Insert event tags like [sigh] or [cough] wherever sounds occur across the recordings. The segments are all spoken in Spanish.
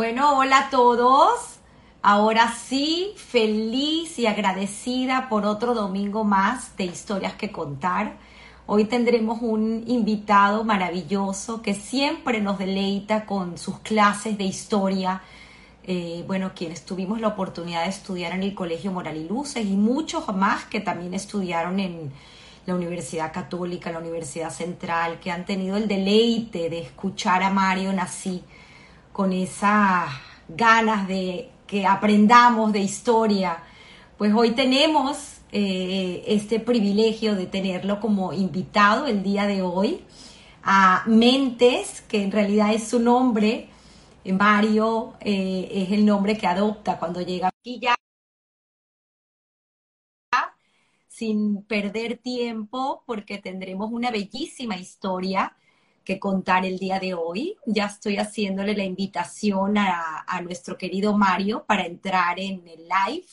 Bueno, hola a todos. Ahora sí, feliz y agradecida por otro domingo más de historias que contar. Hoy tendremos un invitado maravilloso que siempre nos deleita con sus clases de historia. Eh, bueno, quienes tuvimos la oportunidad de estudiar en el Colegio Moral y Luces y muchos más que también estudiaron en la Universidad Católica, la Universidad Central, que han tenido el deleite de escuchar a Mario Nací con esas ganas de que aprendamos de historia. Pues hoy tenemos eh, este privilegio de tenerlo como invitado el día de hoy a Mentes, que en realidad es su nombre. Mario eh, es el nombre que adopta cuando llega aquí ya sin perder tiempo porque tendremos una bellísima historia que contar el día de hoy. Ya estoy haciéndole la invitación a, nuestro querido Mario para entrar en el live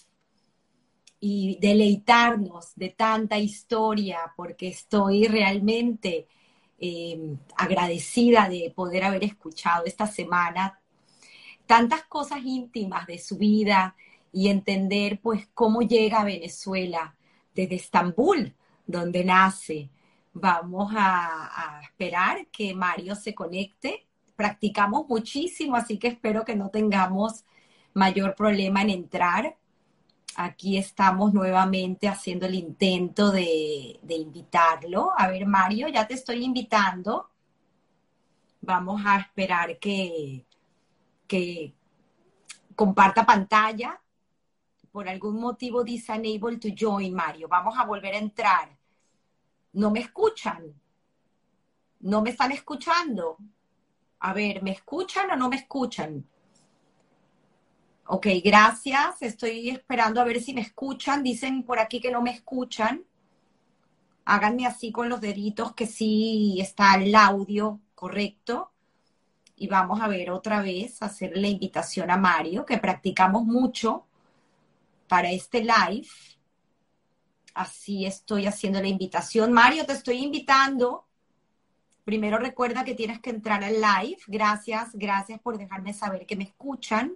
y deleitarnos de tanta historia, porque estoy realmente em, agradecida de poder haber escuchado esta semana tantas cosas íntimas de su vida y entender pues cómo llega a Venezuela desde Estambul, donde nace, Vamos a, esperar que Mario se conecte. Practicamos muchísimo, así que espero que no tengamos mayor problema en entrar. Aquí estamos nuevamente haciendo el intento de, invitarlo. A ver, Mario, ya te estoy invitando. Vamos a esperar que, que comparta pantalla. Por algún motivo dice unable to join, Mario. Vamos a volver a entrar no me escuchan. No me están escuchando. A ver, ¿me escuchan o no me escuchan? Ok, gracias. Estoy esperando a ver si me escuchan. Dicen por aquí que no me escuchan. Háganme así con los deditos que sí está el audio correcto. Y vamos a ver otra vez, hacer la invitación a Mario, que practicamos mucho para este live. Así estoy haciendo la invitación. Mario, te estoy invitando. Primero recuerda que tienes que entrar al live. Gracias, gracias por dejarme saber que me escuchan.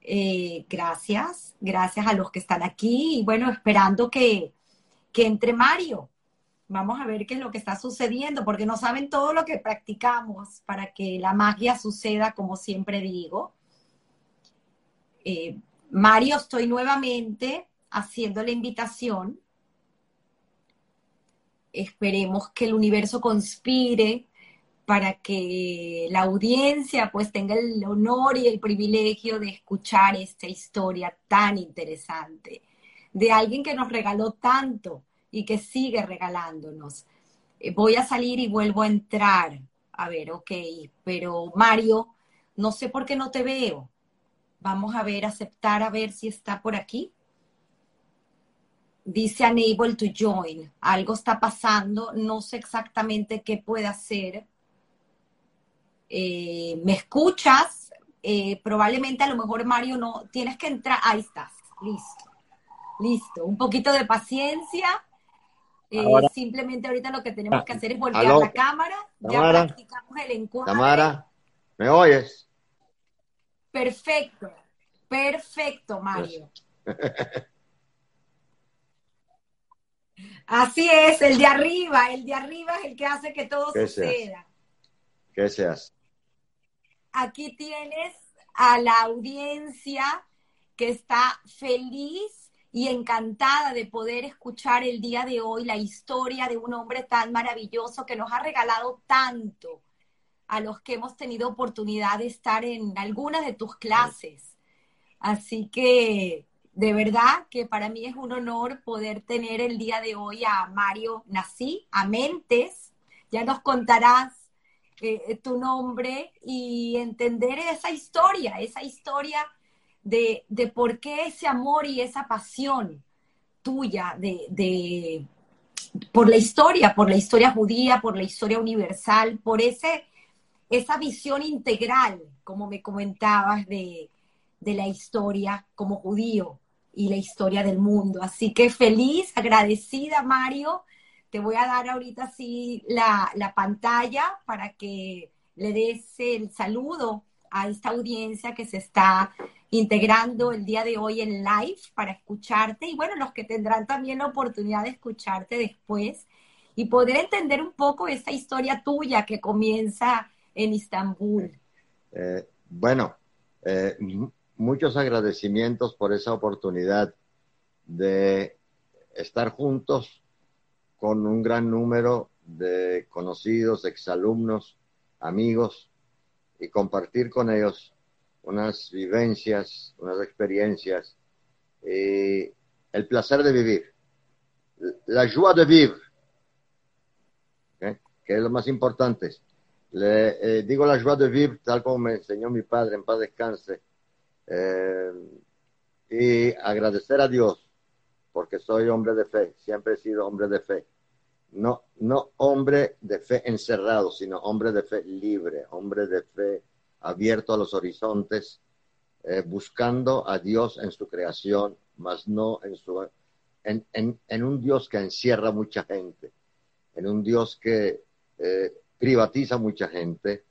Eh, gracias, gracias a los que están aquí. Y bueno, esperando que, que entre Mario. Vamos a ver qué es lo que está sucediendo, porque no saben todo lo que practicamos para que la magia suceda, como siempre digo. Eh, Mario, estoy nuevamente haciendo la invitación. Esperemos que el universo conspire para que la audiencia pues tenga el honor y el privilegio de escuchar esta historia tan interesante de alguien que nos regaló tanto y que sigue regalándonos. Eh, voy a salir y vuelvo a entrar. A ver, ok, pero Mario, no sé por qué no te veo. Vamos a ver, aceptar, a ver si está por aquí dice unable to join. Algo está pasando, no sé exactamente qué puede hacer. Eh, ¿Me escuchas? Eh, probablemente a lo mejor Mario no, tienes que entrar, ahí estás, listo, listo, un poquito de paciencia. Eh, simplemente ahorita lo que tenemos que hacer es voltear la cámara, ya practicamos el encuadre. Cámara, ¿me oyes? Perfecto, perfecto, Mario. [laughs] Así es, el de arriba, el de arriba es el que hace que todo suceda. ¿Qué seas? Aquí tienes a la audiencia que está feliz y encantada de poder escuchar el día de hoy la historia de un hombre tan maravilloso que nos ha regalado tanto a los que hemos tenido oportunidad de estar en algunas de tus clases. Así que de verdad que para mí es un honor poder tener el día de hoy a Mario Nací, a Mentes. Ya nos contarás eh, tu nombre y entender esa historia, esa historia de, por qué ese amor y esa pasión tuya de, por la historia, por la historia judía, por la historia universal, por ese, esa visión integral, como me comentabas, de, de la historia como judío y la historia del mundo. Así que feliz, agradecida, Mario. Te voy a dar ahorita así la, pantalla para que le des el saludo a esta audiencia que se está integrando el día de hoy en live para escucharte y bueno, los que tendrán también la oportunidad de escucharte después y poder entender un poco esta historia tuya que comienza en Istambul. Eh, bueno, eh, muchos agradecimientos por esa oportunidad de estar juntos con un gran número de conocidos, exalumnos, amigos y compartir con ellos unas vivencias, unas experiencias y el placer de vivir, la joie de vivir, ¿eh? que es lo más importante. Le eh, digo la joie de vivir tal como me enseñó mi padre, en paz descanse, eh, y agradecer a Dios porque soy hombre de fe, siempre he sido hombre de fe. No, no hombre de fe encerrado, sino hombre de fe libre, hombre de fe abierto a los horizontes, eh, buscando a Dios en su creación, mas no en, su, en, en, un Dios que encierra mucha gente, en un Dios que eh, privatiza mucha gente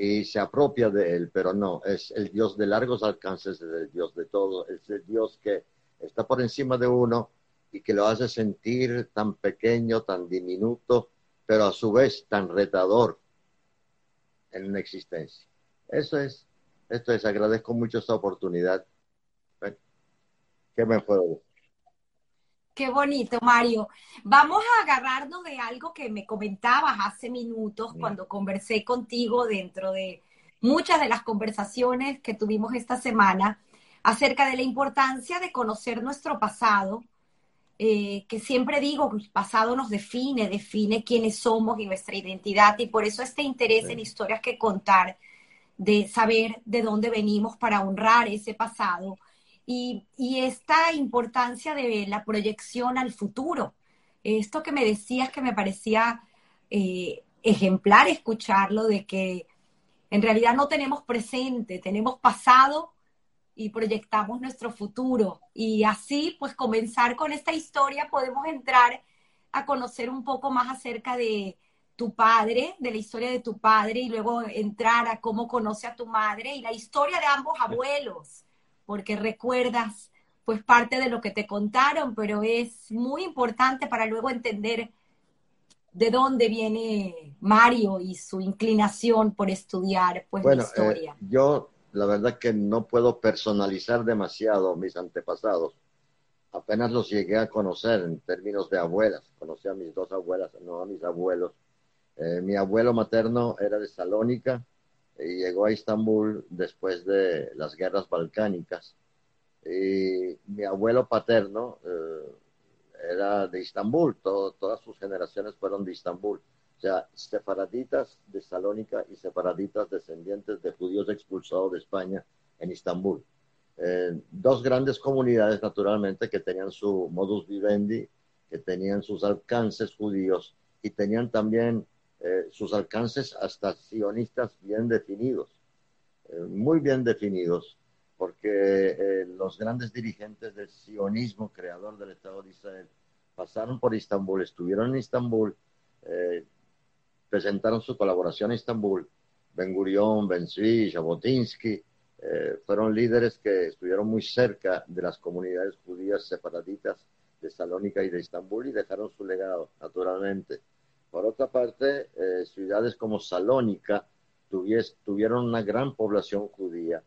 y se apropia de él, pero no, es el Dios de largos alcances, es el Dios de todo, es el Dios que está por encima de uno y que lo hace sentir tan pequeño, tan diminuto, pero a su vez tan retador en una existencia. Eso es, esto es, agradezco mucho esta oportunidad. ¿Qué me puedo? Qué bonito, Mario. Vamos a agarrarnos de algo que me comentabas hace minutos cuando conversé contigo dentro de muchas de las conversaciones que tuvimos esta semana acerca de la importancia de conocer nuestro pasado, eh, que siempre digo que el pasado nos define, define quiénes somos y nuestra identidad, y por eso este interés en historias que contar de saber de dónde venimos para honrar ese pasado y, esta importancia de la proyección al futuro. Esto que me decías que me parecía eh, ejemplar escucharlo, de que en realidad no tenemos presente, tenemos pasado y proyectamos nuestro futuro. Y así, pues comenzar con esta historia, podemos entrar a conocer un poco más acerca de, tu padre, de la historia de tu padre y luego entrar a cómo conoce a tu madre y la historia de ambos abuelos, porque recuerdas pues parte de lo que te contaron, pero es muy importante para luego entender de dónde viene Mario y su inclinación por estudiar pues la historia. Eh, yo la verdad que no puedo personalizar demasiado mis antepasados. Apenas los llegué a conocer en términos de abuelas. Conocí a mis dos abuelas, no a mis abuelos eh, mi abuelo materno era de Salónica y llegó a Estambul después de las guerras balcánicas. Y mi abuelo paterno eh, era de Estambul, todas sus generaciones fueron de Estambul. O sea, sefaraditas de Salónica y sefaraditas descendientes de judíos expulsados de España en Estambul. Eh, dos grandes comunidades, naturalmente, que tenían su modus vivendi, que tenían sus alcances judíos y tenían también eh, sus alcances hasta sionistas bien definidos, eh, muy bien definidos, porque eh, los grandes dirigentes del sionismo creador del Estado de Israel pasaron por Istambul, estuvieron en Istambul, presentaron su colaboración en Istambul, Ben Gurion, Ben Zvi, Jabotinsky, fueron líderes que estuvieron muy cerca de las comunidades judías separaditas de Salónica y de Istambul y dejaron su legado, naturalmente. Por otra parte, eh, ciudades como Salónica tuvieron una gran población judía.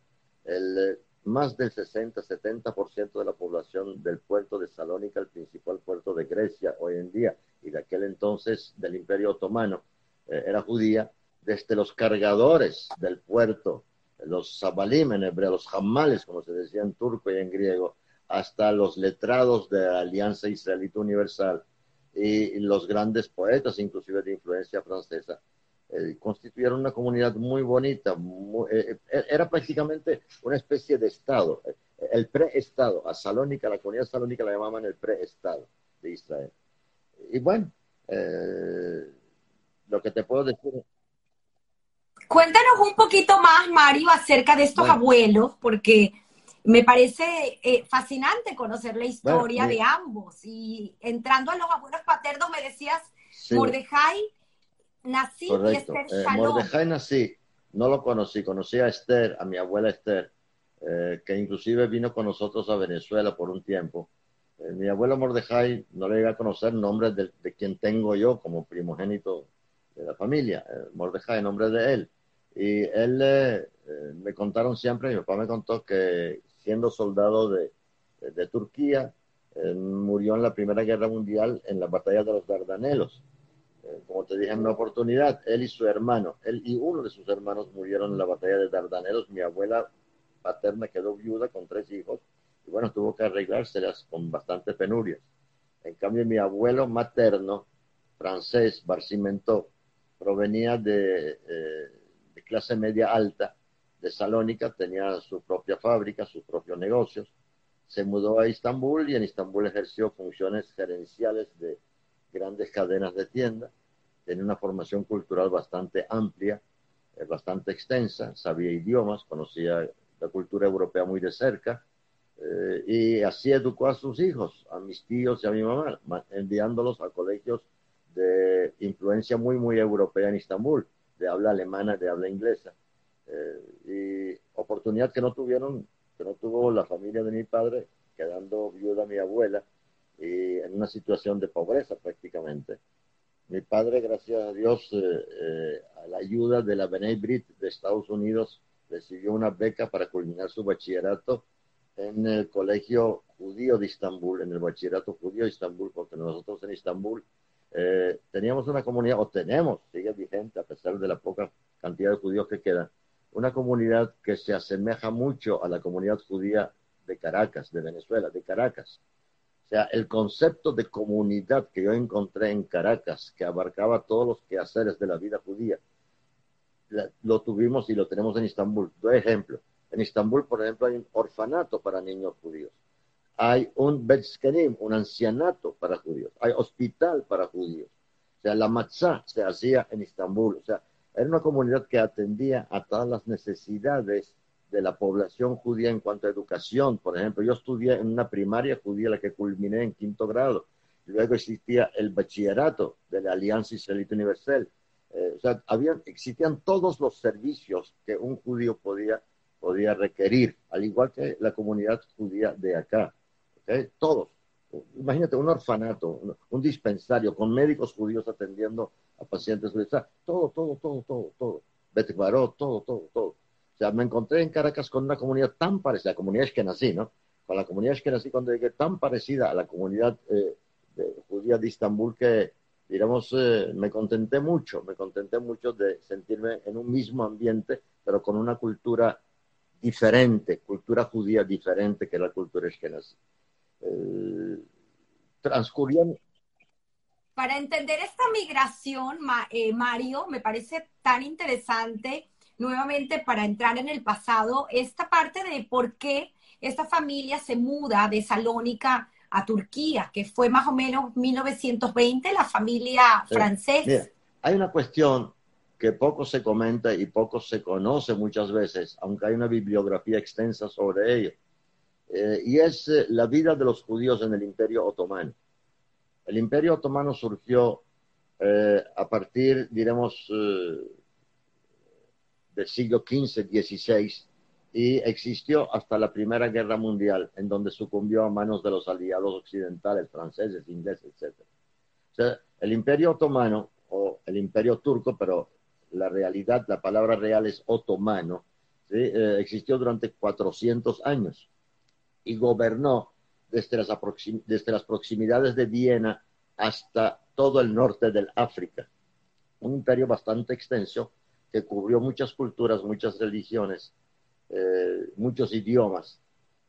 Eh, más del 60-70% de la población del puerto de Salónica, el principal puerto de Grecia hoy en día y de aquel entonces del Imperio Otomano, eh, era judía. Desde los cargadores del puerto, los sabalim los jamales, como se decía en turco y en griego, hasta los letrados de la Alianza Israelita Universal, y los grandes poetas, inclusive de influencia francesa, eh, constituyeron una comunidad muy bonita. Eh, eh, era prácticamente una especie de Estado, el pre-Estado. A Salónica, la comunidad salónica la llamaban el pre-Estado de Israel. Y bueno, lo que te puedo decir. Cuéntanos un poquito más, Mario, acerca de estos abuelos, porque me parece eh, fascinante conocer la historia de ambos. Y entrando a los abuelos paternos, me decías, Mordejai, nací y Esther eh, Mordejai nací. no lo conocí, conocí a Esther, a mi abuela Esther, eh, que inclusive vino con nosotros a Venezuela por un tiempo. Mi abuelo Mordejai no le iba a conocer nombre de, de, quien tengo yo como primogénito de la familia, Mordejai, nombre de él. Y él me contaron siempre, mi papá me contó que siendo soldado de, Turquía, murió en la Primera Guerra Mundial en la batalla de los Dardanelos. como te dije en una oportunidad, él y su hermano, él y uno de sus hermanos murieron en la batalla de Dardanelos. Mi abuela paterna quedó viuda con tres hijos y bueno, tuvo que arreglárselas con bastante penurias. En cambio, mi abuelo materno, francés, Barcimentó, provenía de, eh, de clase media alta de Salónica, tenía su propia fábrica, sus propios negocios. Se mudó a Estambul y en Estambul ejerció funciones gerenciales de grandes cadenas de tiendas. Tenía una formación cultural bastante amplia, eh, bastante extensa, sabía idiomas, conocía la cultura europea muy de cerca, eh, y así educó a sus hijos, a mis tíos y a mi mamá, enviándolos a colegios de influencia muy, muy europea en Estambul, de habla alemana, de habla inglesa. Eh, y oportunidad que no tuvieron, que no tuvo la familia de mi padre, quedando viuda mi abuela, y en una situación de pobreza prácticamente. Mi padre, gracias a Dios, eh, a la ayuda de la B'nai Brit de Estados Unidos, recibió una beca para culminar su bachillerato en el colegio judío de Estambul, en el bachillerato judío de Estambul, porque nosotros en Estambul eh, teníamos una comunidad, o tenemos, sigue vigente a pesar de la poca cantidad de judíos que quedan, una comunidad que se asemeja mucho a la comunidad judía de Caracas, de Venezuela, de Caracas. O sea, el concepto de comunidad que yo encontré en Caracas, que abarcaba todos los quehaceres de la vida judía, lo tuvimos y lo tenemos en Estambul. Dos ejemplos. En Estambul, por ejemplo, hay un orfanato para niños judíos. Hay un Betskenim, un ancianato para judíos. Hay hospital para judíos. O sea, la matzah se hacía en Estambul. O sea, era una comunidad que atendía a todas las necesidades de la población judía en cuanto a educación. Por ejemplo, yo estudié en una primaria judía, la que culminé en quinto grado. Luego existía el bachillerato de la Alianza Israelita Universal eh, o sea, habían, existían todos los servicios que un judío podía, podía requerir, al igual que la comunidad judía de acá. Todos. Imagínate un orfanato, un, dispensario con médicos judíos atendiendo a pacientes judíos. todo, todo, todo, todo, todo. Betbaró, todo, todo, todo. O sea, me encontré en Caracas con una comunidad tan parecida, la comunidad que nací, ¿no? Con la comunidad es que nací cuando llegué tan parecida a la comunidad eh, judía de Estambul que digamos, eh, me contenté mucho, me contenté mucho de sentirme en un mismo ambiente, pero con una cultura diferente, cultura judía diferente que la cultura eskenazi. Eh, transcurrió. Para entender esta migración, eh, Mario, me parece tan interesante, nuevamente para entrar en el pasado, esta parte de por qué esta familia se muda de Salónica a Turquía, que fue más o menos 1920 la familia francesa. hay una cuestión que poco se comenta y poco se conoce muchas veces, aunque hay una bibliografía extensa sobre ello, eh, y es eh, la vida de los judíos en el Imperio Otomano. El Imperio Otomano surgió eh, a partir, diremos, del siglo XV, XVI, y existió hasta la Primera Guerra Mundial, en donde sucumbió a manos de los aliados occidentales, franceses, ingleses, etc. El Imperio Otomano, o el Imperio Turco, pero la realidad, la palabra real es otomano, eh, existió durante 400 años y gobernó desde las, proximidades de Viena hasta todo el norte del África. Un imperio bastante extenso que cubrió muchas culturas, muchas religiones, eh, muchos idiomas.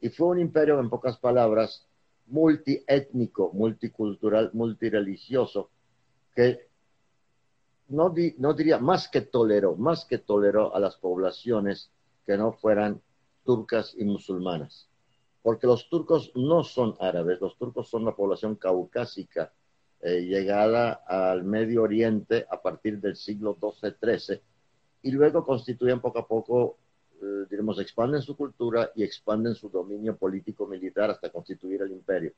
Y fue un imperio, en pocas palabras, multiétnico, multicultural, multireligioso, que no, no diría más que toleró, más que toleró a las poblaciones que no fueran turcas y musulmanas. Porque los turcos no son árabes, los turcos son una población caucásica eh, llegada al Medio Oriente a partir del siglo XII-XIII y luego constituyen poco a poco eh, diremos, expanden su cultura y expanden su dominio político-militar hasta constituir el imperio.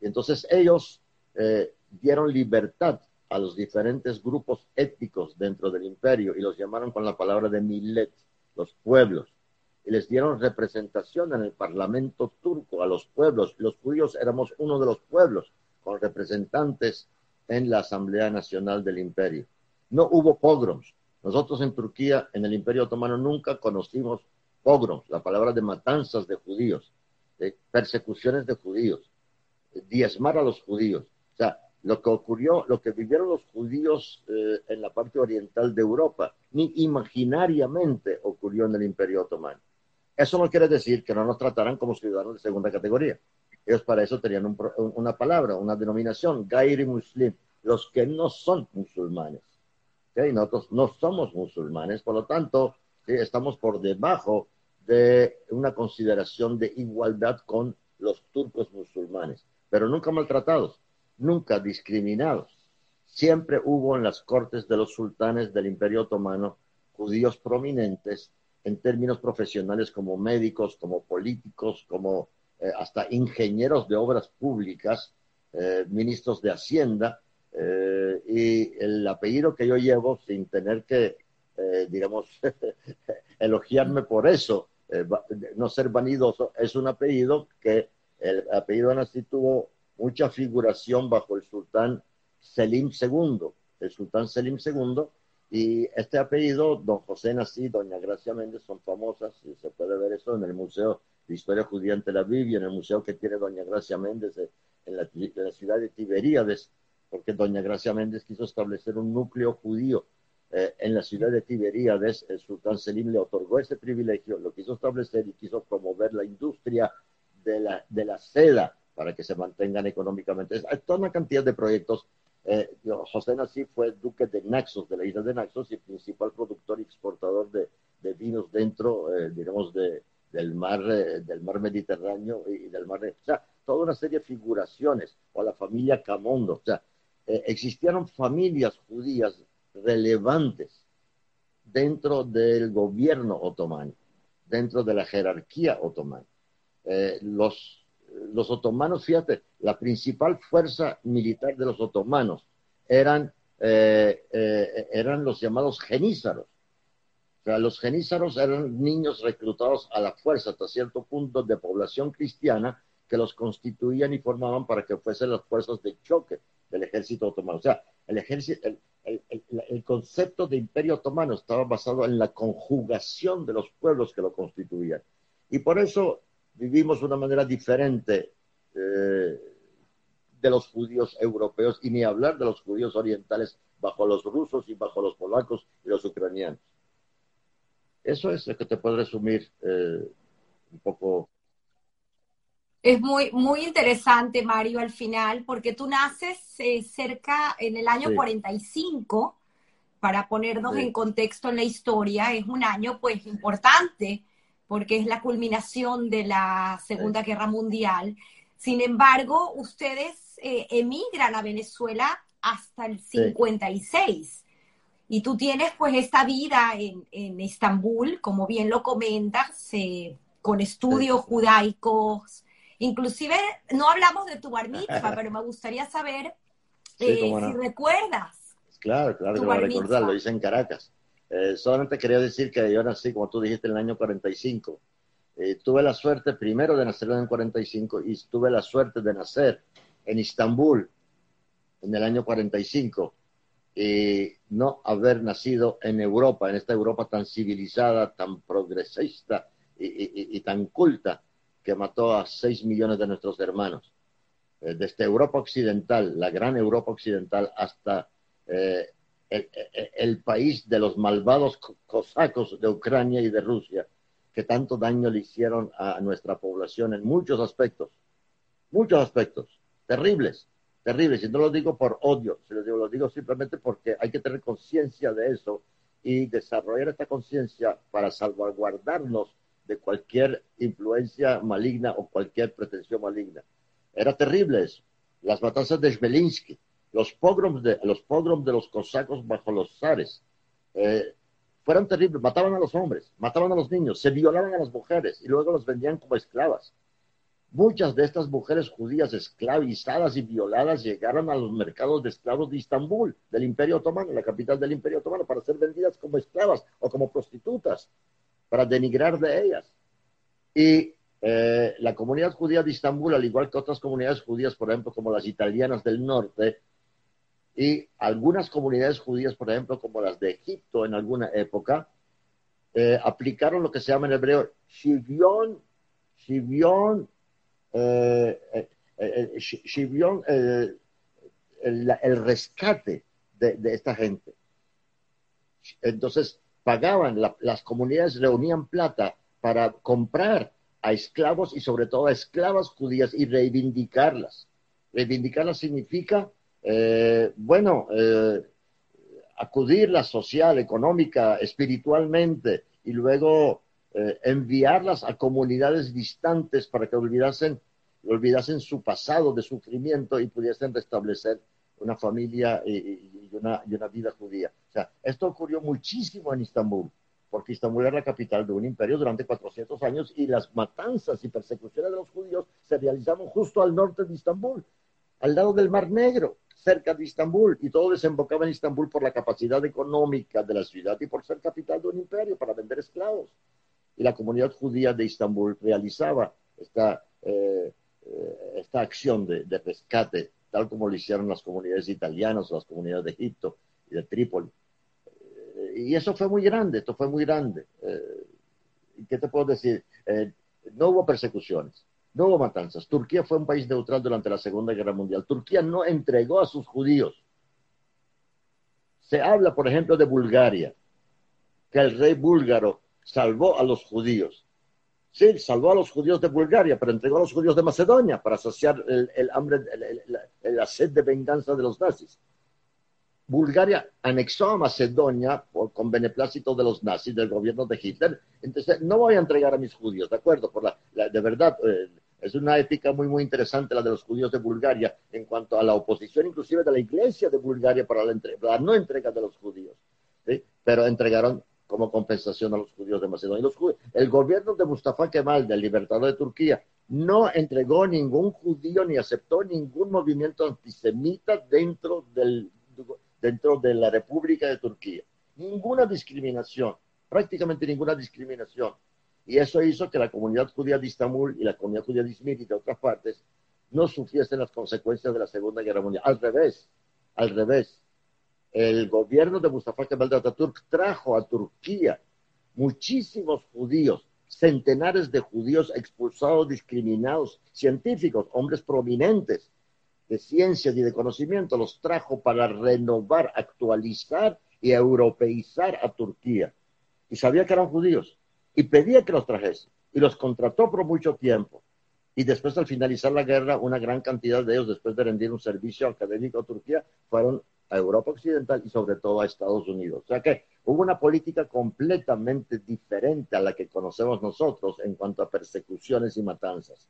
Y entonces ellos eh, dieron libertad a los diferentes grupos étnicos dentro del imperio y los llamaron con la palabra de millet, los pueblos, les dieron representación en el parlamento turco a los pueblos. Los judíos éramos uno de los pueblos con representantes en la Asamblea Nacional del Imperio. No hubo pogroms. Nosotros en Turquía, en el Imperio Otomano, nunca conocimos pogroms, la palabra de matanzas de judíos, de persecuciones de judíos, diezmar a los judíos. O sea, lo que ocurrió, lo que vivieron los judíos eh, en la parte oriental de Europa, ni imaginariamente ocurrió en el Imperio Otomano. Eso no quiere decir que no nos trataran como ciudadanos de segunda categoría. Ellos para eso tenían una palabra, una denominación, Gairi Muslim, los que no son musulmanes. ¿Okay? Nosotros no somos musulmanes, por lo tanto, estamos por debajo de una consideración de igualdad con los turcos musulmanes, pero nunca maltratados, nunca discriminados. Siempre hubo en las cortes de los sultanes del Imperio Otomano judíos prominentes en términos profesionales como médicos, como políticos, como eh, hasta ingenieros de obras públicas, eh, ministros de Hacienda, eh, y el apellido que yo llevo, sin tener que, digamos, [laughs] elogiarme por eso, no ser vanidoso, es un apellido que el apellido Anasí tuvo mucha figuración bajo el sultán Selim II. El sultán Selim II y este apellido, don José Nací, doña Gracia Méndez, son famosas, y se puede ver eso en el Museo de Historia Judía en Aviv y en el museo que tiene doña Gracia Méndez en la, ciudad de Tiberíades, porque doña Gracia Méndez quiso establecer un núcleo judío eh, en la ciudad de Tiberíades. El sultán Selim le otorgó ese privilegio, lo quiso establecer y quiso promover la industria de la, de la seda para que se mantengan económicamente. Hay toda una cantidad de proyectos eh, José Nací fue duque de Naxos, de la isla de Naxos, y principal productor y exportador de, vinos dentro, eh, digamos, del, mar, eh, del mar Mediterráneo y, del mar... o sea, toda una serie de figuraciones, o la familia Camondo, o sea, existieron familias judías relevantes dentro del gobierno otomano, dentro de la jerarquía otomana. los los otomanos, fíjate, la principal fuerza militar de los otomanos eran, eh, eh, eran los llamados genízaros. O sea, los genízaros eran niños reclutados a la fuerza hasta cierto punto de población cristiana que los constituían y formaban para que fuesen las fuerzas de choque del ejército otomano. O sea, el, ejército, el concepto de imperio otomano estaba basado en la conjugación de los pueblos que lo constituían. Y por eso vivimos de una manera diferente eh, de los judíos europeos y ni hablar de los judíos orientales bajo los rusos y bajo los polacos y los ucranianos. Eso es lo que te puedo resumir eh, un poco. Es muy, muy interesante, Mario, al final, porque tú naces eh, cerca en el año 45, para ponernos en contexto en la historia, es un año pues importante porque es la culminación de la Segunda Guerra Mundial. Sin embargo, ustedes eh, emigran a Venezuela hasta el 56. Y tú tienes pues esta vida en, en Estambul, como bien lo comentas, eh, con estudios judaicos. Inclusive no hablamos de tu bar [laughs] pero me gustaría saber eh, si recuerdas. Claro, claro, que voy a recordar, lo hice en Caracas. Eh, solamente quería decir que yo nací, como tú dijiste, en el año 45. Eh, tuve la suerte primero de nacer en el 45 y tuve la suerte de nacer en Istambul en el año 45 y no haber nacido en Europa, en esta Europa tan civilizada, tan progresista y, tan culta que mató a 6 millones de nuestros hermanos. Eh, desde Europa Occidental, la gran Europa Occidental, hasta el, país de los malvados cosacos de Ucrania y de Rusia, que tanto daño le hicieron a nuestra población en muchos aspectos, muchos aspectos, terribles, terribles. Y no lo digo por odio, se lo digo, lo digo simplemente porque hay que tener conciencia de eso y desarrollar esta conciencia para salvaguardarnos de cualquier influencia maligna o cualquier pretensión maligna. Era terrible eso. Las matanzas de Sbelinsky, los pogroms de los, pogroms de los cosacos bajo los zares eh, fueron terribles, mataban a los hombres, mataban a los niños, se violaban a las mujeres y luego los vendían como esclavas. Muchas de estas mujeres judías esclavizadas y violadas llegaron a los mercados de esclavos de Istambul, del Imperio Otomano, la capital del Imperio Otomano, para ser vendidas como esclavas o como prostitutas, para denigrar de ellas. Y eh, la comunidad judía de Istambul, al igual que otras comunidades judías, por ejemplo, como las italianas del norte, y algunas comunidades judías, por ejemplo, como las de Egipto en alguna época, eh, aplicaron lo que se llama en hebreo shivion, shivion eh, eh, eh el, rescate de, esta gente. Entonces, pagaban, las comunidades reunían plata para comprar a esclavos y sobre todo a esclavas judías y reivindicarlas. Reivindicarlas significa, bueno, acudirlas social, económica, espiritualmente y luego eh, enviarlas a comunidades distantes para que olvidasen, su pasado de sufrimiento y pudiesen restablecer una familia y, una, y una vida judía. O sea, esto ocurrió muchísimo en Istambul, porque Istambul era la capital de un imperio durante 400 años y las matanzas y persecuciones de los judíos se realizaban justo al norte de Istambul, al lado del Mar Negro, cerca de Istambul, y todo desembocaba en Istambul por la capacidad económica de la ciudad y por ser capital de un imperio para vender esclavos y la comunidad judía de Istambul realizaba esta, eh, eh, esta acción de, rescate, tal como lo hicieron las comunidades italianas, las comunidades de Egipto y de Trípoli. Eh, y eso fue muy grande, esto fue muy grande. ¿Qué te puedo decir? no hubo persecuciones, no hubo matanzas. Turquía fue un país neutral durante la Segunda Guerra Mundial. Turquía no entregó a sus judíos. Se habla, por ejemplo, de Bulgaria, que el rey búlgaro salvó a los judíos. Sí, salvó a los judíos de Bulgaria, pero entregó a los judíos de Macedonia para saciar el, hambre, la sed de venganza de los nazis. Bulgaria anexó a Macedonia con beneplácito de los nazis, del gobierno de Hitler. Entonces, no voy a entregar a mis judíos, ¿de acuerdo? Por la, de verdad, eh, es una ética muy, muy interesante la de los judíos de Bulgaria en cuanto a la oposición inclusive de la iglesia de Bulgaria para la, la no entrega de los judíos. ¿sí? Pero entregaron como compensación a los judíos de Macedonia. el gobierno de Mustafa Kemal, del Libertador de Turquía, no entregó ningún judío ni aceptó ningún movimiento antisemita dentro, del, dentro de la República de Turquía. Ninguna discriminación, prácticamente ninguna discriminación. Y eso hizo que la comunidad judía de Istambul y la comunidad judía de Izmir y de otras partes no sufriesen las consecuencias de la Segunda Guerra Mundial. Al revés, al revés el gobierno de Mustafa Kemal de Atatürk trajo a Turquía muchísimos judíos, centenares de judíos expulsados, discriminados, científicos, hombres prominentes de ciencias y de conocimiento, los trajo para renovar, actualizar y europeizar a Turquía. Y sabía que eran judíos y pedía que los trajese y los contrató por mucho tiempo. Y después, al finalizar la guerra, una gran cantidad de ellos, después de rendir un servicio académico a Turquía, fueron a Europa Occidental y sobre todo a Estados Unidos. O sea que hubo una política completamente diferente a la que conocemos nosotros en cuanto a persecuciones y matanzas.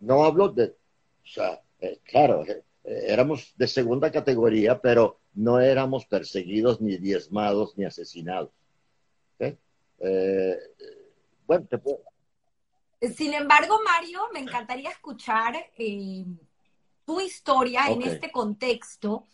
No hablo de, o sea, eh, claro, eh, eh, éramos de segunda categoría, pero no éramos perseguidos, ni diezmados, ni asesinados. Bueno, te puedo... Sin embargo, Mario, me encantaría escuchar tu historia en este contexto,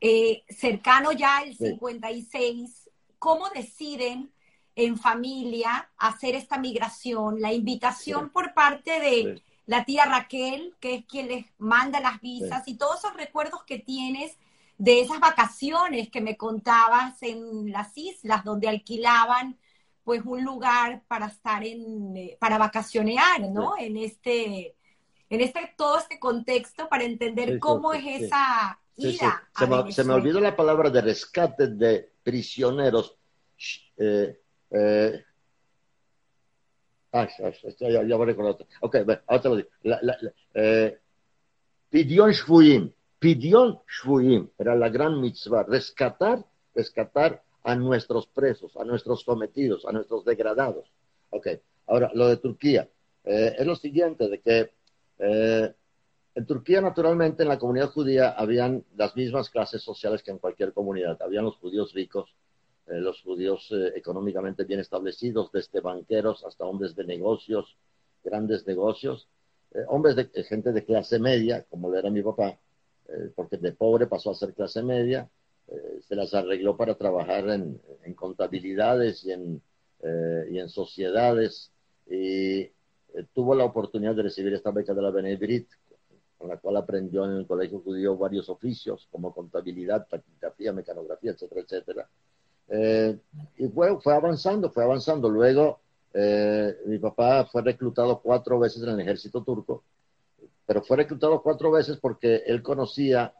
eh, cercano ya al 56, ¿cómo deciden en familia hacer esta migración? La invitación por parte de la tía Raquel, que es quien les manda las visas, y todos esos recuerdos que tienes de esas vacaciones que me contabas en las islas, donde alquilaban pues un lugar para estar en, eh, para vacacionear, ¿no? En este en este, todo este contexto para entender cómo es esa ida. Se, me, olvidó la palabra de rescate de prisioneros. Eh, eh, ah, ya, ya voy a recordar. Ok, ahora te lo digo. Pidión shvuim. Pidión shvuim. Era la gran mitzvah. Rescatar, rescatar a nuestros presos, a nuestros sometidos, a nuestros degradados. Ok, ahora lo de Turquía. es lo siguiente, de que eh, en Turquía, naturalmente, en la comunidad judía habían las mismas clases sociales que en cualquier comunidad. Habían los judíos ricos, eh, los judíos eh, económicamente bien establecidos, desde banqueros hasta hombres de negocios, grandes negocios, hombres de gente de clase media, como lo era mi papá, porque de pobre pasó a ser clase media, se las arregló para trabajar en, contabilidades y en, y en sociedades y tuvo la oportunidad de recibir esta beca de la Benedrit con la cual aprendió en el colegio judío varios oficios como contabilidad, taquigrafía, mecanografía, etcétera, etcétera. Eh, y fue, fue avanzando, fue avanzando. Luego eh, mi papá fue reclutado cuatro veces en el ejército turco, pero fue reclutado cuatro veces porque él conocía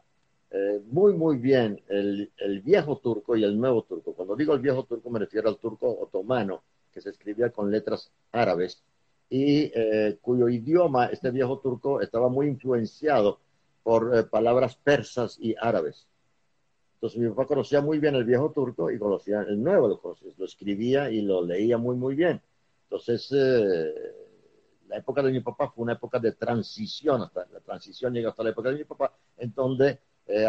eh, muy, muy bien el, el, viejo turco y el nuevo turco. Cuando digo el viejo turco me refiero al turco otomano, que se escribía con letras árabes, y eh, cuyo idioma, este viejo turco, estaba muy influenciado por eh, palabras persas y árabes. Entonces mi papá conocía muy bien el viejo turco y conocía el nuevo, lo, escribía y lo leía muy, muy bien. Entonces, la época de mi papá fue una época de transición, hasta la transición llega hasta la época de mi papá, en donde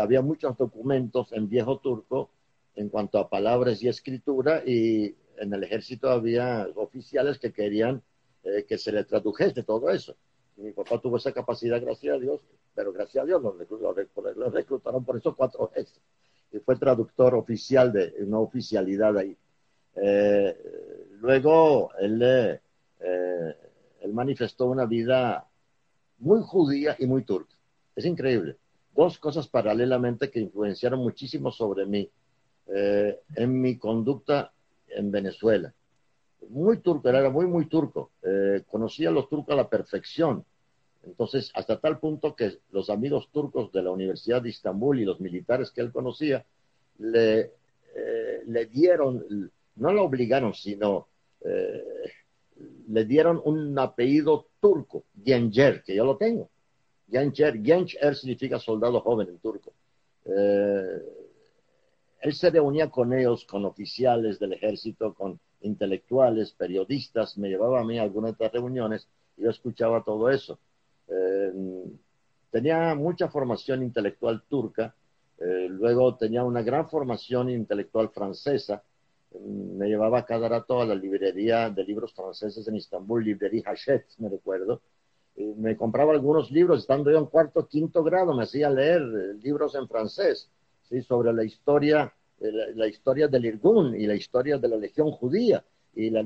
había muchos documentos en viejo turco en cuanto a palabras y escritura y en el ejército había oficiales que querían eh, que se le tradujese todo eso. mi papá tuvo esa capacidad, gracias a Dios, pero gracias a Dios lo, reclutaron por esos cuatro [laughs] veces. Y fue traductor oficial de una oficialidad ahí. Eh, luego él, eh, él manifestó una vida muy judía y muy turca. Es increíble. Dos cosas paralelamente que influenciaron muchísimo sobre mí en mi conducta en Venezuela muy turco, era muy, muy turco. Eh, conocía a los turcos a la perfección. Entonces, hasta tal punto que los amigos turcos de la Universidad de Estambul y los militares que él conocía le, eh, le dieron, no lo obligaron, sino eh, le dieron un apellido turco, Gencer, que yo lo tengo. Gencer, Gencer significa soldado joven en turco. él se reunía con ellos, con oficiales del ejército, con intelectuales, periodistas, me llevaba a mí a algunas de estas reuniones y yo escuchaba todo eso. Eh, tenía mucha formación intelectual turca, eh, luego tenía una gran formación intelectual francesa, mm, me llevaba cada rato a la librería de libros franceses en Estambul, librería Hachette, me recuerdo, me compraba algunos libros, estando yo en cuarto, quinto grado, me hacía leer eh, libros en francés, ¿sí? sobre la historia la, historia del Irgun y la historia de la Legión Judía y la,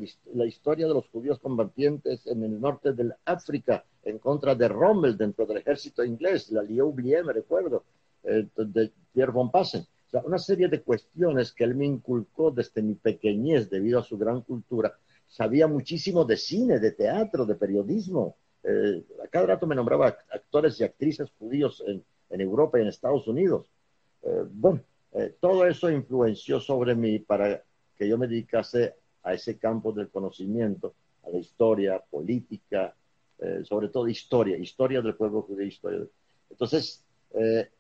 historia de los judíos combatientes en el norte del África en contra de Rommel dentro del ejército inglés, la Liu me recuerdo, eh, de Pierre von Passen. O sea, una serie de cuestiones que él me inculcó desde mi pequeñez debido a su gran cultura. Sabía muchísimo de cine, de teatro, de periodismo. Eh, a cada rato me nombraba actores y actrices judíos en, Europa y en Estados Unidos. Eh, bueno, eh, todo eso influenció sobre mí para que yo me dedicase a ese campo del conocimiento, a la historia, política, eh, sobre todo historia, historia del pueblo judío, historia. Entonces, eh,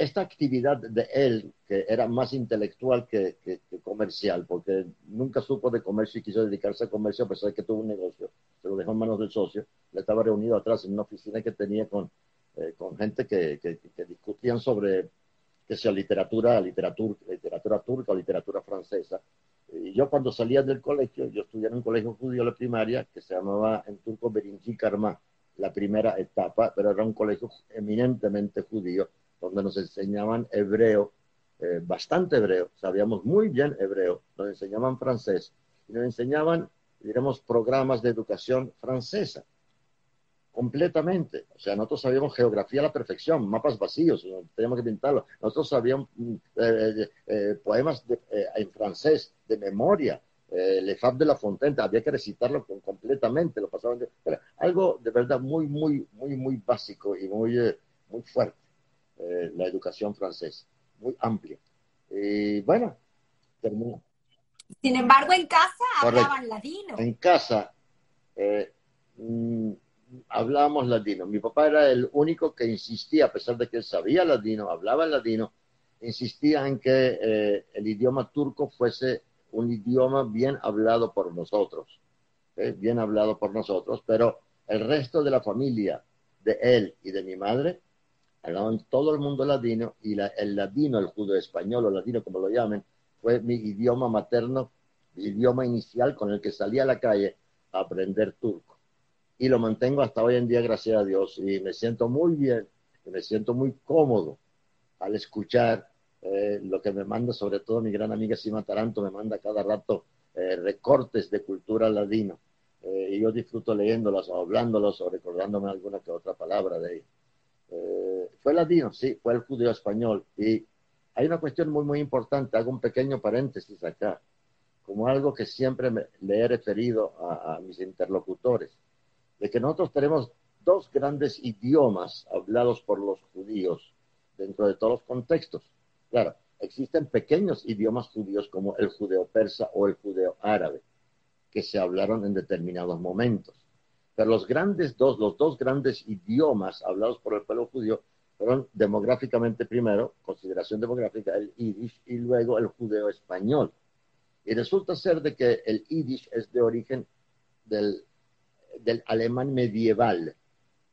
esta actividad de él, que era más intelectual que, comercial, porque nunca supo de comercio y quiso dedicarse a comercio a pesar de que tuvo un negocio, se lo dejó en manos del socio, le estaba reunido atrás en una oficina que tenía con, con gente que, que discutían sobre que sea literatura, literatura, literatura turca o literatura francesa. Y yo cuando salía del colegio, yo estudié en un colegio judío la primaria que se llamaba en turco Berinci Karma, la primera etapa, pero era un colegio eminentemente judío, donde nos enseñaban hebreo, eh, bastante hebreo, sabíamos muy bien hebreo, nos enseñaban francés y nos enseñaban, diremos, programas de educación francesa completamente. O sea, nosotros sabíamos geografía a la perfección, mapas vacíos, teníamos que pintarlo. Nosotros sabíamos mm, eh, eh, poemas eh, en francés de memoria. Le Fab de la Fontaine, había que recitarlo completamente, lo pasaban algo de verdad muy, muy, muy, muy básico y muy, muy fuerte, la educación francesa, muy amplia. Y bueno, terminó. Sin embargo, en casa hablaban ladino. En casa, mm, hablábamos ladino. Mi papá era el único que insistía, a pesar de que él sabía ladino, hablaba ladino, insistía en que eh, el idioma turco fuese un idioma bien hablado por nosotros, bien hablado por nosotros, pero el resto de la familia de él y de mi madre hablaban todo el mundo ladino y el ladino, el judío español o ladino como lo llamen, fue mi idioma materno, mi idioma inicial con el que salía a la calle a aprender turco. Y lo mantengo hasta hoy en día, gracias a Dios, y me siento muy bien, me siento muy cómodo al escuchar eh, lo que me manda, sobre todo mi gran amiga Sima Taranto, me manda cada rato eh, recortes de cultura ladino, eh, y yo disfruto leyéndolos o hablándolos o recordándome alguna que otra palabra de ahí. fue ladino, sí, fue el judío español, y hay una cuestión muy, muy importante, hago un pequeño paréntesis acá, como algo que siempre le he referido a mis interlocutores de que nosotros tenemos dos grandes idiomas hablados por los judíos dentro de todos los contextos. Claro, existen pequeños idiomas judíos como el judeo-persa o el judeo-árabe, que se hablaron en determinados momentos. Pero los grandes dos, los dos grandes idiomas hablados por el pueblo judío fueron demográficamente primero, consideración demográfica, el yiddish y luego el judeo español. Y resulta ser de que el yiddish es de origen del alemán medieval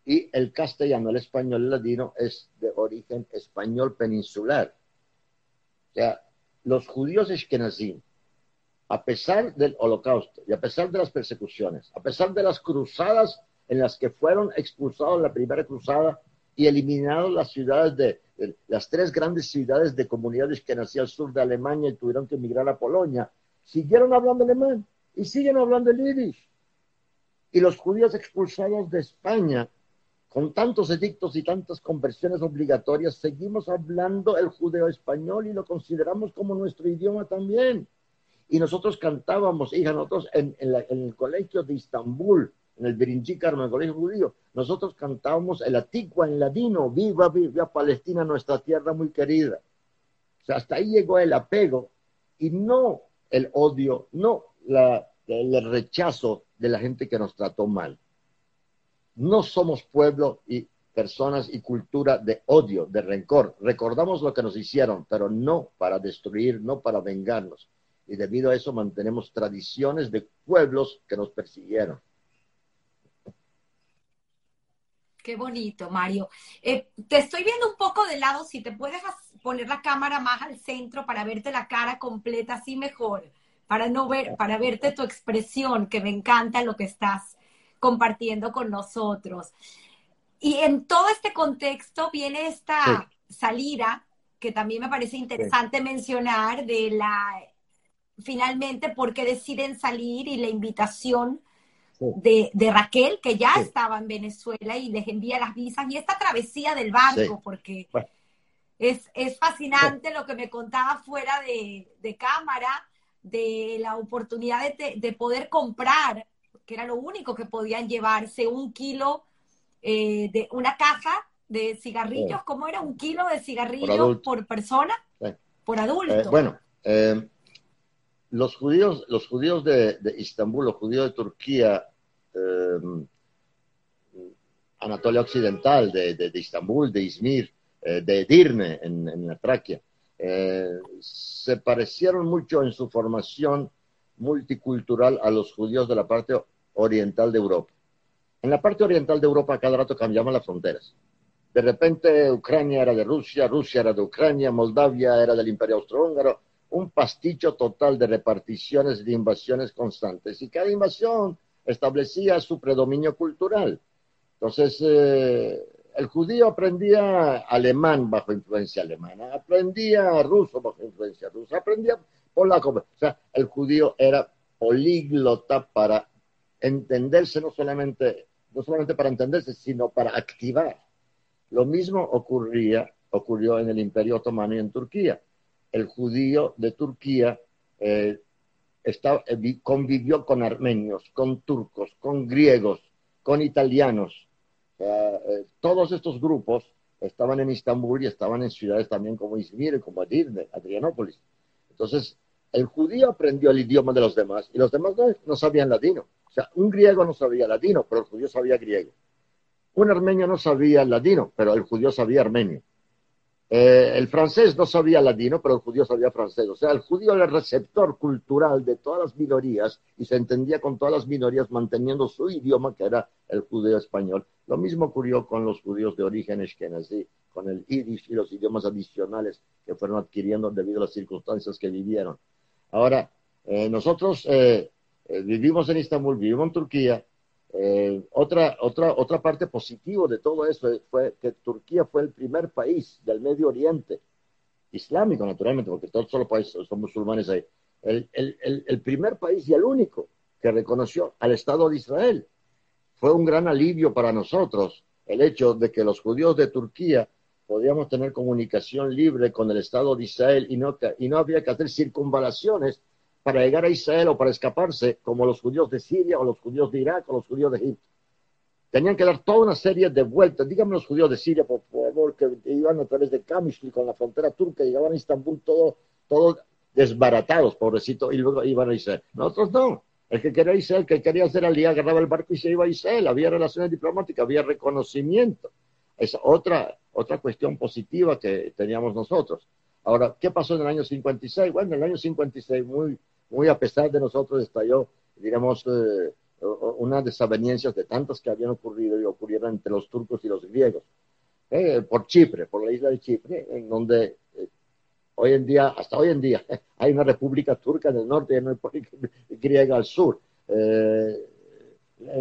y el castellano, el español ladino es de origen español peninsular. O sea, los judíos eskenazim, a pesar del holocausto y a pesar de las persecuciones, a pesar de las cruzadas en las que fueron expulsados en la primera cruzada y eliminados las ciudades de, las tres grandes ciudades de comunidades que nacían al sur de Alemania y tuvieron que emigrar a Polonia, siguieron hablando alemán y siguen hablando el yiddish y los judíos expulsados de España, con tantos edictos y tantas conversiones obligatorias, seguimos hablando el judeo español y lo consideramos como nuestro idioma también. Y nosotros cantábamos, hija, nosotros en, el colegio de Istambul, en el Birinchi en el colegio judío, nosotros cantábamos el Atigua en ladino, viva, viva Palestina, nuestra tierra muy querida. O sea, hasta ahí llegó el apego y no el odio, no el rechazo de la gente que nos trató mal. No somos pueblo y personas y cultura de odio, de rencor. Recordamos lo que nos hicieron, pero no para destruir, no para vengarnos. Y debido a eso mantenemos tradiciones de pueblos que nos persiguieron. Qué bonito, Mario. Eh, te estoy viendo un poco de lado, si te puedes poner la cámara más al centro para verte la cara completa, así mejor para no ver, para verte tu expresión, que me encanta lo que estás compartiendo con nosotros. Y en todo este contexto viene esta salida, que también me parece interesante mencionar, de la, finalmente, por qué deciden salir y la invitación de, Raquel, que ya estaba en Venezuela y les envía las visas, y esta travesía del barco, porque es, es, fascinante lo que me contaba fuera de, de cámara de la oportunidad de, poder comprar, que era lo único que podían llevarse, un kilo eh, de una caja de cigarrillos, ¿cómo era? ¿Un kilo de cigarrillos por, persona? Por adulto. Eh, bueno, eh, los judíos, los judíos de, de, Istambul, los judíos de Turquía, Anatolia Occidental, de, de, de, Istambul, de Izmir, de Edirne, en, en la eh, se parecieron mucho en su formación multicultural a los judíos de la parte oriental de Europa. En la parte oriental de Europa cada rato cambiaban las fronteras. De repente Ucrania era de Rusia, Rusia era de Ucrania, Moldavia era del Imperio Austrohúngaro, un pasticho total de reparticiones de invasiones constantes y cada invasión establecía su predominio cultural. Entonces, eh, el judío aprendía alemán bajo influencia alemana, aprendía ruso bajo influencia rusa, aprendía polaco. O sea, el judío era políglota para entenderse, no solamente, no solamente para entenderse, sino para activar. Lo mismo ocurría, ocurrió en el Imperio Otomano y en Turquía. El judío de Turquía eh, eh, convivió con armenios, con turcos, con griegos, con italianos, eh, todos estos grupos estaban en Istambul y estaban en ciudades también como Izmir, como Adirne, Adrianópolis. Entonces, el judío aprendió el idioma de los demás y los demás no, no sabían latino. O sea, un griego no sabía latino, pero el judío sabía griego. Un armenio no sabía latino, pero el judío sabía armenio. Eh, el francés no sabía latino, pero el judío sabía francés. O sea, el judío era el receptor cultural de todas las minorías y se entendía con todas las minorías manteniendo su idioma, que era el judío español. Lo mismo ocurrió con los judíos de origen ashkenazí, con el yiddish y los idiomas adicionales que fueron adquiriendo debido a las circunstancias que vivieron. Ahora, eh, nosotros eh, vivimos en Istambul, vivimos en Turquía, Eh, otra, otra, otra parte positiva de todo eso fue que Turquía fue el primer país del Medio Oriente, islámico naturalmente, porque todos los países son musulmanes ahí, el, el, el, primer país y el único que reconoció al Estado de Israel. Fue un gran alivio para nosotros el hecho de que los judíos de Turquía podíamos tener comunicación libre con el Estado de Israel y no, y no había que hacer circunvalaciones para llegar a Israel o para escaparse, como los judíos de Siria o los judíos de Irak o los judíos de Egipto. Tenían que dar toda una serie de vueltas. Díganme los judíos de Siria, por favor, que iban a través de Kamishli con la frontera turca, llegaban a Istambul todo, todo desbaratados, pobrecito, y luego iban a Israel. Nosotros no. El que quería Israel, el que quería hacer al día, agarraba el barco y se iba a Israel. Había relaciones diplomáticas, había reconocimiento. Es otra, otra cuestión positiva que teníamos nosotros. Ahora, ¿qué pasó en el año 56? Bueno, en el año 56, muy, muy a pesar de nosotros, estalló, digamos, eh, unas desavenencias de tantas que habían ocurrido y ocurrieron entre los turcos y los griegos. Eh, por Chipre, por la isla de Chipre, en donde eh, hoy en día, hasta hoy en día, [laughs] hay una república turca en el norte y una república griega al sur.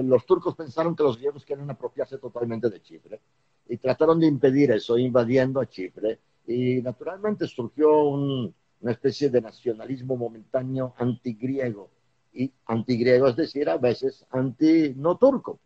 los turcos pensaron que los griegos querían apropiarse totalmente de Chipre y trataron de impedir eso, invadiendo a Chipre. Y naturalmente surgió un, una especie de nacionalismo momentáneo antigriego, y antigriego, es decir, a veces anti-no turco.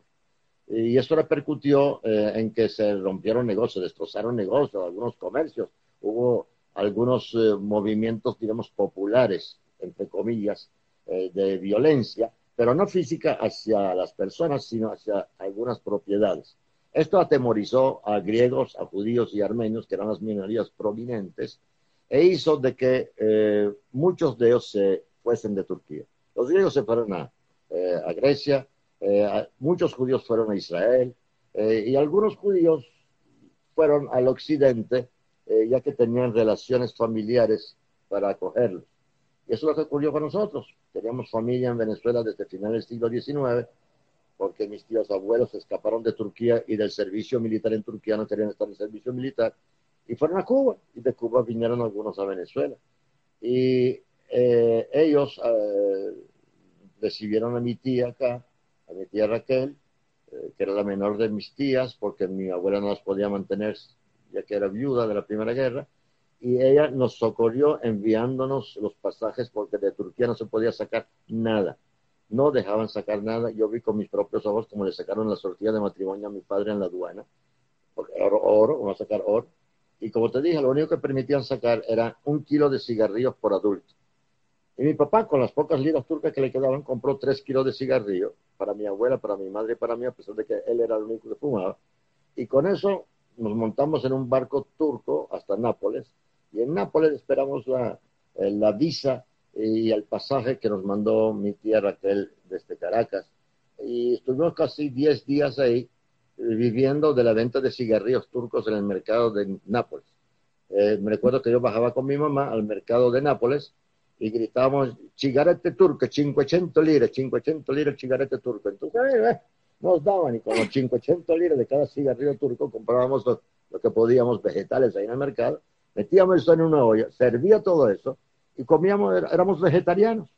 Y eso repercutió eh, en que se rompieron negocios, destrozaron negocios, algunos comercios, hubo algunos eh, movimientos, digamos, populares, entre comillas, eh, de violencia, pero no física hacia las personas, sino hacia algunas propiedades. Esto atemorizó a griegos, a judíos y armenios, que eran las minorías prominentes, e hizo de que eh, muchos de ellos se fuesen de Turquía. Los griegos se fueron a, eh, Grecia, eh, muchos judíos fueron a Israel y algunos judíos fueron al occidente ya que tenían relaciones familiares para acogerlos. Y eso es lo que ocurrió con nosotros. Teníamos familia en Venezuela desde finales del siglo XIX, porque mis tíos abuelos escaparon de Turquía y del servicio militar en Turquía, no querían estar en servicio militar, y fueron a Cuba, y de Cuba vinieron algunos a Venezuela. Y eh, ellos eh, recibieron a mi tía acá, a mi tía Raquel, eh, que era la menor de mis tías, porque mi abuela no las podía mantener, ya que era viuda de la Primera Guerra, y ella nos socorrió enviándonos los pasajes porque de Turquía no se podía sacar nada. No dejaban sacar nada. Yo vi con mis propios ojos como le sacaron la sortilla de matrimonio a mi padre en la aduana, porque oro, oro, vamos a sacar oro y como te dije, lo único que permitían sacar era un kilo de cigarrillos por adulto. Y mi papá, con las pocas liras turcas que le quedaban, compró tres kilos de cigarrillos para mi abuela, para mi madre y para mí, a pesar de que él era el único que fumaba. Y con eso nos montamos en un barco turco hasta Nápoles. Y en Nápoles esperamos la, eh, la visa y el pasaje que nos mandó mi tía Raquel desde Caracas. Y estuvimos casi 10 días ahí viviendo de la venta de cigarrillos turcos en el mercado de Nápoles. Eh, me recuerdo que yo bajaba con mi mamá al mercado de Nápoles y gritábamos, cigarette turco, 500 lire, 500 lire cigarette turco. Entonces, eh, eh, nos daban y con los 500 lire de cada cigarrillo turco comprábamos lo, que podíamos, vegetales ahí en el mercado, metíamos eso en una olla, servía todo eso y comíamos, éramos vegetarianos.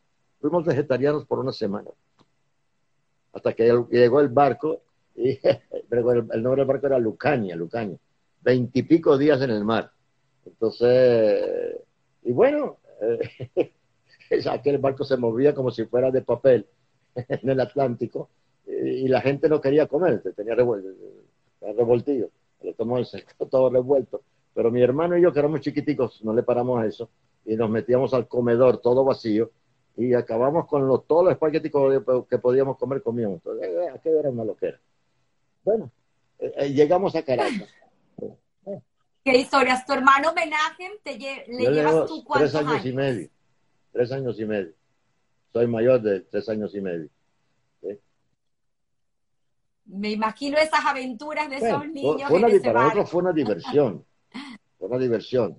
Fuimos vegetarianos por una semana. Hasta que llegó el barco y, [laughs] el, nombre del barco era Lucania, Lucania. Veintipico días en el mar. Entonces, y bueno, eh, [laughs] aquel barco se movía como si fuera de papel [laughs] en el Atlántico y, la gente no quería comer, tenía revoltillo, le tomó el todo revuelto. Pero mi hermano y yo, que éramos chiquiticos, no le paramos a eso y nos metíamos al comedor todo vacío y acabamos con los, todos los espaguetis que podíamos comer, comíamos. Entonces, eh, aquello era una loquera. Bueno, eh, eh, llegamos a Caracas. ¿Qué historias? ¿Tu hermano Menachem te le llevas tú cuántos Tres años, y medio. Tres años y medio. Soy mayor de tres años y medio. Me imagino esas aventuras de esos niños. Fue una, para nosotros fue una diversión. Fue una diversión.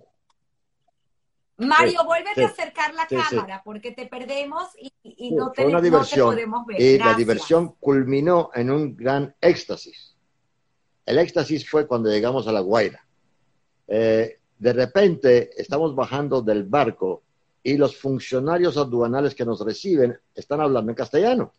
Mario, vuélvete a acercar la cámara porque te perdemos y, no, te, una diversión, podemos ver. Y la diversión culminó en un gran éxtasis. El éxtasis fue cuando llegamos a La Guaira. Eh, de repente estamos bajando del barco y los funcionarios aduanales que nos reciben están hablando en castellano.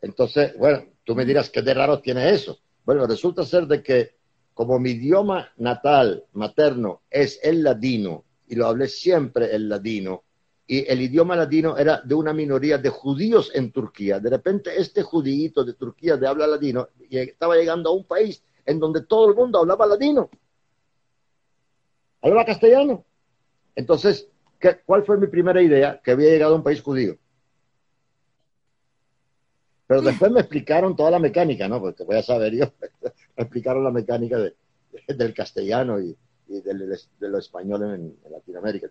Entonces, bueno, tú me dirás qué de raro tiene eso. Bueno, resulta ser de que como mi idioma natal, materno, es el ladino, y lo hablé siempre el ladino, y el idioma ladino era de una minoría de judíos en Turquía. De repente este judíito de Turquía de habla ladino estaba llegando a un país en donde todo el mundo hablaba ladino. Hablaba castellano. Entonces, ¿qué, ¿cuál fue mi primera idea? Que había llegado a un país judío. Pero después me explicaron toda la mecánica, ¿no? Porque voy a saber yo. [laughs] me explicaron la mecánica del castellano y, de lo español en, Latinoamérica.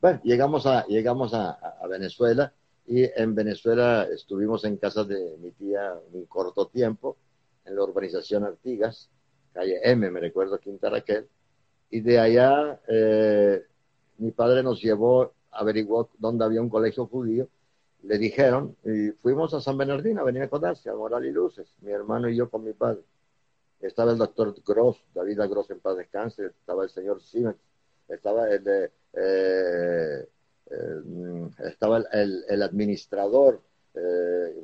Bueno, llegamos a, llegamos a, Venezuela y en Venezuela estuvimos en casa de mi tía un corto tiempo, en la urbanización Artigas, calle M, me recuerdo, Quinta Raquel, y de allá eh, mi padre nos llevó, averiguó dónde había un colegio judío le dijeron, y fuimos a San Bernardino a venir a Moral y Luces, mi hermano y yo con mi padre. Estaba el doctor Gross, David Gross en paz descanse, estaba el señor Siemens, estaba el, de, eh, estaba el, administrador, eh,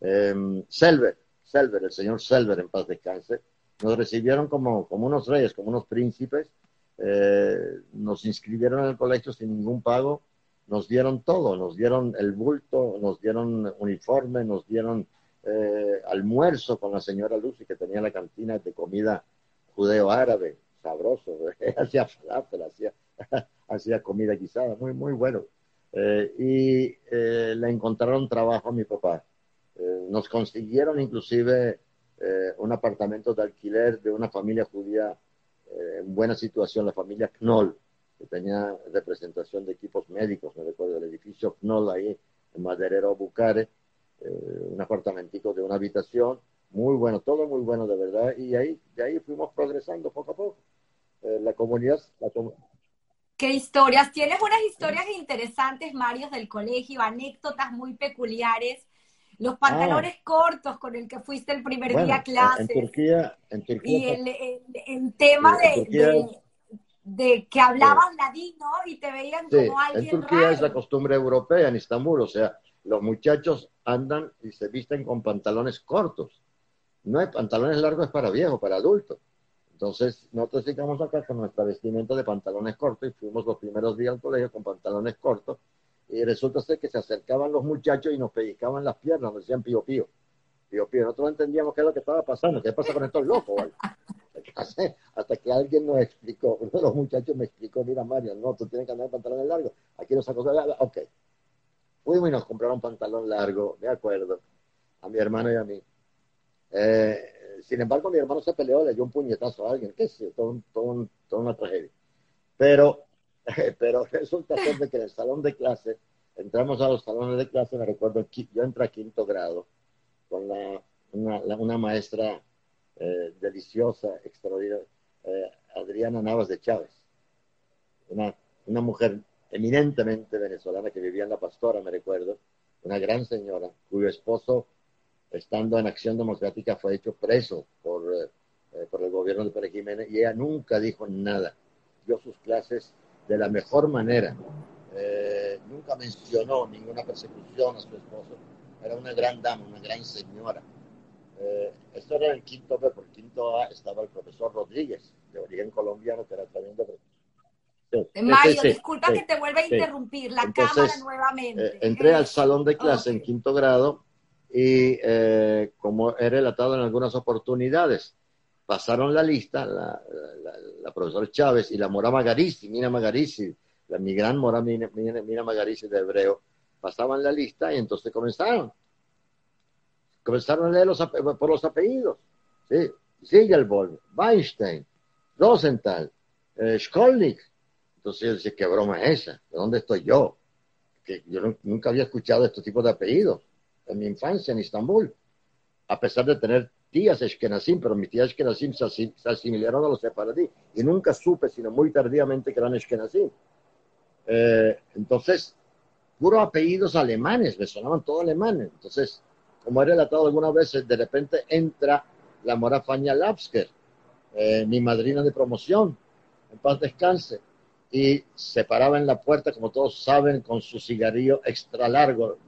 eh, [laughs] Selver, Selver, el señor Selver en paz descanse. Nos recibieron como, como unos reyes, como unos príncipes, eh, nos inscribieron en el colegio sin ningún pago nos dieron todo, nos dieron el bulto, nos dieron uniforme, nos dieron eh, almuerzo con la señora Lucy que tenía la cantina de comida judeo-árabe, sabroso, [laughs] hacía falafel, [laughs] hacía, comida guisada, muy, muy bueno. Eh, y eh, le encontraron trabajo a mi papá. nos consiguieron inclusive un apartamento de alquiler de una familia judía en buena situación, la familia Knoll que tenía representación de equipos médicos, me recuerdo, el edificio Knoll ahí en Maderero Bucare, eh, un apartamentico de una habitación, muy bueno, todo muy bueno de verdad, y ahí, de ahí fuimos progresando poco a poco. Eh, la comunidad... ¿Qué historias? Tienes unas historias interesantes, Mario, del colegio, anécdotas muy peculiares los pantalones ah. cortos con el que fuiste el primer día a clase. En Turquía, en Turquía. Y el, tema de, de que hablaban ladino y te veían como alguien En Turquía es la costumbre europea, en Estambul, o sea, los muchachos andan y se visten con pantalones cortos. No hay pantalones largos para viejos, para adultos. Entonces, nosotros llegamos acá con nuestra vestimenta de pantalones cortos y fuimos los primeros días al colegio con pantalones cortos y resulta ser que se acercaban los muchachos y nos pellizcaban las piernas, nos decían pío pío. Pío. Nosotros entendíamos qué es lo que estaba pasando, qué pasa con estos locos, [laughs] hasta que alguien nos explicó, uno de los muchachos me explicó, mira Mario, no, tú tienes que andar en pantalones largos, aquí nos sacó, ok. Fuimos y nos compraron pantalón largo, me acuerdo, a mi hermano y a mí. Eh, sin embargo, mi hermano se peleó, le dio un puñetazo a alguien, qué sé, todo, todo, una tragedia. Pero, [laughs] pero resulta ser que en el salón de clase, entramos a los salones de clase, me recuerdo, yo entré a quinto grado con la, una, una maestra eh, deliciosa, extraordinaria, eh, Adriana Navas de Chávez, una, una mujer eminentemente venezolana que vivía en La Pastora, me recuerdo, una gran señora cuyo esposo, estando en Acción Democrática, fue hecho preso por, eh, por el gobierno de Pérez Jiménez y ella nunca dijo nada. Dio sus clases de la mejor manera. nunca mencionó ninguna persecución a su esposo. Era una gran dama, una gran señora. Eh, esto era el quinto B, por quinto A estaba el profesor Rodríguez, de origen colombiano, que era tremendo Mario, disculpa que te vuelva a interrumpir, la cámara nuevamente. Eh, entré al salón de clase en quinto grado y eh, como he relatado en algunas oportunidades, pasaron la lista, la, la, profesora Chávez y la Mora Magarici, Mina Magarici, la mi gran Mora Mina, Mina Magarici de hebreo, pasaban la lista y entonces comenzaron comenzaron a leer por los apellidos. ¿sí? Weinstein, Rosenthal, eh, Skolnik. Entonces yo decía, ¿qué broma es esa? ¿De dónde estoy yo? Que yo nunca había escuchado este tipo de apellidos en mi infancia en Estambul. A pesar de tener tías Eskenazim, pero mis tías Eskenazim se, se asimilaron a los separadí. Y nunca supe, sino muy tardíamente, que eran Eskenazim. Eh, entonces, puros apellidos alemanes, me sonaban todos alemanes. Entonces, como he relatado algunas veces, de repente entra la mora Fania Lapsker, eh, mi madrina de promoción, en paz descanse, y se paraba en la puerta, como todos saben, con su cigarrillo extra largo,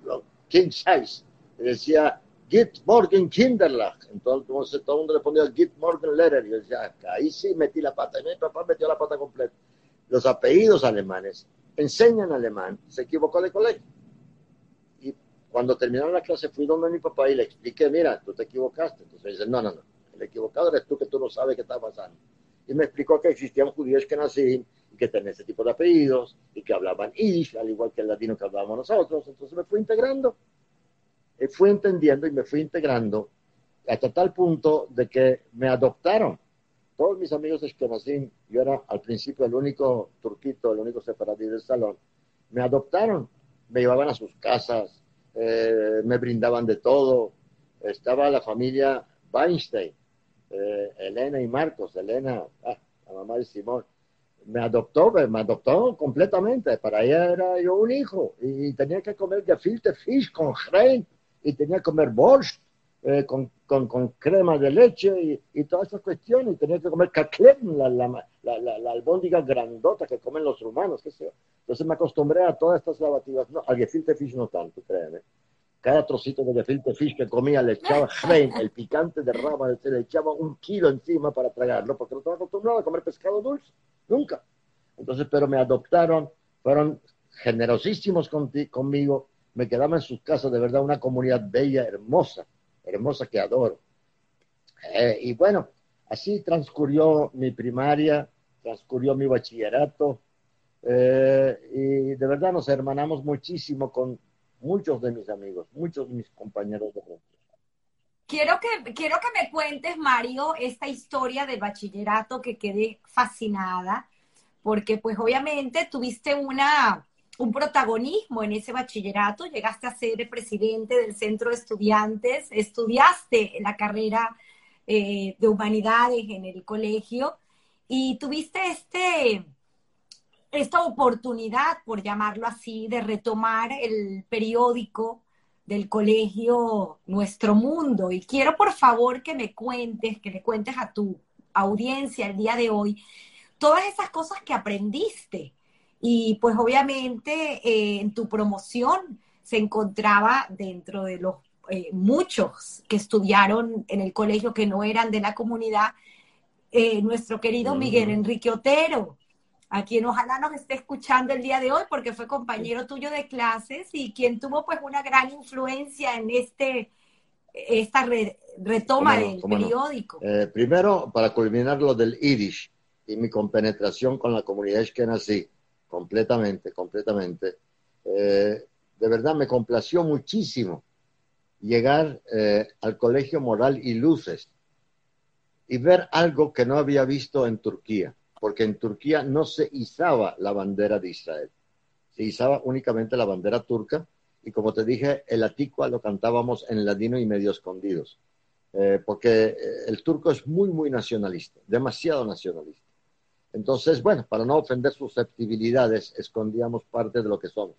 king size, y decía, Git Morgen Kinderlach. Entonces todo el mundo le ponía Git Morgen Letter. Y yo decía, ahí sí metí la pata. Y mi papá metió la pata completa. Los apellidos alemanes enseñan alemán. Se equivocó de colegio. Y cuando terminaron la clase fui donde mi papá y le expliqué, mira, tú te equivocaste. Entonces dice, no, no, no. El equivocado eres tú que tú no sabes qué está pasando. Y me explicó que existían judíos que nacían y que tenían ese tipo de apellidos y que hablaban Yiddish, al igual que el latino que hablábamos nosotros. Entonces me fui integrando eh, fui entendiendo y me fui integrando hasta tal punto de que me adoptaron. Todos mis amigos de Eskenazim, yo era al principio el único turquito, el único separadí del salón, me adoptaron, me llevaban a sus casas, eh, me brindaban de todo. Estaba la familia Weinstein, eh, Elena y Marcos, Elena, ah, la mamá de Simón, me adoptó, me adoptó completamente. Para ella era yo un hijo y tenía que comer gefilte fish con rein y tenía que comer borscht eh, con, con, con, crema de leche y, y todas esas cuestiones, y tenía que comer kaklem, la, la, la, la, albóndiga grandota que comen los rumanos, qué sé yo. Entonces me acostumbré a todas estas lavativas. No, al gefilte fish no tanto, créeme. Cada trocito de gefilte fish que comía le echaba el picante de rama, le echaba un kilo encima para tragarlo, porque no estaba acostumbrado a comer pescado dulce, nunca. Entonces, pero me adoptaron, fueron generosísimos conmigo, me quedaba en sus casas, de verdad, una comunidad bella, hermosa, hermosa que adoro. Eh, y bueno, así transcurrió mi primaria, transcurrió mi bachillerato, eh, y de verdad nos hermanamos muchísimo con muchos de mis amigos, muchos de mis compañeros de Quiero que, quiero que me cuentes, Mario, esta historia del bachillerato que quedé fascinada, porque pues obviamente tuviste una, un protagonismo en ese bachillerato, llegaste a ser presidente del centro de estudiantes, estudiaste la carrera eh, de humanidades en el colegio y tuviste este, esta oportunidad, por llamarlo así, de retomar el periódico del colegio Nuestro Mundo. Y quiero por favor que me cuentes, que le cuentes a tu audiencia el día de hoy todas esas cosas que aprendiste y pues obviamente eh, en tu promoción se encontraba dentro de los eh, muchos que estudiaron en el colegio que no eran de la comunidad, eh, nuestro querido Miguel Enrique Otero, a quien ojalá nos esté escuchando el día de hoy porque fue compañero tuyo de clases y quien tuvo pues una gran influencia en este esta retoma del periódico. primero, para culminar lo del Yiddish y mi compenetración con la comunidad que nací, completamente, completamente. Eh, de verdad me complació muchísimo llegar eh, al Colegio Moral y Luces y ver algo que no había visto en Turquía, porque en Turquía no se izaba la bandera de Israel, se izaba únicamente la bandera turca y como te dije, el aticua lo cantábamos en ladino y medio escondidos, eh, porque el turco es muy, muy nacionalista, demasiado nacionalista. Entonces, bueno, para no ofender susceptibilidades, escondíamos parte de lo que somos.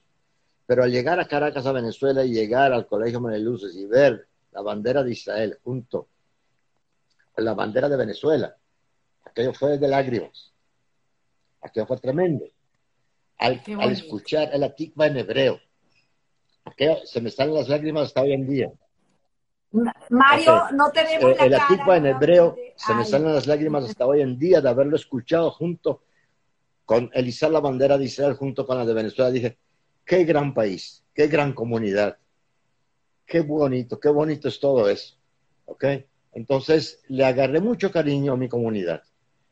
Pero al llegar a Caracas, a Venezuela, y llegar al Colegio Maneluces y ver la bandera de Israel junto con la bandera de Venezuela, aquello fue de lágrimas. Aquello fue tremendo. Al, escuchar el atikva en hebreo, aquello, se me salen las lágrimas hasta hoy en día. Mario, no tenemos eh, la El en hebreo, se me salen las lágrimas hasta hoy en día de haberlo escuchado junto con Elizar la bandera de Israel junto con la de Venezuela. Dije, qué gran país, qué gran comunidad, qué bonito, qué bonito es todo eso. ¿Ok? Entonces le agarré mucho cariño a mi comunidad,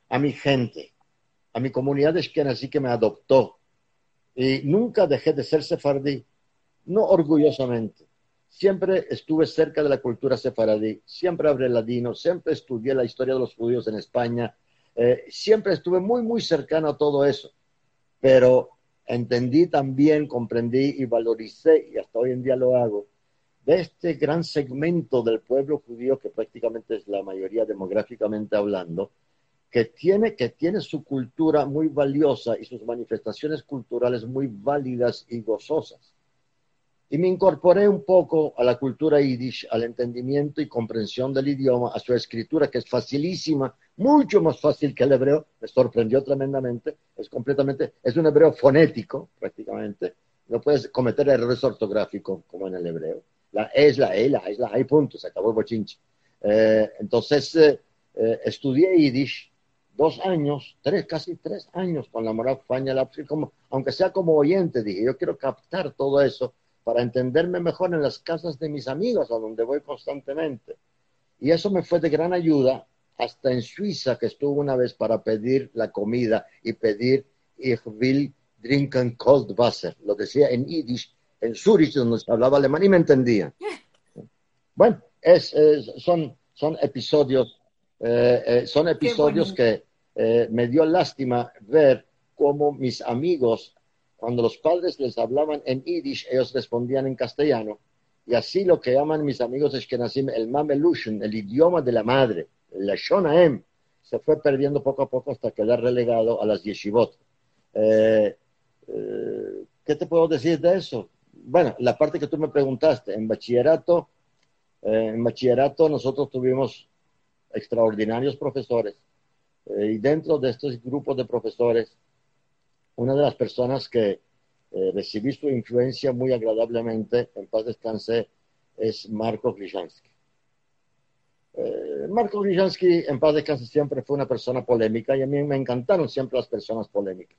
a mi gente, a mi comunidad así que me adoptó. Y nunca dejé de ser sefardí, no orgullosamente Siempre estuve cerca de la cultura sefaradí, siempre hablé ladino, siempre estudié la historia de los judíos en España, eh, siempre estuve muy, muy cercano a todo eso. Pero entendí también, comprendí y valoricé, y hasta hoy en día lo hago, de este gran segmento del pueblo judío, que prácticamente es la mayoría demográficamente hablando, que tiene, que tiene su cultura muy valiosa y sus manifestaciones culturales muy válidas y gozosas y me incorporé un poco a la cultura yiddish, al entendimiento y comprensión del idioma, a su escritura, que es facilísima, mucho más fácil que el hebreo, me sorprendió tremendamente, es completamente, es un hebreo fonético prácticamente, no puedes cometer errores ortográficos como en el hebreo, La E es la E, la es la E, punto, se acabó el bochinche. Eh, entonces, eh, eh, estudié Yiddish dos años, tres, casi tres años con la moral Faña, aunque sea como oyente, dije, yo quiero captar todo eso para entenderme mejor en las casas de mis amigos, a donde voy constantemente. Y eso me fue de gran ayuda hasta en Suiza, que estuve una vez para pedir la comida y pedir Ich will trinken cold Wasser. Lo decía en Yiddish, en Zurich, donde se hablaba alemán y me entendían. [laughs] Bueno, es, son, son episodios, eh, eh, son episodios que eh, me dio lástima ver cómo mis amigos, cuando los padres les hablaban en Yiddish, ellos respondían en castellano. Y así lo que llaman mis amigos nacimos el Mamelushen, el idioma de la madre, la Shonaem, se fue perdiendo poco a poco hasta quedar relegado a las yeshivot. ¿Qué te puedo decir de eso? Bueno, la parte que tú me preguntaste, en bachillerato eh, en bachillerato nosotros tuvimos extraordinarios profesores eh, y dentro de estos grupos de profesores, una de las personas que eh, recibí su influencia muy agradablemente, en paz descanse, es Marco Grishansky. Marco Grishansky, en paz descanse, siempre fue una persona polémica y a mí me encantaron siempre las personas polémicas.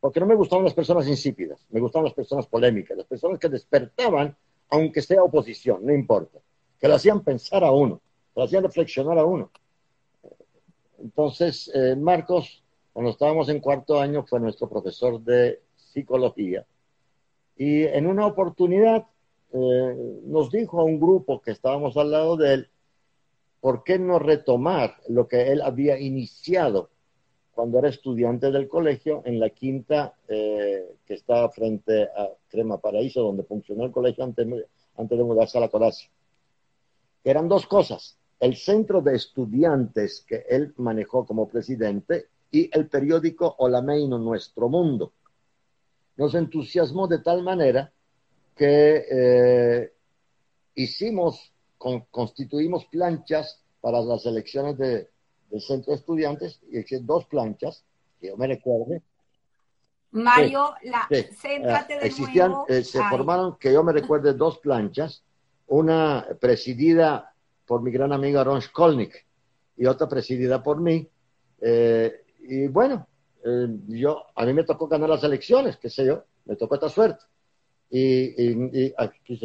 Porque no me gustaban las personas insípidas, me gustaban las personas polémicas, las personas que despertaban, aunque sea oposición, no importa que lo hacían pensar a uno, que lo hacían reflexionar a uno. Entonces, eh, Marcos, cuando estábamos en cuarto año, fue nuestro profesor de psicología. Y en una oportunidad eh, nos dijo a un grupo que estábamos al lado de él, ¿por qué no retomar lo que él había iniciado cuando era estudiante del colegio en la quinta eh, que estaba frente a Crema Paraíso, donde funcionó el colegio antes, antes de mudarse a la Codacia? eran dos cosas, el centro de estudiantes que él manejó como presidente y el periódico Olameino Nuestro Mundo. Nos entusiasmó de tal manera que eh, hicimos, constituimos planchas para las elecciones de, del centro de estudiantes y hice dos planchas, que yo me recuerde. Mario, la, céntrate de Existían, eh, se formaron, que yo me recuerde, dos planchas una presidida por mi gran amigo Ron Skolnick y otra presidida por mí. Eh, y bueno, eh, yo, a mí me tocó ganar las elecciones, qué sé yo, me tocó esta suerte. Y, y, aquí,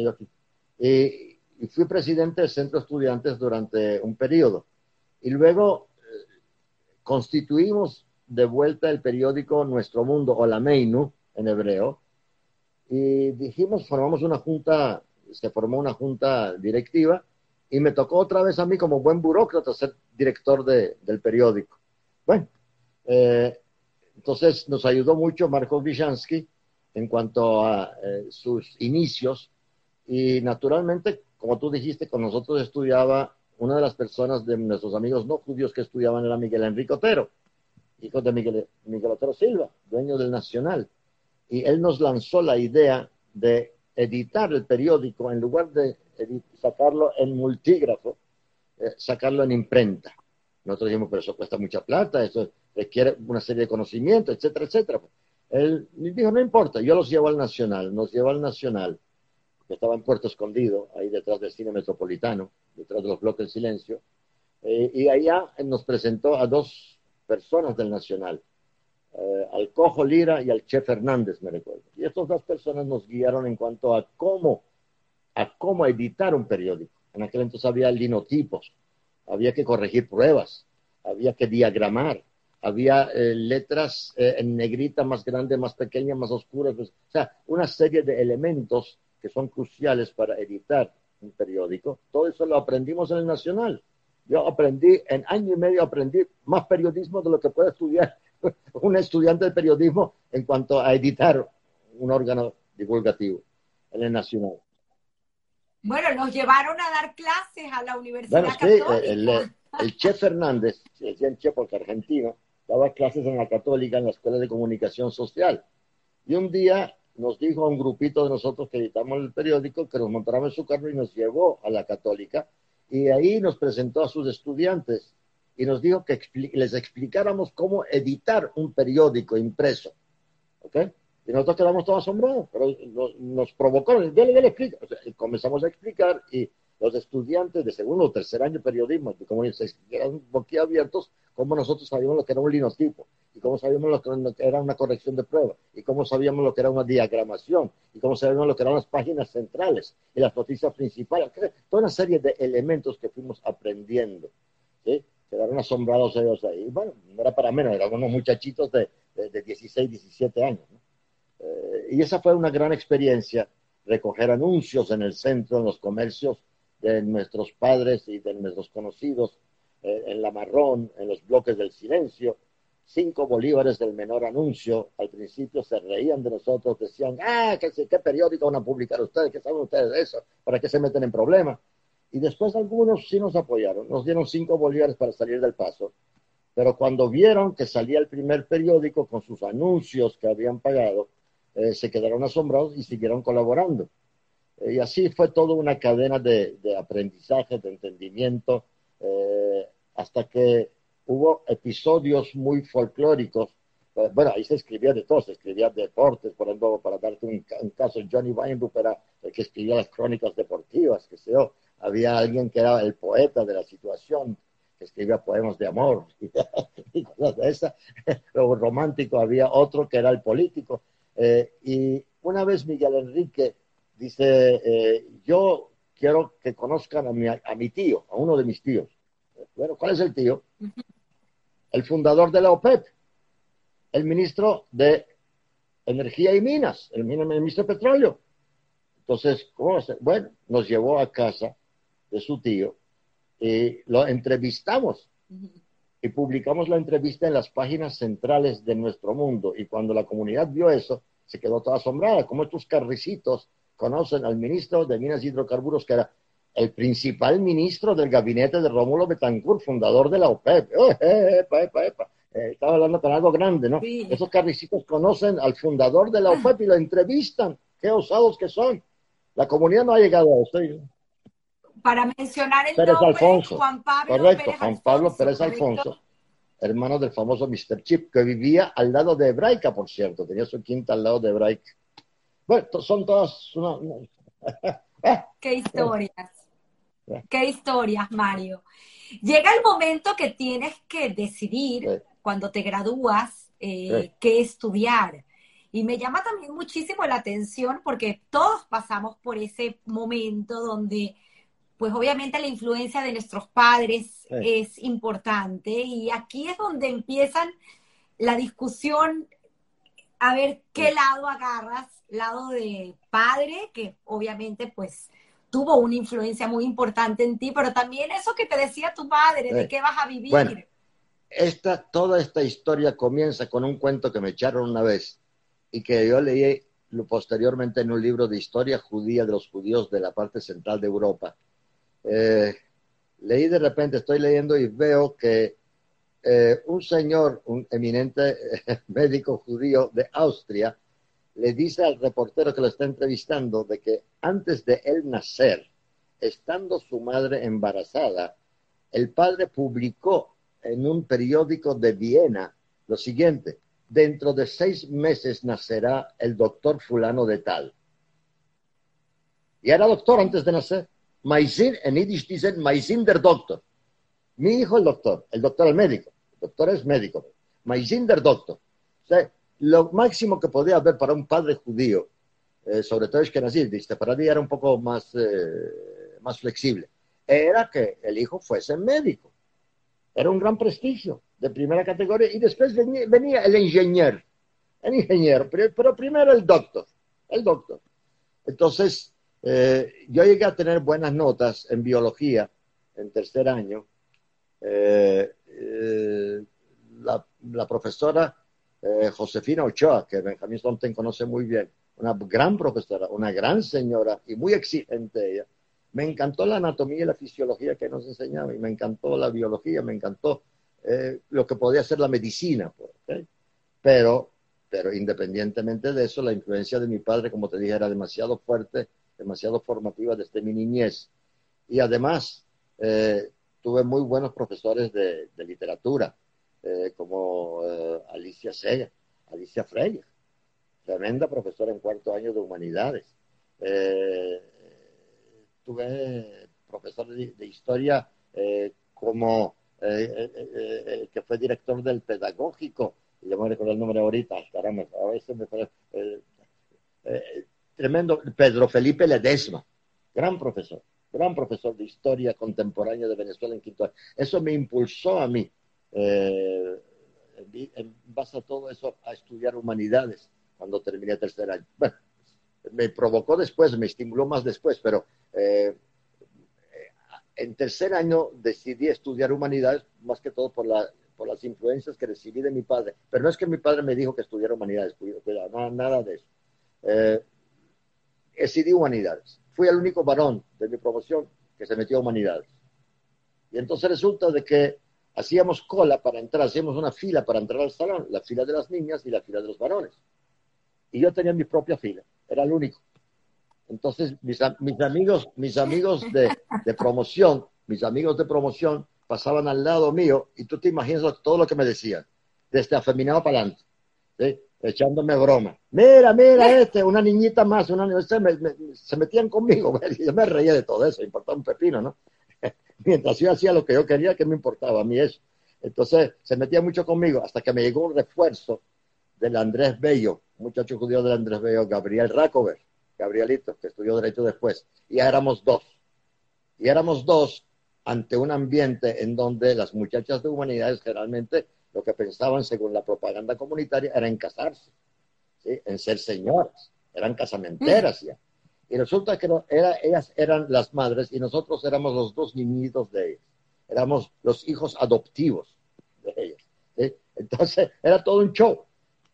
y, y fui presidente del Centro de Estudiantes durante un periodo. Y luego eh, constituimos de vuelta el periódico Nuestro Mundo, o la Meinu, en hebreo, y dijimos, formamos una junta se formó una junta directiva y me tocó otra vez a mí como buen burócrata ser director del periódico. Bueno, eh, entonces nos ayudó mucho Marco Wiszansky en cuanto a eh, sus inicios y naturalmente, como tú dijiste, con nosotros estudiaba una de las personas de nuestros amigos no judíos que estudiaban era Miguel Enrique Otero, hijo de Miguel, Miguel Otero Silva, dueño del Nacional. Y él nos lanzó la idea de editar el periódico, en lugar de sacarlo en multígrafo, eh, sacarlo en imprenta. Nosotros dijimos, pero eso cuesta mucha plata, eso requiere una serie de conocimientos, etcétera, etcétera. Él dijo, no importa, yo los llevo al Nacional, nos lleva al Nacional, que estaba en Puerto Escondido, ahí detrás del cine metropolitano, detrás de los bloques del silencio, eh, y allá nos presentó a dos personas del Nacional, eh, al Cojo Lira y al Che Fernández, me recuerdo. Y estas dos personas nos guiaron en cuanto a cómo, a cómo editar un periódico. En aquel entonces había linotipos, había que corregir pruebas, había que diagramar, había eh, letras eh, en negrita más grandes, más pequeñas, más oscuras, pues, o sea, una serie de elementos que son cruciales para editar un periódico. Todo eso lo aprendimos en el Nacional. Yo aprendí, en año y medio aprendí más periodismo de lo que puede estudiar [laughs] un estudiante de periodismo en cuanto a editar un órgano divulgativo en el Nacional. Bueno, nos llevaron a dar clases a la Universidad bueno, Católica. el, el Che Fernández, el Che porque argentino, daba clases en la Católica en la Escuela de Comunicación Social. Y un día nos dijo a un grupito de nosotros que editamos el periódico que nos montáramos en su carro y nos llevó a la Católica y ahí nos presentó a sus estudiantes y nos dijo que les explicáramos cómo editar un periódico impreso. ¿Ok? Y nosotros quedamos todos asombrados, pero nos, provocó, dale, dale, explica. comenzamos a explicar y los estudiantes de segundo o tercer año de periodismo, como se quedan boquiabiertos, cómo nosotros sabíamos lo que era un linotipo, y cómo sabíamos lo que era una corrección de prueba, y cómo sabíamos lo que era una diagramación, y cómo sabíamos lo que eran las páginas centrales y las noticias principales, toda una serie de elementos que fuimos aprendiendo. ¿sí? Quedaron asombrados ellos ahí. Bueno, no era para menos, eran unos muchachitos de, de, 16, 17 años. Eh, y esa fue una gran experiencia, recoger anuncios en el centro, en los comercios de nuestros padres y de nuestros conocidos, eh, en la marrón, en los bloques del silencio, cinco bolívares del menor anuncio. Al principio se reían de nosotros, decían, ah, ¿qué, periódico van a publicar ustedes? ¿Qué saben ustedes de eso? ¿Para qué se meten en problemas? Y después algunos sí nos apoyaron, nos dieron cinco bolívares para salir del paso. Pero cuando vieron que salía el primer periódico con sus anuncios que habían pagado, eh, se quedaron asombrados y siguieron colaborando. Eh, y así fue toda una cadena de, aprendizaje, de entendimiento, eh, hasta que hubo episodios muy folclóricos. Bueno, ahí se escribía de todo, se escribía de deportes, por ejemplo, para darte un, caso, Johnny Weinbuch era el que escribía las crónicas deportivas, que sé yo. Había alguien que era el poeta de la situación, que escribía poemas de amor [laughs] y cosas de esas. [laughs] Luego romántico había otro que era el político. Eh, y una vez Miguel Enrique dice, eh, yo quiero que conozcan a mi, a mi tío, a uno de mis tíos. Bueno, ¿cuál es el tío? El fundador de la OPEP, el ministro de Energía y Minas, el ministro de Petróleo. Entonces, ¿cómo Bueno, nos llevó a casa de su tío y lo entrevistamos y publicamos la entrevista en las páginas centrales de nuestro mundo. Y cuando la comunidad vio eso, se quedó toda asombrada, como estos carricitos conocen al ministro de Minas y Hidrocarburos, que era el principal ministro del gabinete de Rómulo Betancourt, fundador de la OPEP. Eh, eh, eh, estaba hablando con algo grande, ¿no? Esos carricitos conocen al fundador de la OPEP y lo entrevistan. Qué osados que son. La comunidad no ha llegado a esto. Para mencionar el nombre, Juan Pablo Correcto, Juan Pablo Pérez Alfonso, hermano del famoso Mr. Chip, que vivía al lado de Hebraica, por cierto. Tenía su quinta al lado de Hebraica. Bueno, son todas [laughs] Qué historias. Qué historias, Mario. Llega el momento que tienes que decidir, cuando te gradúas, eh, qué estudiar. Y me llama también muchísimo la atención porque todos pasamos por ese momento donde, pues obviamente la influencia de nuestros padres es importante y aquí es donde empiezan la discusión a ver qué lado agarras, lado de padre, que obviamente pues tuvo una influencia muy importante en ti, pero también eso que te decía tu padre, de qué vas a vivir. Bueno, esta, toda esta historia comienza con un cuento que me echaron una vez y que yo leí posteriormente en un libro de historia judía de los judíos de la parte central de Europa. Eh, leí de repente, estoy leyendo y veo que eh, un señor, un eminente eh, [laughs] médico judío de Austria, le dice al reportero que lo está entrevistando de que antes de él nacer, estando su madre embarazada, el padre publicó en un periódico de Viena lo siguiente, dentro de seis meses nacerá el doctor fulano de tal. Y era doctor antes de nacer. Maisin, en Yiddish dicen Maisin der doctor. Mi hijo el doctor, el doctor el médico doctor es médico, Maisinder doctor. O sea, lo máximo que podía haber para un padre judío, eh, sobre todo es que nací, para mí era un poco más, eh, más flexible, era que el hijo fuese médico. Era un gran prestigio de primera categoría y después venía, el ingeniero, el ingeniero, pero, primero el doctor, el doctor. Entonces, eh, yo llegué a tener buenas notas en biología en tercer año. Eh, eh, la, profesora eh, Josefina Ochoa, que Benjamín Sonten conoce muy bien, una gran profesora, una gran señora y muy exigente ella. Me encantó la anatomía y la fisiología que nos enseñaba y me encantó la biología, me encantó eh, lo que podía ser la medicina. Pues, pero, pero independientemente de eso, la influencia de mi padre, como te dije, era demasiado fuerte, demasiado formativa desde mi niñez. Y además, tuve muy buenos profesores de, literatura, eh, como eh, Alicia Sega, Alicia Freire. tremenda profesora en cuarto año de humanidades. Eh, tuve profesor de, historia como que fue director del pedagógico, yo me recuerdo el nombre ahorita, caramba, a veces me tremendo, Pedro Felipe Ledesma, gran profesor, gran profesor de historia contemporánea de Venezuela en quinto año. Eso me impulsó a mí, en base a todo eso, a estudiar humanidades cuando terminé tercer año. Bueno, me provocó después, me estimuló más después, pero eh, en tercer año decidí estudiar humanidades, más que todo por, la, por las influencias que recibí de mi padre. Pero no es que mi padre me dijo que estudiara humanidades, cuidado, nada, nada de eso. Eh, decidí humanidades. Fui el único varón de mi promoción que se metió a humanidades. Y entonces resulta de que hacíamos cola para entrar, hacíamos una fila para entrar al salón, la fila de las niñas y la fila de los varones y yo tenía mi propia fila, era el único. Entonces, mis, amigos, mis amigos de, promoción, mis amigos de promoción pasaban al lado mío y tú te imaginas todo lo que me decían, desde afeminado para adelante, echándome broma. Mira, mira [laughs] este, una niñita más, una se, se metían conmigo, [laughs] yo me reía de todo eso, importaba un pepino, ¿no? [laughs] Mientras yo hacía lo que yo quería, que me importaba a mí eso. Entonces, se metía mucho conmigo hasta que me llegó un refuerzo del Andrés Bello, muchacho judío del Andrés Bello, Gabriel Racover, Gabrielito, que estudió Derecho después, y éramos dos. Y éramos dos ante un ambiente en donde las muchachas de humanidades generalmente lo que pensaban, según la propaganda comunitaria, era en casarse, en ser señoras, eran casamenteras ya. Y resulta que era, ellas eran las madres y nosotros éramos los dos niñitos de ellas. Éramos los hijos adoptivos de ellas. Entonces era todo un show.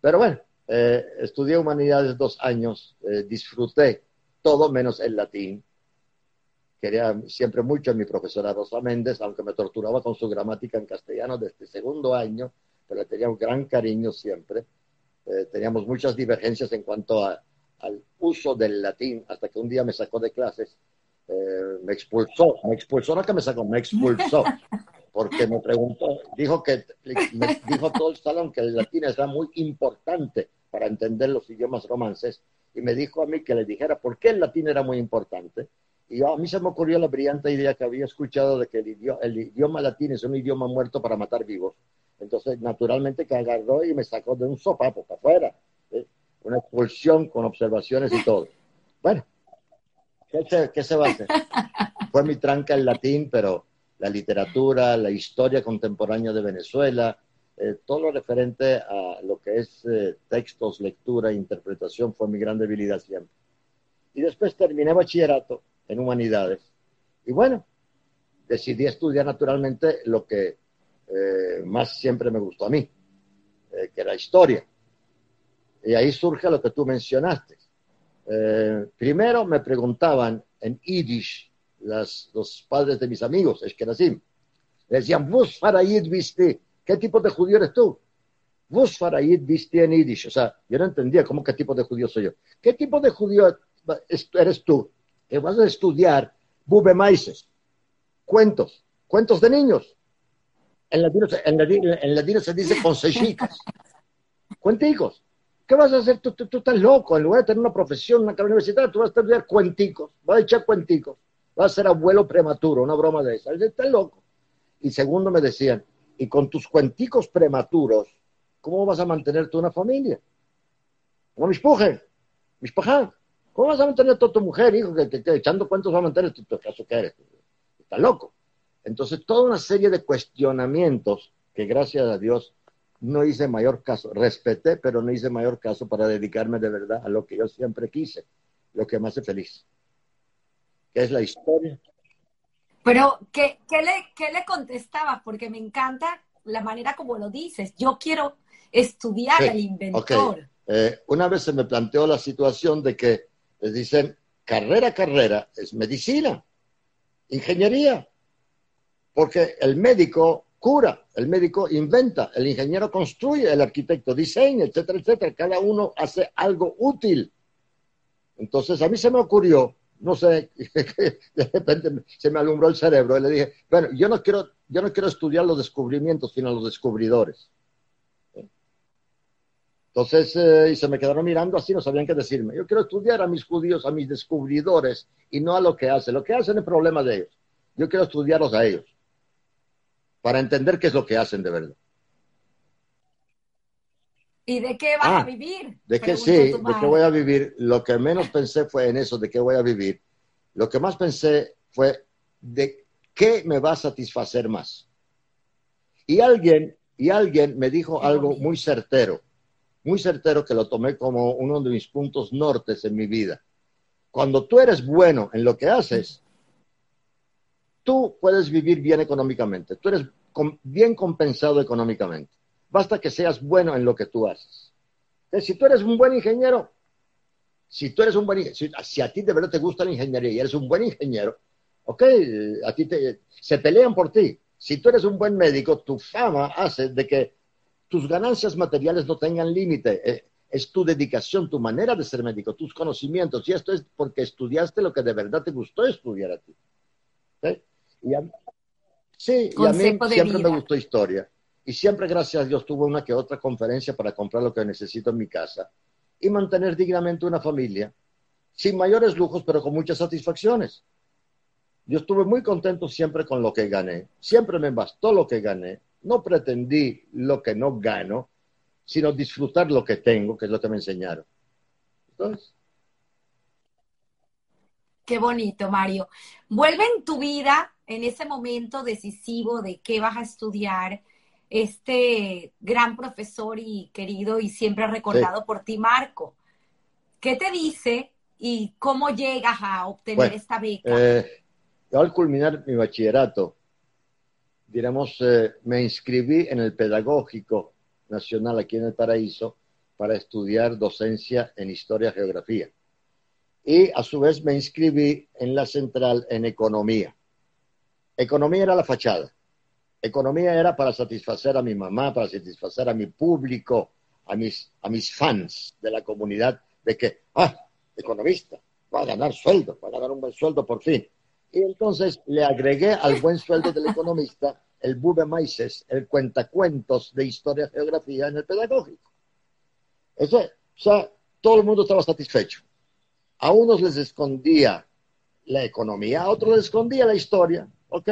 Pero bueno, eh, estudié humanidades dos años, eh, disfruté todo menos el latín. Quería siempre mucho a mi profesora Rosa Méndez, aunque me torturaba con su gramática en castellano desde segundo año, pero le tenía un gran cariño siempre. Eh, teníamos muchas divergencias en cuanto al uso del latín, hasta que un día me sacó de clases, me expulsó, me expulsó, no que me sacó, me expulsó, [laughs] porque me preguntó, dijo que, me dijo todo el salón que el latín era muy importante para entender los idiomas romances y me dijo a mí que le dijera por qué el latín era muy importante. Y a mí se me ocurrió la brillante idea que había escuchado de que el idioma, latín es un idioma muerto para matar vivos. Entonces, naturalmente que agarró y me sacó de un sopapo para afuera. Una expulsión con observaciones y todo. Bueno, ¿qué se, ¿qué se va a hacer? [laughs] Fue mi tranca el latín, pero la literatura, la historia contemporánea de Venezuela, eh, todo lo referente a lo que es eh, textos, lectura, interpretación fue mi gran debilidad siempre. Y después terminé bachillerato en humanidades. Y bueno, decidí estudiar naturalmente lo que eh, más siempre me gustó a mí, que era historia. Y ahí surge lo que tú mencionaste. primero me preguntaban en Yiddish los padres de mis amigos, es que así. Me decían, vos farayid viste ¿Qué tipo de judío eres tú? Vos farayid viste en Yiddish. O sea, yo no entendía cómo qué tipo de judío soy yo. ¿Qué tipo de judío eres tú? Que vas a estudiar bube maices, cuentos, cuentos de niños. En latino, en se dice consejicas. [laughs] Cuenticos. ¿Qué vas a hacer? Tú, tú, estás loco. En lugar de tener una profesión, una carrera universitaria, tú vas a estudiar cuenticos. Vas a echar cuenticos. Vas a ser abuelo prematuro, una broma de esa. Estás loco. Y segundo me decían, y con tus cuenticos prematuros, ¿cómo vas a mantener tú una familia? Como mis pujes, mis pajas. ¿Cómo vas a mantener a toda tu mujer, hijo, que, que, echando cuentos va a mantener tu, caso que eres? Está loco. Entonces, toda una serie de cuestionamientos que gracias a Dios no hice mayor caso. Respeté, pero no hice mayor caso para dedicarme de verdad a lo que yo siempre quise, lo que me hace feliz, que es la historia pero, ¿qué, le, le contestaba? Porque me encanta la manera como lo dices. Yo quiero estudiar al inventor. Eh, una vez se me planteó la situación de que les dicen, carrera, carrera, es medicina, ingeniería, porque el médico cura, el médico inventa, el ingeniero construye, el arquitecto diseña, etcétera, etcétera. Cada uno hace algo útil. Entonces a mí se me ocurrió no sé, [laughs] de repente se me alumbró el cerebro y le dije, bueno, yo no quiero, yo no quiero estudiar los descubrimientos, sino los descubridores. Entonces, eh, y se me quedaron mirando así, no sabían qué decirme. Yo quiero estudiar a mis judíos, a mis descubridores, y no a lo que hacen. Lo que hacen es problema de ellos. Yo quiero estudiarlos a ellos, para entender qué es lo que hacen de verdad. ¿Y de qué vas a ah, vivir? De qué sí, de qué voy a vivir. Lo que menos pensé fue en eso, de qué voy a vivir. Lo que más pensé fue de qué me va a satisfacer más. Y alguien, y alguien me dijo algo muy certero muy certero que lo tomé como uno de mis puntos nortes en mi vida. Cuando tú eres bueno en lo que haces, tú puedes vivir bien económicamente, tú eres bien compensado económicamente. Basta que seas bueno en lo que tú haces. si tú eres un buen ingeniero, si tú eres un buen si, si a ti de verdad te gusta la ingeniería y eres un buen ingeniero, ok, a ti se pelean por ti. Si tú eres un buen médico, tu fama hace de que tus ganancias materiales no tengan límite. Eh, es tu dedicación, tu manera de ser médico, tus conocimientos. Y esto es porque estudiaste lo que de verdad te gustó estudiar a ti. Y sí, y a mí siempre me gustó historia. Y siempre, gracias a Dios, tuve una que otra conferencia para comprar lo que necesito en mi casa y mantener dignamente una familia, sin mayores lujos, pero con muchas satisfacciones. Yo estuve muy contento siempre con lo que gané. Siempre me bastó lo que gané no pretendí lo que no gano, sino disfrutar lo que tengo, que es lo que me enseñaron. Entonces. Qué bonito, Mario. Vuelve en tu vida, en ese momento decisivo de qué vas a estudiar, este gran profesor y querido y siempre recordado por ti, Marco. ¿Qué te dice y cómo llegas a obtener esta beca? Eh, al culminar mi bachillerato, diremos, eh, me inscribí en el Pedagógico Nacional aquí en el Paraíso para estudiar docencia en Historia y Geografía. Y a su vez me inscribí en la central en Economía. Economía era la fachada. Economía era para satisfacer a mi mamá, para satisfacer a mi público, a mis, a mis fans de la comunidad, de que, ah, economista, va a ganar sueldo, va a ganar un buen sueldo por fin. Y entonces le agregué al buen sueldo del economista el Bube Maises, el cuentacuentos de historia y geografía en el pedagógico. Eso, o sea, todo el mundo estaba satisfecho. A unos les escondía la economía, a otros les escondía la historia, ¿ok?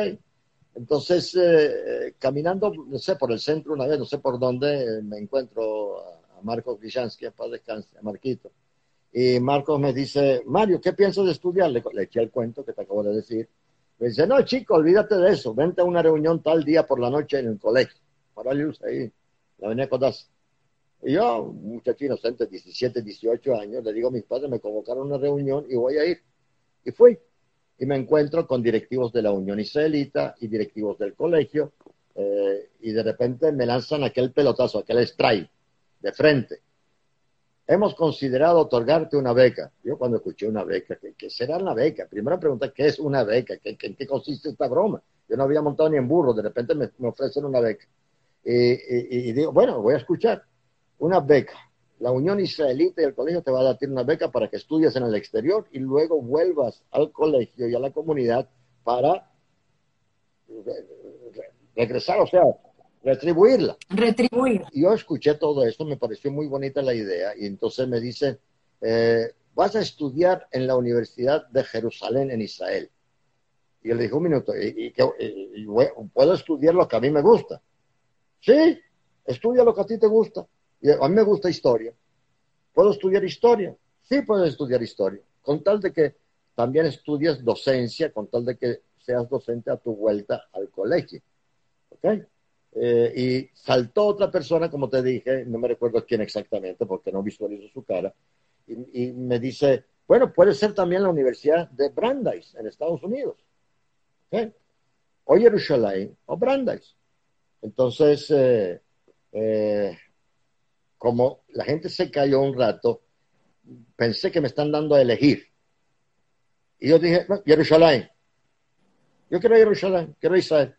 Entonces, eh, caminando, no sé, por el centro una vez, no sé por dónde, me encuentro a, Marcos Grishansky, para descanse, a Marquito. Y Marcos me dice, Mario, ¿qué piensas de estudiar? Le, eché el cuento que te acabo de decir. Me dice, no, chico, olvídate de eso. Vente a una reunión tal día por la noche en el colegio. Para luz ahí, la venía Codaz. Y yo, un muchacho inocente, 17, 18 años, le digo a mis padres, me convocaron una reunión y voy a ir. Y fui. Y me encuentro con directivos de la Unión Israelita y directivos del colegio. Eh, y de repente me lanzan aquel pelotazo, aquel strike de frente hemos considerado otorgarte una beca. Yo cuando escuché una beca, ¿qué, será una beca? Primero pregunté, ¿qué es una beca? ¿Qué, ¿En qué consiste esta broma? Yo no había montado ni en burro, de repente me, ofrecen una beca. Y, digo, bueno, voy a escuchar. Una beca. La Unión Israelita y el colegio te va a dar una beca para que estudies en el exterior y luego vuelvas al colegio y a la comunidad para regresar, o sea, retribuirla. Retribuir. Yo escuché todo esto, me pareció muy bonita la idea y entonces me dicen, eh, vas a estudiar en la Universidad de Jerusalén en Israel. Y yo le dije, un minuto, ¿y, puedo estudiar lo que a mí me gusta? Sí, estudia lo que a ti te gusta. Y a mí me gusta historia. ¿Puedo estudiar historia? Sí, puedes estudiar historia. Con tal de que también estudies docencia, con tal de que seas docente a tu vuelta al colegio. ¿Ok? Eh, y saltó otra persona, como te dije, no me recuerdo quién exactamente porque no visualizo su cara, y, me dice, bueno, puede ser también la Universidad de Brandeis en Estados Unidos. O Jerusalén o Brandeis. Entonces, eh, eh, como la gente se cayó un rato, pensé que me están dando a elegir. Y yo dije, Jerusalén. Yo quiero Jerusalén, quiero Israel.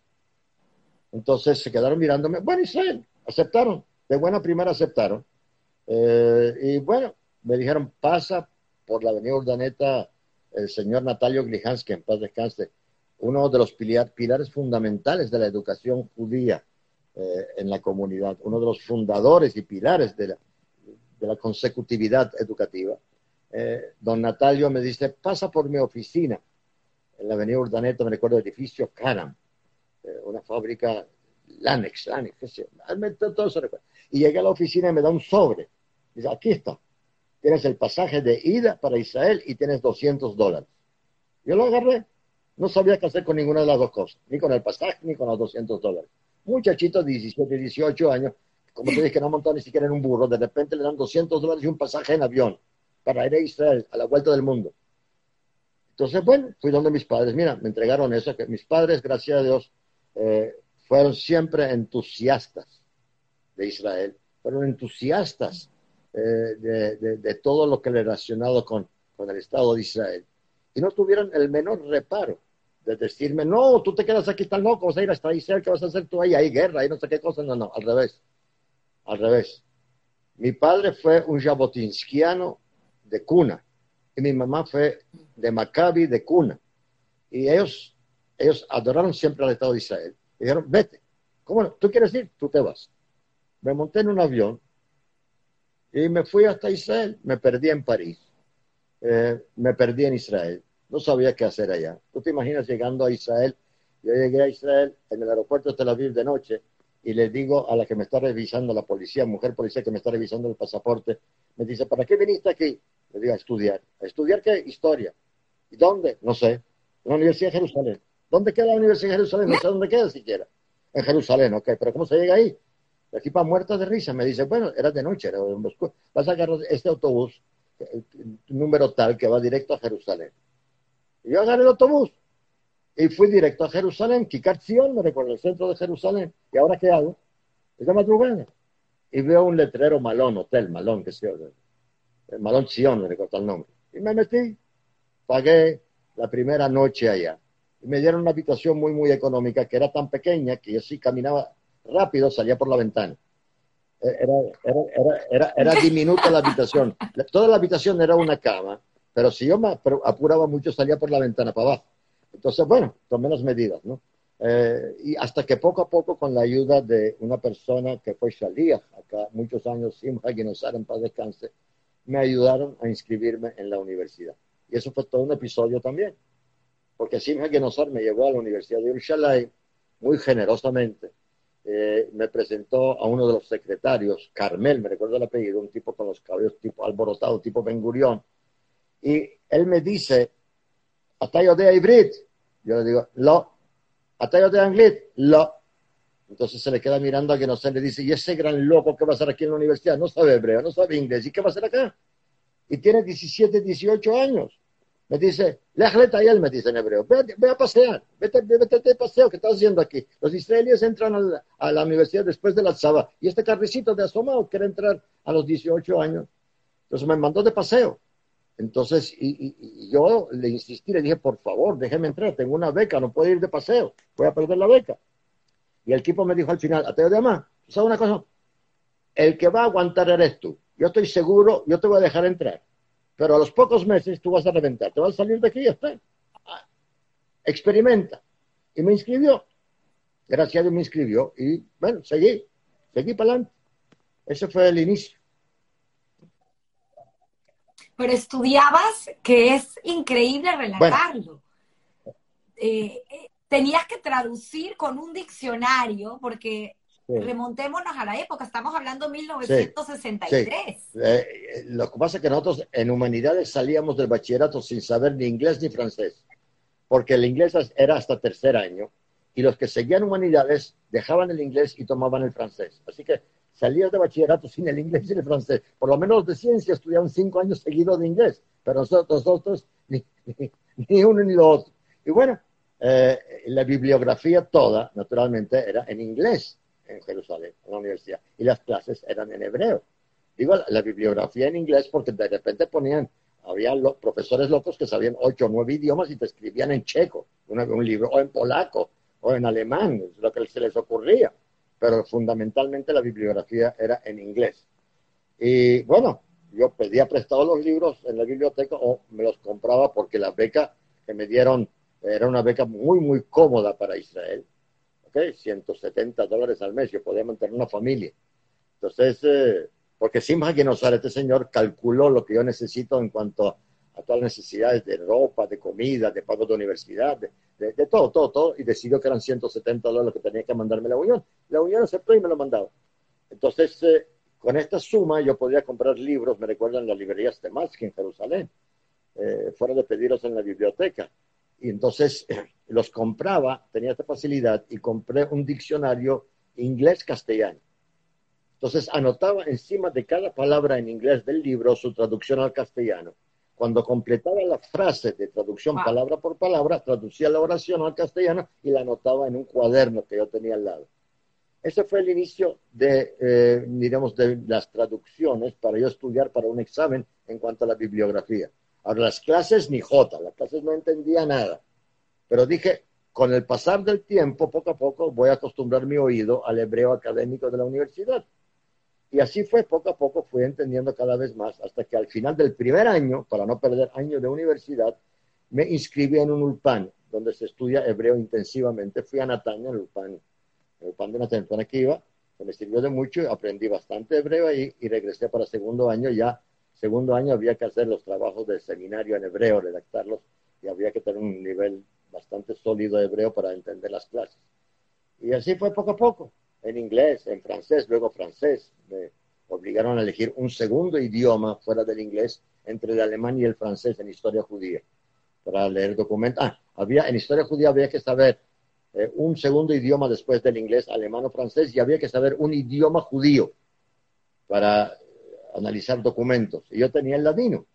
Entonces se quedaron mirándome. Bueno, Israel, aceptaron. De buena primera aceptaron. Eh, y bueno, me dijeron, pasa por la avenida Urdaneta el señor Natalio Glihansky, en paz descanse, uno de los pilares fundamentales de la educación judía eh, en la comunidad, uno de los fundadores y pilares de, la consecutividad educativa. Eh, don Natalio me dice, pasa por mi oficina en la avenida Urdaneta, me recuerdo el edificio Canam, eh, una fábrica Lanex, Lanex, qué sé, todo eso Y llegué a la oficina y me da un sobre. Dice, aquí está. Tienes el pasaje de ida para Israel y tienes 200 dólares. Yo lo agarré. No sabía qué hacer con ninguna de las dos cosas, ni con el pasaje ni con los 200 dólares. Muchachito de 17, 18 años, como te dije que no montó ni siquiera en un burro, de repente le dan 200 dólares y un pasaje en avión para ir a Israel, a la vuelta del mundo. Entonces, bueno, fui donde mis padres, mira, me entregaron eso, que mis padres, gracias a Dios, eh, fueron siempre entusiastas de Israel, fueron entusiastas eh, de, todo lo que relacionado con, con el Estado de Israel. Y no tuvieron el menor reparo de decirme, no, tú te quedas aquí tan loco, vas a ir hasta Israel, ¿qué vas a hacer tú ahí? Hay guerra, hay no sé qué cosa. No, no, al revés. Al revés. Mi padre fue un jabotinskiano de cuna y mi mamá fue de Maccabi de cuna. Y ellos, ellos adoraron siempre al Estado de Israel. dijeron, vete. ¿Cómo? ¿Tú quieres ir? Tú te vas. Me monté en un avión y me fui hasta Israel. Me perdí en París. Eh, me perdí en Israel. No sabía qué hacer allá. ¿Tú te imaginas llegando a Israel? Yo llegué a Israel en el aeropuerto de Tel Aviv de noche y le digo a la que me está revisando, la policía, mujer policía que me está revisando el pasaporte, me dice, ¿para qué viniste aquí? Le digo, a estudiar. ¿A estudiar qué? Historia. ¿Y dónde? No sé. En la Universidad de Jerusalén. ¿Dónde queda la Universidad de Jerusalén? No sé dónde queda siquiera. En Jerusalén, ok. Pero ¿cómo se llega ahí? La equipa muerta de risa. Me dice, bueno, era de noche, era en Moscú. Vas a agarrar este autobús, número tal, que va directo a Jerusalén. Y yo agarré el autobús. Y fui directo a Jerusalén, Kikar me recuerdo, el centro de Jerusalén. ¿Y ahora qué hago? Es de madrugada. Y veo un letrero malón, hotel, malón, que se el malón Sion, me recuerdo el nombre. Y me metí, pagué la primera noche allá. Me dieron una habitación muy, muy económica, que era tan pequeña que yo sí caminaba rápido, salía por la ventana. Era, era, era, era, era diminuta la habitación. Toda la habitación era una cama, pero si yo me apuraba mucho, salía por la ventana para abajo. Entonces, bueno, tomé las medidas, ¿no? Eh, y hasta que poco a poco, con la ayuda de una persona que fue Shalía, acá muchos años, Simha Guinosar, en paz descanse, me ayudaron a inscribirme en la universidad. Y eso fue todo un episodio también, porque Simha Guinosar me llevó a la Universidad de Urshalay muy generosamente. Eh, me presentó a uno de los secretarios, Carmel, me recuerdo el apellido, un tipo con los cabellos tipo alborotado, tipo Ben Gurión, y él me dice, ¿hasta yo de Ibrit? Yo le digo, lo. ¿Hasta yo de Anglit? Lo. Entonces se le queda mirando a no se le dice, ¿y ese gran loco que va a estar aquí en la universidad? No sabe hebreo, no sabe inglés, ¿y qué va a hacer acá? Y tiene 17, 18 años. Me dice, y él me dice en hebreo, ve, a pasear, vete, vete de paseo, ¿qué estás haciendo aquí? Los israelíes entran a la, universidad después de la Tzaba, y este carricito de asomado quiere entrar a los 18 años. Entonces me mandó de paseo. Entonces, y, yo le insistí, le dije, por favor, déjeme entrar, tengo una beca, no puedo ir de paseo, voy a perder la beca. Y el equipo me dijo al final, Ateo de Amá, ¿sabes una cosa? El que va a aguantar eres tú. Yo estoy seguro, yo te voy a dejar entrar. Pero a los pocos meses tú vas a reventar, te vas a salir de aquí y está. Experimenta. Y me inscribió. Gracias a Dios me inscribió. Y bueno, seguí, seguí para adelante. Ese fue el inicio pero estudiabas, que es increíble relatarlo. Eh, eh, tenías que traducir con un diccionario, porque remontémonos a la época, estamos hablando de 1963. Eh, lo que pasa es que nosotros en humanidades salíamos del bachillerato sin saber ni inglés ni francés, porque el inglés era hasta tercer año, y los que seguían humanidades dejaban el inglés y tomaban el francés. Así que salías de bachillerato sin el inglés y el francés. Por lo menos de ciencia estudiaban cinco años seguidos de inglés, pero nosotros, nosotros ni, ni, uno ni lo otro. Y bueno, eh, la bibliografía toda, naturalmente, era en inglés en Jerusalén, en la universidad, y las clases eran en hebreo. Digo, la, bibliografía en inglés porque de repente ponían, había los profesores locos que sabían ocho o nueve idiomas y te escribían en checo, un libro, o en polaco, o en alemán, es lo que se les ocurría pero fundamentalmente la bibliografía era en inglés. Y bueno, yo pedía prestado los libros en la biblioteca o me los compraba porque la beca que me dieron era una beca muy, muy cómoda para Israel. ¿Ok? 170 dólares al mes, yo podía mantener una familia. Entonces, eh, porque Simha Ginosar, este señor, calculó lo que yo necesito en cuanto a todas las necesidades de ropa, de comida, de pago de universidad, de, todo, todo, todo, y decidió que eran 170 dólares que tenía que mandarme la Unión. La Unión aceptó y me lo mandaba. Entonces, eh, con esta suma yo podía comprar libros, me recuerdan las librerías Temaski en Jerusalén, eh, fuera de pedirlos en la biblioteca. Y entonces [clears throat] los compraba, tenía esta facilidad, y compré un diccionario inglés-castellano. Entonces anotaba encima de cada palabra en inglés del libro su traducción al castellano. Cuando completaba la frase de traducción palabra por palabra, traducía la oración al castellano y la anotaba en un cuaderno que yo tenía al lado. Ese fue el inicio de, eh, digamos, de las traducciones para yo estudiar para un examen en cuanto a la bibliografía. Ahora, las clases ni jota, las clases no entendía nada. Pero dije, con el pasar del tiempo, poco a poco, voy a acostumbrar mi oído al hebreo académico de la universidad. Y así fue, poco a poco fui entendiendo cada vez más, hasta que al final del primer año, para no perder años de universidad, me inscribí en un ulpan, donde se estudia hebreo intensivamente. Fui a Natania, el ulpan el pan de una que iba, que me sirvió de mucho, aprendí bastante hebreo ahí y regresé para segundo año. Ya segundo año había que hacer los trabajos del seminario en hebreo, redactarlos, y había que tener un nivel bastante sólido de hebreo para entender las clases. Y así fue poco a poco, en inglés, en francés, luego francés. Me obligaron a elegir un segundo idioma fuera del inglés entre el alemán y el francés en historia judía para leer documentos. Ah, había, en historia judía había que saber eh, un segundo idioma después del inglés, alemán o francés, y había que saber un idioma judío para analizar documentos. Y yo tenía el ladino.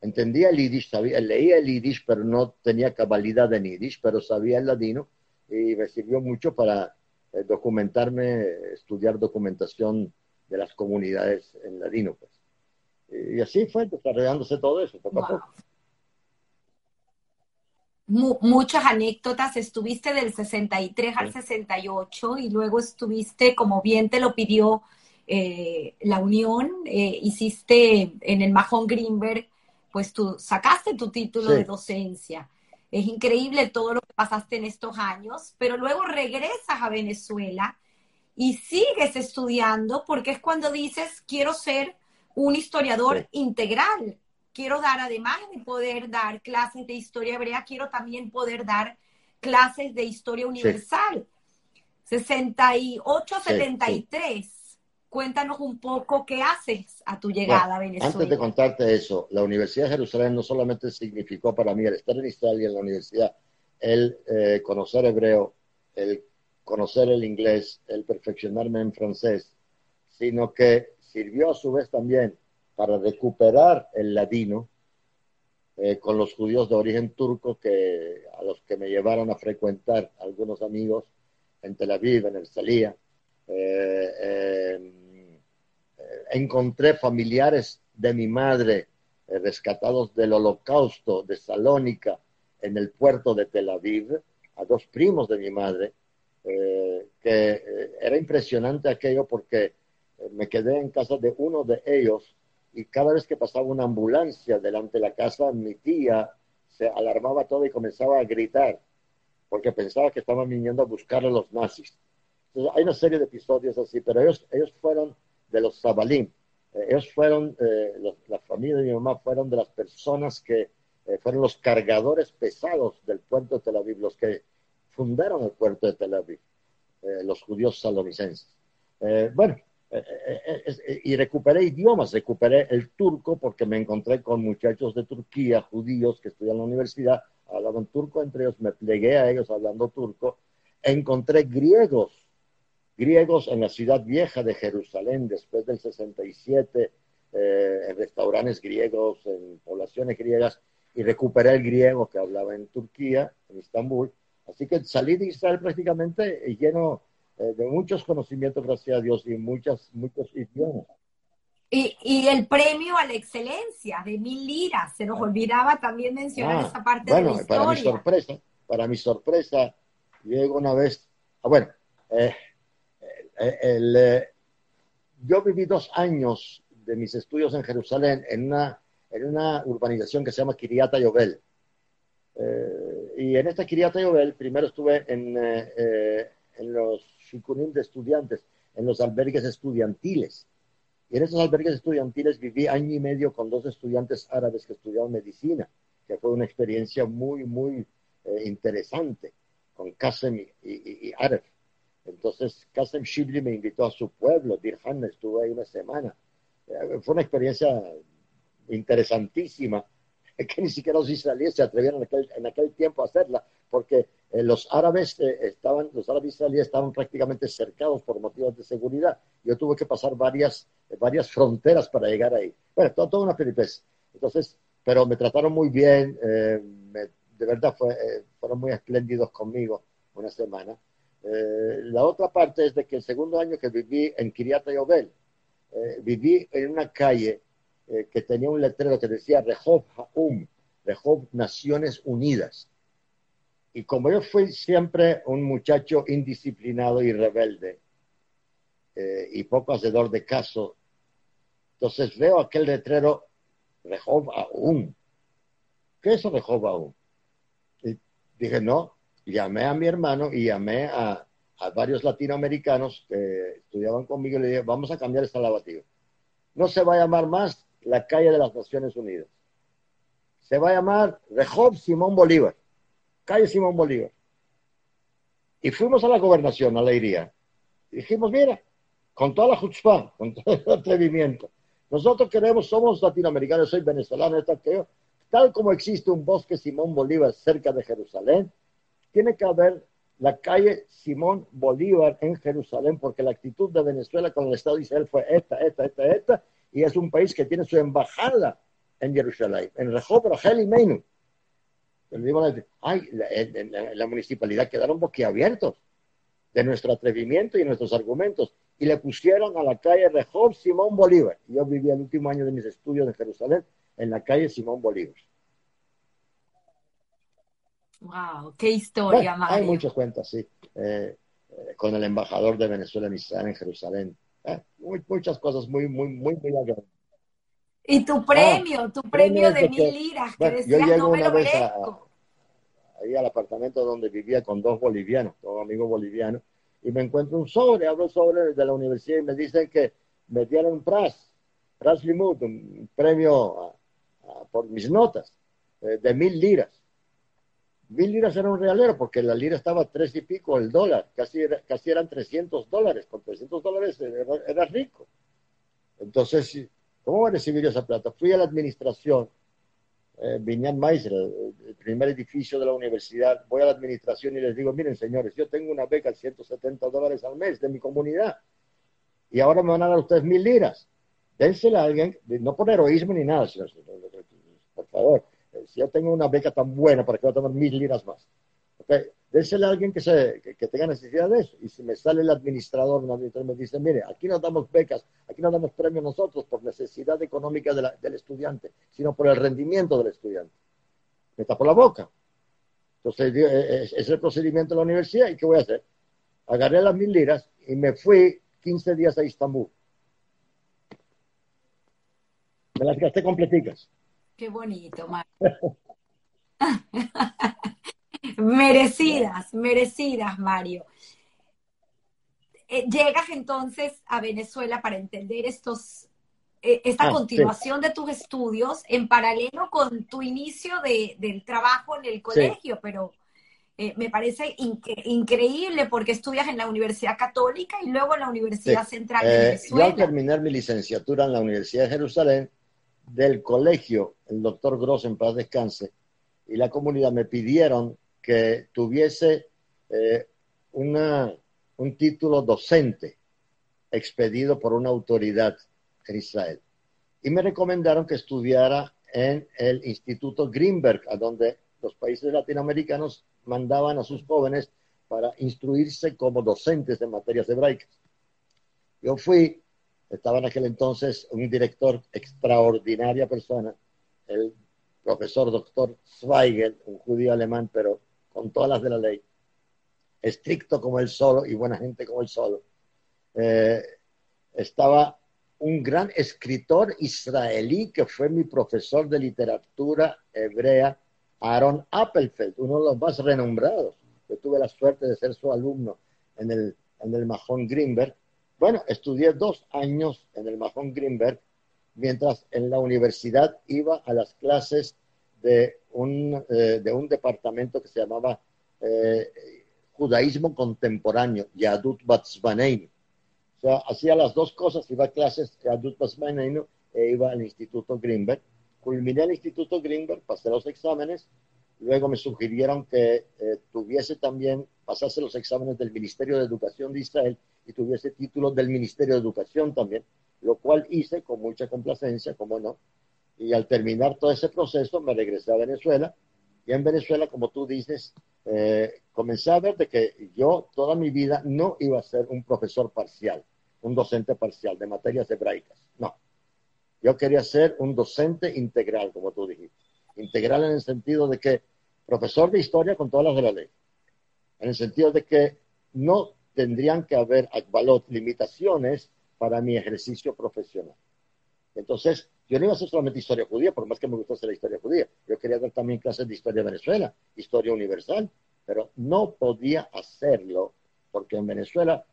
Entendía el yiddish, sabía, leía el yiddish, pero no tenía cabalidad en yiddish, pero sabía el ladino y me sirvió mucho para eh, documentarme, estudiar documentación de las comunidades en ladino. Pues. Y así fue desarrollándose todo eso, poco a poco muchas anécdotas. Estuviste del 63 al 68 y luego estuviste, como bien te lo pidió eh, la Unión, eh, hiciste en el Mahon Greenberg, pues tú sacaste tu título de docencia. Es increíble todo lo que pasaste en estos años, pero luego regresas a Venezuela y sigues estudiando porque es cuando dices, quiero ser un historiador integral quiero dar, además de poder dar clases de historia hebrea, quiero también poder dar clases de historia universal. 68, 73. Cuéntanos un poco qué haces a tu llegada a Venezuela. Antes de contarte eso, la Universidad de Jerusalén no solamente significó para mí el estar en Israel y en la universidad, el eh, conocer hebreo, el conocer el inglés, el perfeccionarme en francés, sino que sirvió a su vez también para recuperar el ladino eh, con los judíos de origen turco que, a los que me llevaron a frecuentar algunos amigos en Tel Aviv, en el Salía. Eh, encontré familiares de mi madre rescatados del holocausto de Salónica en el puerto de Tel Aviv, a dos primos de mi madre, que era impresionante aquello porque me quedé en casa de uno de ellos y cada vez que pasaba una ambulancia delante de la casa, mi tía se alarmaba todo y comenzaba a gritar, porque pensaba que estaban viniendo a buscar a los nazis. Hay una serie de episodios así, pero ellos, ellos fueron de los Zabalim, eh, ellos fueron, eh, la familia de mi mamá fueron de las personas que eh, fueron los cargadores pesados del puerto de Tel Aviv, los que fundaron el puerto de Tel Aviv, los judíos salonicenses. bueno, eh, eh, eh, y recuperé idiomas, recuperé el turco porque me encontré con muchachos de Turquía, judíos que estudian en la universidad, hablaban turco entre ellos, me plegué a ellos hablando turco, encontré griegos, griegos en la ciudad vieja de Jerusalén después del 67, en restaurantes griegos, en poblaciones griegas, y recuperé el griego que hablaba en Turquía, en Estambul. Así que salí de Israel prácticamente lleno eh, de muchos conocimientos, gracias a Dios, y muchas, muchos idiomas. Y, y, el premio a la excelencia de mil liras, se nos olvidaba también mencionar ah, esa parte de la historia. Para mi sorpresa, para mi sorpresa, llego una vez, ah, bueno, eh, eh, yo viví dos años de mis estudios en Jerusalén en una, en una urbanización que se llama Kiriata Yobel. y en esta Kiriata Yobel, primero estuve en, en los de estudiantes, en los albergues estudiantiles. Y en esos albergues estudiantiles viví año y medio con dos estudiantes árabes que estudiaban medicina, que fue una experiencia muy, muy eh, interesante con Qasem y, y, Aref. Entonces, Qasem Shibli me invitó a su pueblo, Dirhan, estuve ahí una semana. Eh, fue una experiencia interesantísima, [laughs] que ni siquiera los israelíes se atrevieron en aquel, en aquel tiempo a hacerla, porque eh, los árabes estaban, los árabes israelíes estaban prácticamente cercados por motivos de seguridad. Yo tuve que pasar varias, fronteras para llegar ahí. Bueno, toda, una peripecia. Entonces, pero me trataron muy bien, de verdad fue, eh, fueron muy espléndidos conmigo una semana. Eh, la otra parte es de que el segundo año que viví en Kiryat Yobel, eh, viví en una calle que tenía un letrero que decía Rehov Haum, Rehov Naciones Unidas. Y como yo fui siempre un muchacho indisciplinado y rebelde y poco hacedor de caso, entonces veo aquel letrero Rehov Haum. ¿Qué es Rehov Haum? dije, no, llamé a mi hermano y llamé a, varios latinoamericanos que estudiaban conmigo y le dije, vamos a cambiar esta lavativa. No se va a llamar más la calle de las Naciones Unidas. Se va a llamar Rehov Simón Bolívar, calle Simón Bolívar. Y fuimos a la gobernación, a la iría. dijimos, mira, con toda la chutzpah, con todo el atrevimiento, nosotros queremos, somos latinoamericanos, soy venezolano, Tal como existe un bosque Simón Bolívar cerca de Jerusalén, tiene que haber la calle Simón Bolívar en Jerusalén, porque la actitud de Venezuela con el Estado de Israel fue esta, esta, esta, esta, y es un país que tiene su embajada en Jerusalén, en Rehob, Rachel y Meinu. Ay, la, la, municipalidad quedaron boquiabiertos de nuestro atrevimiento y nuestros argumentos, y le pusieron a la calle Rehob Simón Bolívar. Yo viví el último año de mis estudios en Jerusalén en la calle Simón Bolívar. Wow, qué historia, Hay muchas cuentas, sí. Eh, eh, con el embajador de Venezuela en Israel, en Jerusalén. Eh, muchas cosas muy, muy, muy, muy agradables. Y tu premio, tu premio, de mil liras, que decías, yo llego una vez ahí al apartamento donde vivía con dos bolivianos, dos amigos bolivianos, y me encuentro un sobre, abro sobre de la universidad y me dicen que me dieron un pras, pras limut, un premio por mis notas, eh, de mil liras. Mil liras era un realero porque la lira estaba tres y pico el dólar, casi, casi eran 300 dólares. Con 300 dólares era, rico. Entonces, ¿cómo voy a recibir esa plata? Fui a la administración, eh, Meiser, el primer edificio de la universidad, voy a la administración y les digo, miren señores, yo tengo una beca de 170 dólares al mes de mi comunidad y ahora me van a dar ustedes mil liras dénsela a alguien, no por heroísmo ni nada, por favor, si yo tengo una beca tan buena, ¿para que voy a tomar mil liras más? Okay. Dénsela a alguien que, se, que, tenga necesidad de eso. Y si me sale el administrador, un me dice, mire, aquí no damos becas, aquí no damos premios nosotros por necesidad económica del estudiante, sino por el rendimiento del estudiante. Me por la boca. Entonces, eh, eh, es el procedimiento de la universidad. ¿Y qué voy a hacer? Agarré las mil liras y me fui 15 días a Istambul. Me las gasté completicas. Qué bonito, Mario. [laughs] merecidas, merecidas, Mario. Eh, llegas entonces a Venezuela para entender estos, eh, esta ah, continuación de tus estudios en paralelo con tu inicio de, del trabajo en el colegio, pero eh, me parece increíble porque estudias en la Universidad Católica y luego en la Universidad Central de Venezuela. Yo al terminar mi licenciatura en la Universidad de Jerusalén, del colegio, el doctor Gross en paz descanse, y la comunidad me pidieron que tuviese eh, una, un título docente expedido por una autoridad en Israel. Y me recomendaron que estudiara en el Instituto Greenberg, a donde los países latinoamericanos mandaban a sus jóvenes para instruirse como docentes de materias hebraicas. Yo fui estaba en aquel entonces un director extraordinaria persona, el profesor doctor Zweigel, un judío alemán, pero con todas las de la ley, estricto como él solo y buena gente como él solo. Eh, estaba un gran escritor israelí que fue mi profesor de literatura hebrea, Aaron Appelfeld, uno de los más renombrados. Yo tuve la suerte de ser su alumno en el, en el Mahon Greenberg bueno, estudié dos años en el Mahon Greenberg, mientras en la universidad iba a las clases de un, eh, de un departamento que se llamaba eh, Judaísmo Contemporáneo, Yadut Batzbaneinu. O sea, hacía las dos cosas, iba a clases Yadut Batzbaneinu e iba al Instituto Greenberg. Culminé el Instituto Greenberg, pasé los exámenes, luego me sugirieron que eh, tuviese también, pasase los exámenes del Ministerio de Educación de Israel y tuviese títulos del Ministerio de Educación también, lo cual hice con mucha complacencia, como no. Y al terminar todo ese proceso me regresé a Venezuela y en Venezuela, como tú dices, eh, comencé a ver de que yo toda mi vida no iba a ser un profesor parcial, un docente parcial de materias hebraicas. No. Yo quería ser un docente integral, como tú dijiste. Integral en el sentido de que profesor de historia con todas las de la ley. En el sentido de que no tendrían que haber limitaciones para mi ejercicio profesional. Entonces, yo no iba a hacer solamente historia judía, por más que me gustase la historia judía. Yo quería dar también clases de historia de Venezuela, historia universal, pero no podía hacerlo porque en Venezuela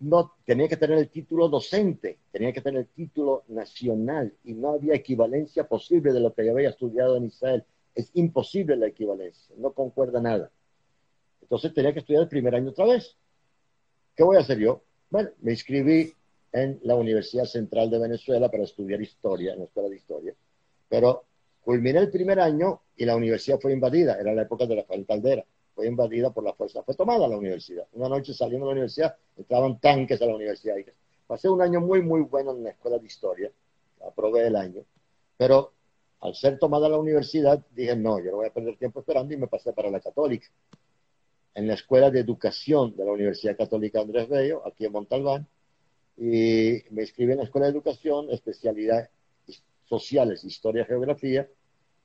no tenía que tener el título docente, tenía que tener el título nacional y no había equivalencia posible de lo que yo había estudiado en Israel. Es imposible la equivalencia, no concuerda nada. Entonces tenía que estudiar el primer año otra vez. ¿Qué voy a hacer yo? Bueno, me inscribí en la Universidad Central de Venezuela para estudiar historia, en la escuela de historia. Pero culminé el primer año y la universidad fue invadida, era la época de la Caldera, fue invadida por la fuerza, fue tomada la universidad. Una noche saliendo de la universidad, entraban tanques a la universidad. Y pasé un año muy, muy bueno en la escuela de historia, aprobé el año, pero al ser tomada la universidad, dije, no, yo no voy a perder tiempo esperando y me pasé para la católica. En la Escuela de Educación de la Universidad Católica Andrés Bello, aquí en Montalbán, y me inscribí en la Escuela de Educación, especialidad sociales, historia, geografía,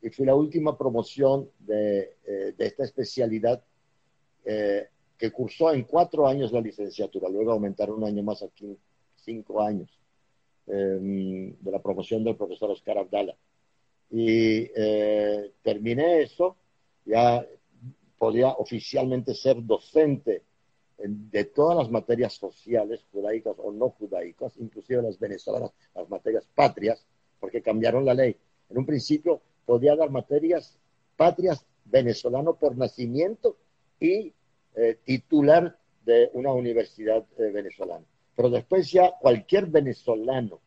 y fui la última promoción de, eh, esta especialidad eh, que cursó en cuatro años la licenciatura, luego aumentaron un año más aquí, cinco años, em, de la promoción del profesor Oscar Abdala. Y eh, terminé eso, ya podía oficialmente ser docente de todas las materias sociales, judaicas o no judaicas, inclusive las venezolanas, las materias patrias, porque cambiaron la ley. En un principio podía dar materias patrias venezolano por nacimiento y eh, titular de una universidad eh, venezolana. Pero después ya cualquier venezolano,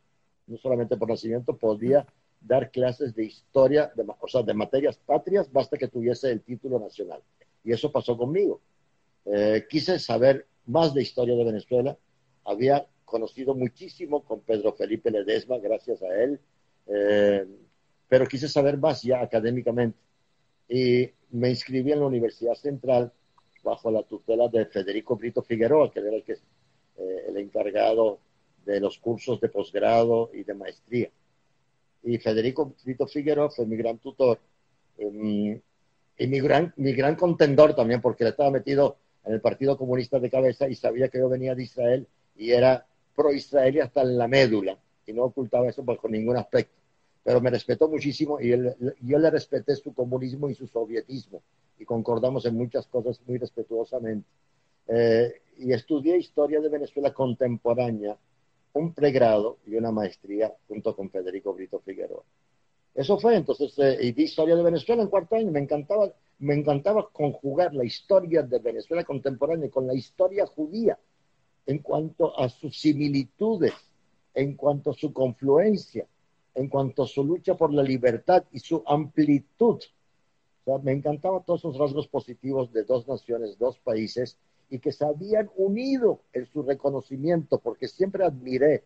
no solamente por nacimiento, podía dar clases de historia, de, o sea, de materias patrias, basta que tuviese el título nacional. Y eso pasó conmigo. Eh, quise saber más de historia de Venezuela. Había conocido muchísimo con Pedro Felipe Ledesma, gracias a él, eh, pero quise saber más ya académicamente. Y me inscribí en la Universidad Central bajo la tutela de Federico Brito Figueroa, que era el, que, eh, el encargado de los cursos de posgrado y de maestría. Y Federico Brito Figueroa fue mi gran tutor em, y mi gran, mi gran contendor también, porque él estaba metido en el Partido Comunista de cabeza y sabía que yo venía de Israel y era pro-Israel y hasta en la médula y no ocultaba eso bajo ningún aspecto. Pero me respetó muchísimo y yo le respeté su comunismo y su sovietismo y concordamos en muchas cosas muy respetuosamente. Eh, y estudié historia de Venezuela contemporánea, un pregrado y una maestría junto con Federico Brito Figueroa. Eso fue, entonces, eh, y di historia de Venezuela en cuarto año, me encantaba me encantaba conjugar la historia de Venezuela contemporánea con la historia judía en cuanto a sus similitudes, en cuanto a su confluencia, en cuanto a su lucha por la libertad y su amplitud. me encantaban todos esos rasgos positivos de dos naciones, dos países, y que se habían unido en su reconocimiento, porque siempre admiré,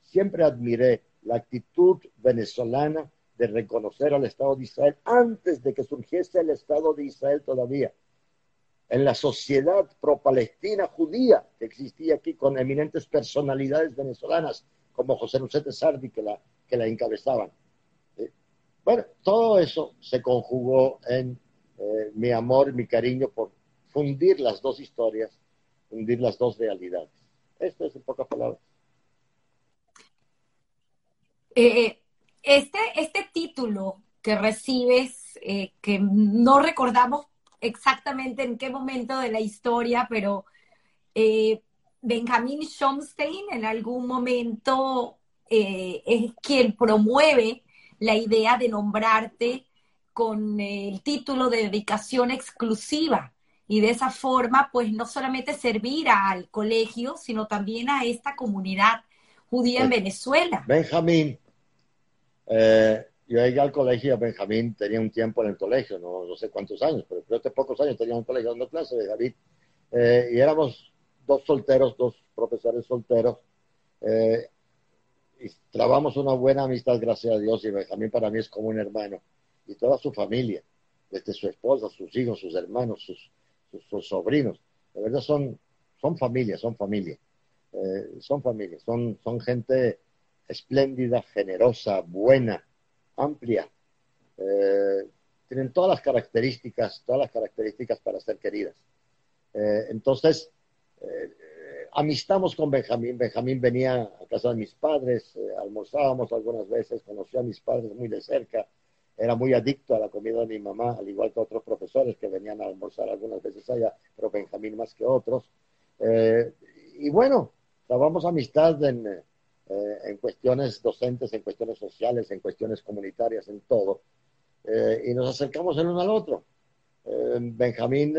siempre admiré la actitud venezolana de reconocer al Estado de Israel antes de que surgiese el Estado de Israel todavía. En la sociedad pro-palestina judía que existía aquí con eminentes personalidades venezolanas como José Lucete Sardi que la, que la encabezaban. Bueno, todo eso se conjugó en eh, mi amor, mi cariño por fundir las dos historias, fundir las dos realidades. Esto es en pocas palabras. Eh, eh este, este título que recibes, que no recordamos exactamente en qué momento de la historia, pero eh, Benjamin Schomstein en algún momento eh, es quien promueve la idea de nombrarte con el título de dedicación exclusiva y de esa forma, pues no solamente servir al colegio, sino también a esta comunidad judía en Venezuela. Benjamín, eh, yo llegué al colegio, Benjamín tenía un tiempo en el colegio, no, sé cuántos años, pero creo que pocos años tenía un colegio dando clases, Benjamín, eh, y éramos dos solteros, dos profesores solteros, eh, trabamos una buena amistad, gracias a Dios, y Benjamín para mí es como un hermano, y toda su familia, desde su esposa, sus hijos, sus hermanos, sus, sobrinos, de verdad son, son familia, son familia, eh, son familia, son, son gente espléndida, generosa, buena, amplia, eh, tienen todas las características, todas las características para ser queridas. Eh, entonces, amistamos con Benjamín. Benjamín venía a casa de mis padres, almorzábamos algunas veces, conoció a mis padres muy de cerca, era muy adicto a la comida de mi mamá, al igual que otros profesores que venían a almorzar algunas veces allá, pero Benjamín más que otros. Eh, y bueno, trabamos amistad en, eh, en, cuestiones docentes, en cuestiones sociales, en cuestiones comunitarias, en todo. Eh, y nos acercamos el uno al otro. Benjamín,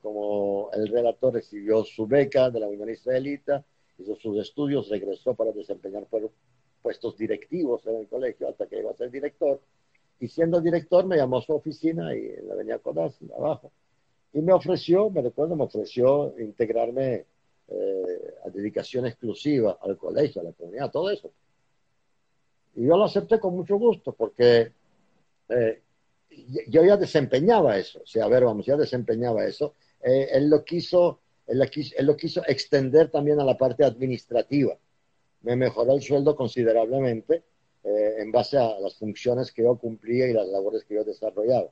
como el relator, recibió su beca de la Unión Israelita, hizo sus estudios, regresó para desempeñar puestos directivos en el colegio hasta que iba a ser director y siendo director me llamó a su oficina y en la avenida Codaz, abajo. Y me ofreció, me recuerdo, me ofreció integrarme eh, a dedicación exclusiva al colegio, a la comunidad, todo eso. Y yo lo acepté con mucho gusto porque eh, yo ya desempeñaba eso. O sea, a ver, vamos, ya desempeñaba eso. Eh, él, lo quiso, él, él lo quiso extender también a la parte administrativa. Me mejoró el sueldo considerablemente eh, en base a las funciones que yo cumplía y las labores que yo desarrollaba.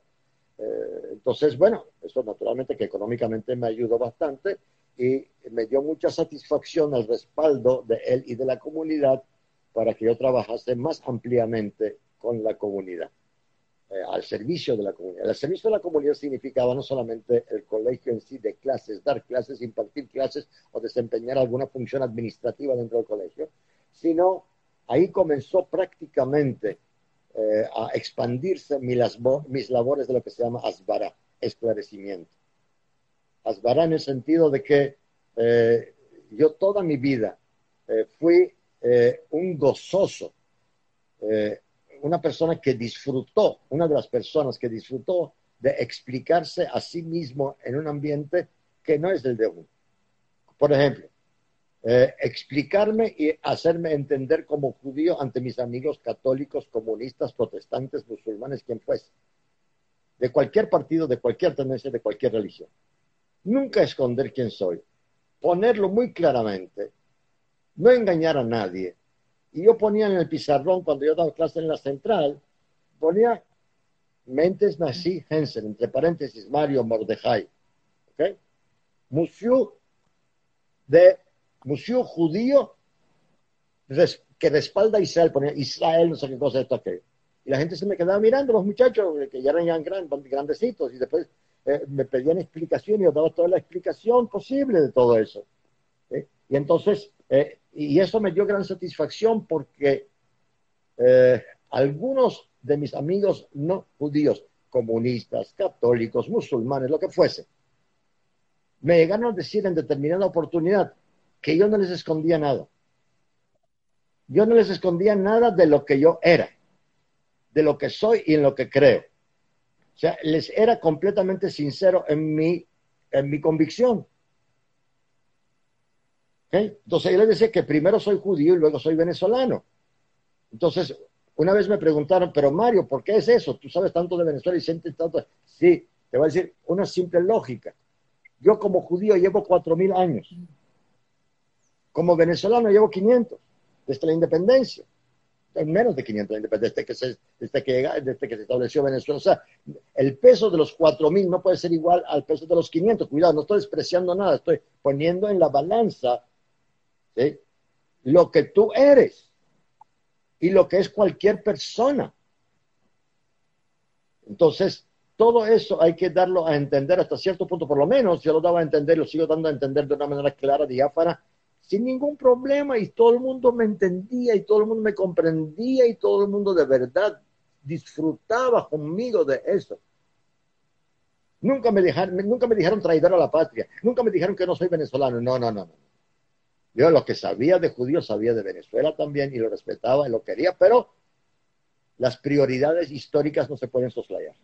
Eh, entonces, bueno, eso naturalmente que económicamente me ayudó bastante y me dio mucha satisfacción el respaldo de él y de la comunidad para que yo trabajase más ampliamente con la comunidad, eh, al servicio de la comunidad. El servicio de la comunidad significaba no solamente el colegio en sí de clases, dar clases, impartir clases o desempeñar alguna función administrativa dentro del colegio, sino ahí comenzó prácticamente eh, a expandirse mis, labores de lo que se llama asbara, esclarecimiento. Asbara en el sentido de que eh, yo toda mi vida eh, fui un gozoso, una persona que disfrutó, una de las personas que disfrutó de explicarse a sí mismo en un ambiente que no es el de uno. Por ejemplo, eh, explicarme y hacerme entender como judío ante mis amigos católicos, comunistas, protestantes, musulmanes, quien fuese, de cualquier partido, de cualquier tendencia, de cualquier religión. Nunca esconder quién soy, ponerlo muy claramente, no engañar a nadie. Y yo ponía en el pizarrón, cuando yo daba clase en la central, ponía Mentes Nasi Hensen, entre paréntesis, Mario Mordejai. ¿Ok? Museo de museo judío que respalda a Israel, ponía Israel, no sé qué cosa, esto, aquello. Y la gente se me quedaba mirando, los muchachos, que ya eran grandecitos, y después eh, me pedían explicación y yo daba toda la explicación posible de todo eso. Y entonces, eh, y eso me dio gran satisfacción porque eh, algunos de mis amigos no judíos, comunistas, católicos, musulmanes, lo que fuese, me llegaron a decir en determinada oportunidad, que yo no les escondía nada. Yo no les escondía nada de lo que yo era, de lo que soy y en lo que creo. O sea, les era completamente sincero en mi, en mi convicción. Entonces yo les decía que primero soy judío y luego soy venezolano. Entonces, una vez me preguntaron, pero Mario, ¿por qué es eso? Tú sabes tanto de Venezuela y sientes tanto. Sí, te voy a decir una simple lógica. Yo como judío llevo cuatro mil años. Como venezolano llevo 500 desde la independencia. Menos de 500 la independencia, desde que, se, desde, que, desde que se estableció Venezuela. O sea, el peso de los 4.000 no puede ser igual al peso de los 500. Cuidado, no estoy despreciando nada, estoy poniendo en la balanza lo que tú eres y lo que es cualquier persona. Entonces, todo eso hay que darlo a entender hasta cierto punto, por lo menos yo lo daba a entender, lo sigo dando a entender de una manera clara, diáfana, sin ningún problema y todo el mundo me entendía y todo el mundo me comprendía y todo el mundo de verdad disfrutaba conmigo de eso. Nunca me dejaron, nunca me dijeron traidor a la patria, nunca me dijeron que no soy venezolano, no, no, no, no. Yo lo que sabía de judíos sabía de Venezuela también y lo respetaba y lo quería, pero las prioridades históricas no se pueden soslayar.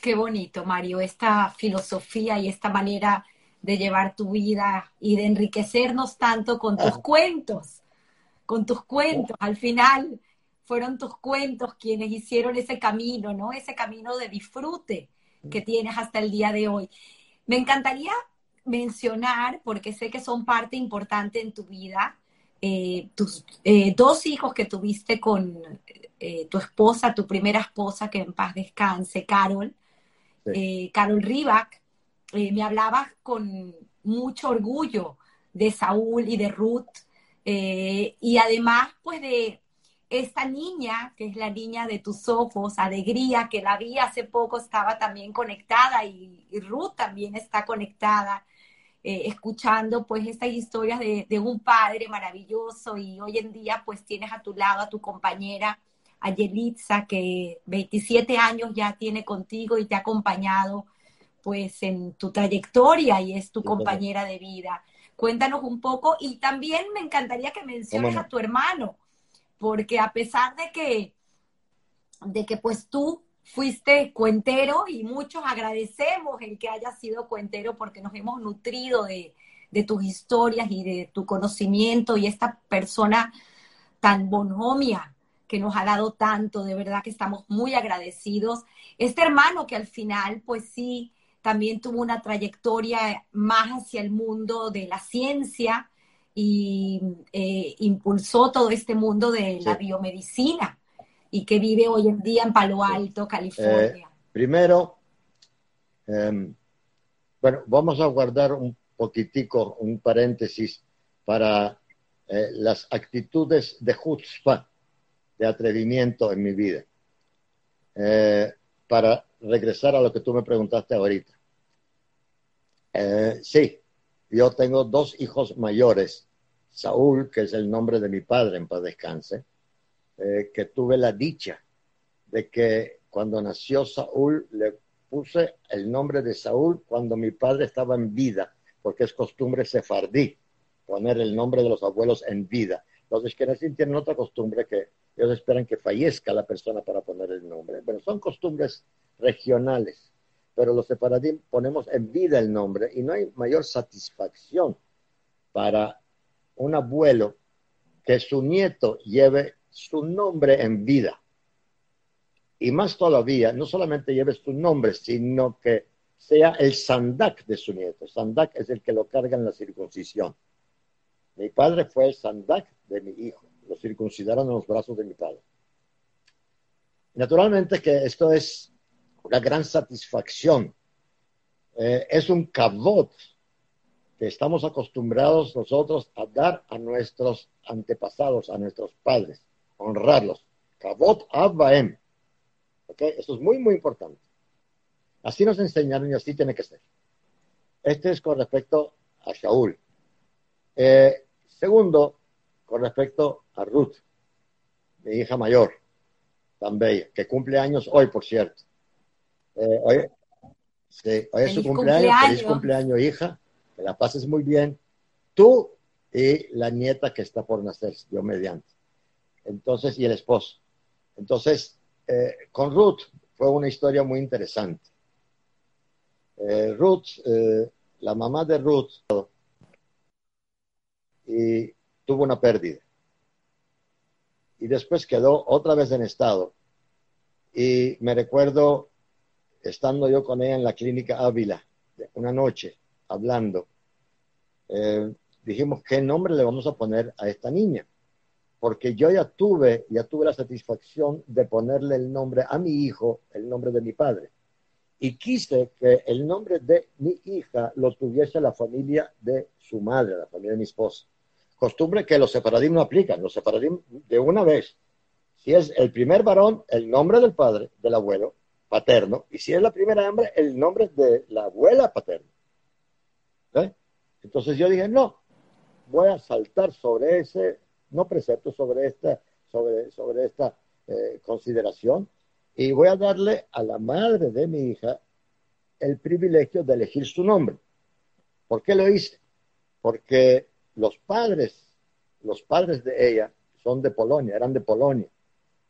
Qué bonito, Mario, esta filosofía y esta manera de llevar tu vida y de enriquecernos tanto con tus cuentos, con tus cuentos. Al final fueron tus cuentos quienes hicieron ese camino, ¿no? Ese camino de disfrute que tienes hasta el día de hoy. Me encantaría mencionar, porque sé que son parte importante en tu vida, eh, tus eh, dos hijos que tuviste con eh, tu esposa, tu primera esposa, que en paz descanse, Carol, Carol Rivac, me hablaba con mucho orgullo de Saúl y de Ruth, y además pues de esta niña, que es la niña de tus ojos, Alegría, que la vi hace poco, estaba también conectada y, Ruth también está conectada, escuchando pues estas historias de, de, un padre maravilloso y hoy en día pues tienes a tu lado a tu compañera a Yelitza, que 27 años ya tiene contigo y te ha acompañado pues en tu trayectoria y es tu compañera de vida. Cuéntanos un poco y también me encantaría que menciones a tu hermano, porque a pesar de que, de que pues tú fuiste cuentero y muchos agradecemos el que hayas sido cuentero porque nos hemos nutrido de, de tus historias y de tu conocimiento y esta persona tan bonomia que nos ha dado tanto, de verdad que estamos muy agradecidos. Este hermano que al final, pues sí, también tuvo una trayectoria más hacia el mundo de la ciencia y eh, impulsó todo este mundo de la biomedicina y que vive hoy en día en Palo Alto, California. Eh, primero, em, bueno, vamos a guardar un poquitico, un paréntesis para eh, las actitudes de Jutzpah de atrevimiento en mi vida. Para regresar a lo que tú me preguntaste ahorita. Sí, yo tengo dos hijos mayores, Saúl, que es el nombre de mi padre en paz descanse, eh, que tuve la dicha de que cuando nació Saúl le puse el nombre de Saúl cuando mi padre estaba en vida, porque es costumbre sefardí poner el nombre de los abuelos en vida. Los esquenesim tienen otra costumbre que ellos esperan que fallezca la persona para poner el nombre. Bueno, son costumbres regionales, pero los separadim ponemos en vida el nombre y no hay mayor satisfacción para un abuelo que su nieto lleve su nombre en vida. Y más todavía, no solamente lleve su nombre, sino que sea el sandak de su nieto. Sandak es el que lo carga en la circuncisión. Mi padre fue el sandak de mi hijo lo circuncidaron en los brazos de mi padre. Naturalmente que esto es una gran satisfacción. Eh, es un cabot que estamos acostumbrados nosotros a dar a nuestros antepasados, a nuestros padres, honrarlos. Cabot Abbaem. ¿Okay? Esto es muy, muy importante. Así nos enseñaron y así tiene que ser. Este es con respecto a Shaul. Eh, segundo, con respecto a Ruth, mi hija mayor, tan bella, que cumple años hoy, por cierto. Eh, hoy, es su cumpleaños, feliz cumpleaños, hija, que la pases muy bien. Tú y la nieta que está por nacer, Dios mediante. Entonces, y el esposo. Entonces, eh, con Ruth fue una historia muy interesante. Eh, Ruth, la mamá de Ruth, y tuvo una pérdida. Y después quedó otra vez en estado. Y me recuerdo estando yo con ella en la clínica Ávila, una noche, hablando, eh, dijimos, ¿qué nombre le vamos a poner a esta niña? Porque yo ya tuve, ya tuve la satisfacción de ponerle el nombre a mi hijo, el nombre de mi padre. Y quise que el nombre de mi hija lo tuviese la familia de su madre, la familia de mi esposa costumbre que los separadim no aplican. Los separadim de una vez, Si es el primer varón, el nombre del padre, del abuelo paterno, y si es la primera hembra, el nombre de la abuela paterna. Entonces yo dije, no, voy a saltar sobre ese, no precepto, sobre esta, sobre, sobre esta eh, consideración, y voy a darle a la madre de mi hija el privilegio de elegir su nombre. ¿Por qué lo hice? Porque los padres, los padres de ella son de Polonia, eran de Polonia.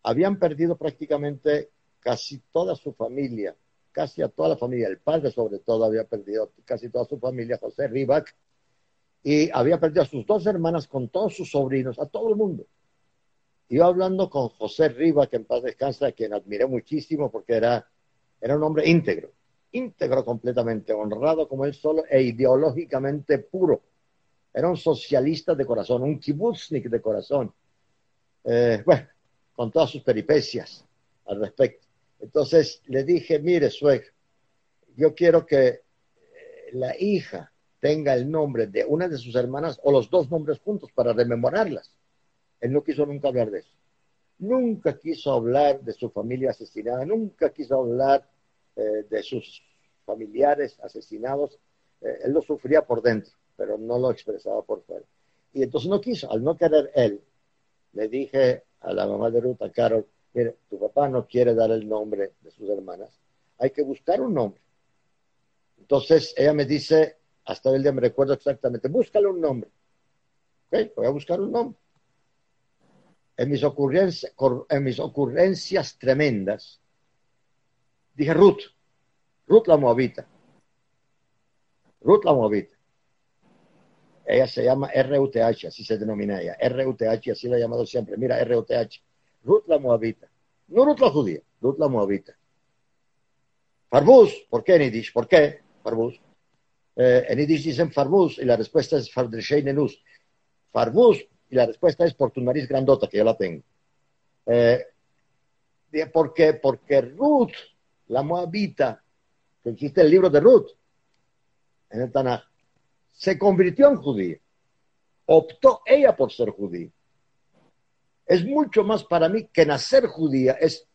Habían perdido prácticamente casi toda su familia, casi a toda la familia. El padre sobre todo había perdido casi toda su familia, José Ribac, y había perdido a sus dos hermanas con todos sus sobrinos, a todo el mundo. Iba hablando con José Ribac, que en paz descansa, a quien admiré muchísimo porque era, era un hombre íntegro íntegro completamente, honrado como él solo e ideológicamente puro. Era un socialista de corazón, un kibutznik de corazón. Eh, bueno, con todas sus peripecias al respecto. Entonces le dije, mire, suegro, yo quiero que eh, la hija tenga el nombre de una de sus hermanas o los dos nombres juntos para rememorarlas. Él no quiso nunca hablar de eso. Nunca quiso hablar de su familia asesinada, nunca quiso hablar eh, de sus familiares asesinados, eh, él lo sufría por dentro, pero no lo expresaba por fuera. Y entonces no quiso, al no querer él, le dije a la mamá de Ruta, Carol, tu papá no quiere dar el nombre de sus hermanas, hay que buscar un nombre. Entonces ella me dice, hasta el día me recuerdo exactamente, búscale un nombre. Ok, voy a buscar un nombre. En mis, ocurrencias, en mis ocurrencias tremendas, Dije Ruth, Ruth la Moabita. Ruth la Moabita. Ella se llama RUTH, así se denomina ella. RUTH, así la he llamado siempre. Mira, RUTH. Ruth la Moabita. No Ruth la judía, Ruth la Moabita. Farbus, ¿por qué en ¿Por qué? Farbus. Eh, en Yiddish dicen Farbus y la respuesta es Fardreshei Nenus. Farbus y la respuesta es por tu nariz grandota, que yo la tengo. Eh, ¿Por qué? Porque Ruth la moabita, que existe el libro de Ruth en el Tanaj, se convirtió en judía. Optó ella por ser judía. Es mucho más para mí que nacer judía, es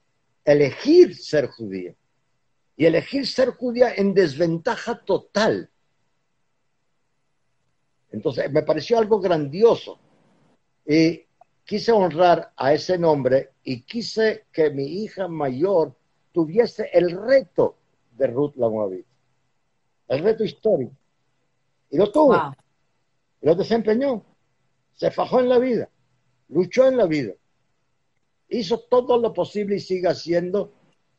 elegir ser judía. Y elegir ser judía en desventaja total. Entonces, me pareció algo grandioso. Y quise honrar a ese nombre y quise que mi hija mayor tuviese el reto de Ruth la Moabita, el reto histórico. Y lo tuvo, y lo desempeñó, se fajó en la vida, luchó en la vida, hizo todo lo posible y sigue haciendo.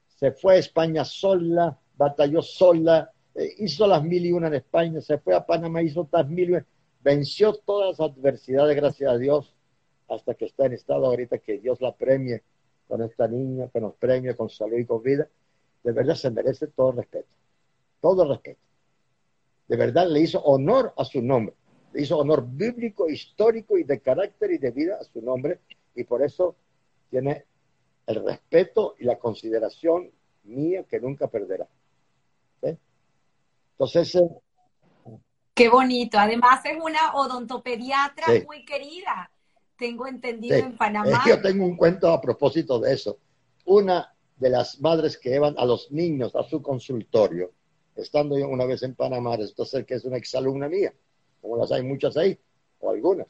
Se fue a España sola, batalló sola, eh, hizo las mil y una en España, se fue a Panamá, hizo otras mil y una, venció todas las adversidades, gracias a Dios, hasta que está en estado ahorita que Dios la premie con esta niña, con los premios, con salud y con vida, de verdad se merece todo respeto, todo respeto. De verdad le hizo honor a su nombre, hizo honor bíblico, histórico y de carácter y de vida a su nombre, y por eso tiene el respeto y la consideración mía que nunca perderá. Entonces... Eh, Qué bonito. Además es una odontopediatra muy querida tengo entendido en Panamá. Yo tengo un cuento a propósito de eso. Una de las madres que llevan a los niños a su consultorio, estando yo una vez en Panamá, entonces que es una exalumna mía, como las hay muchas ahí, o algunas.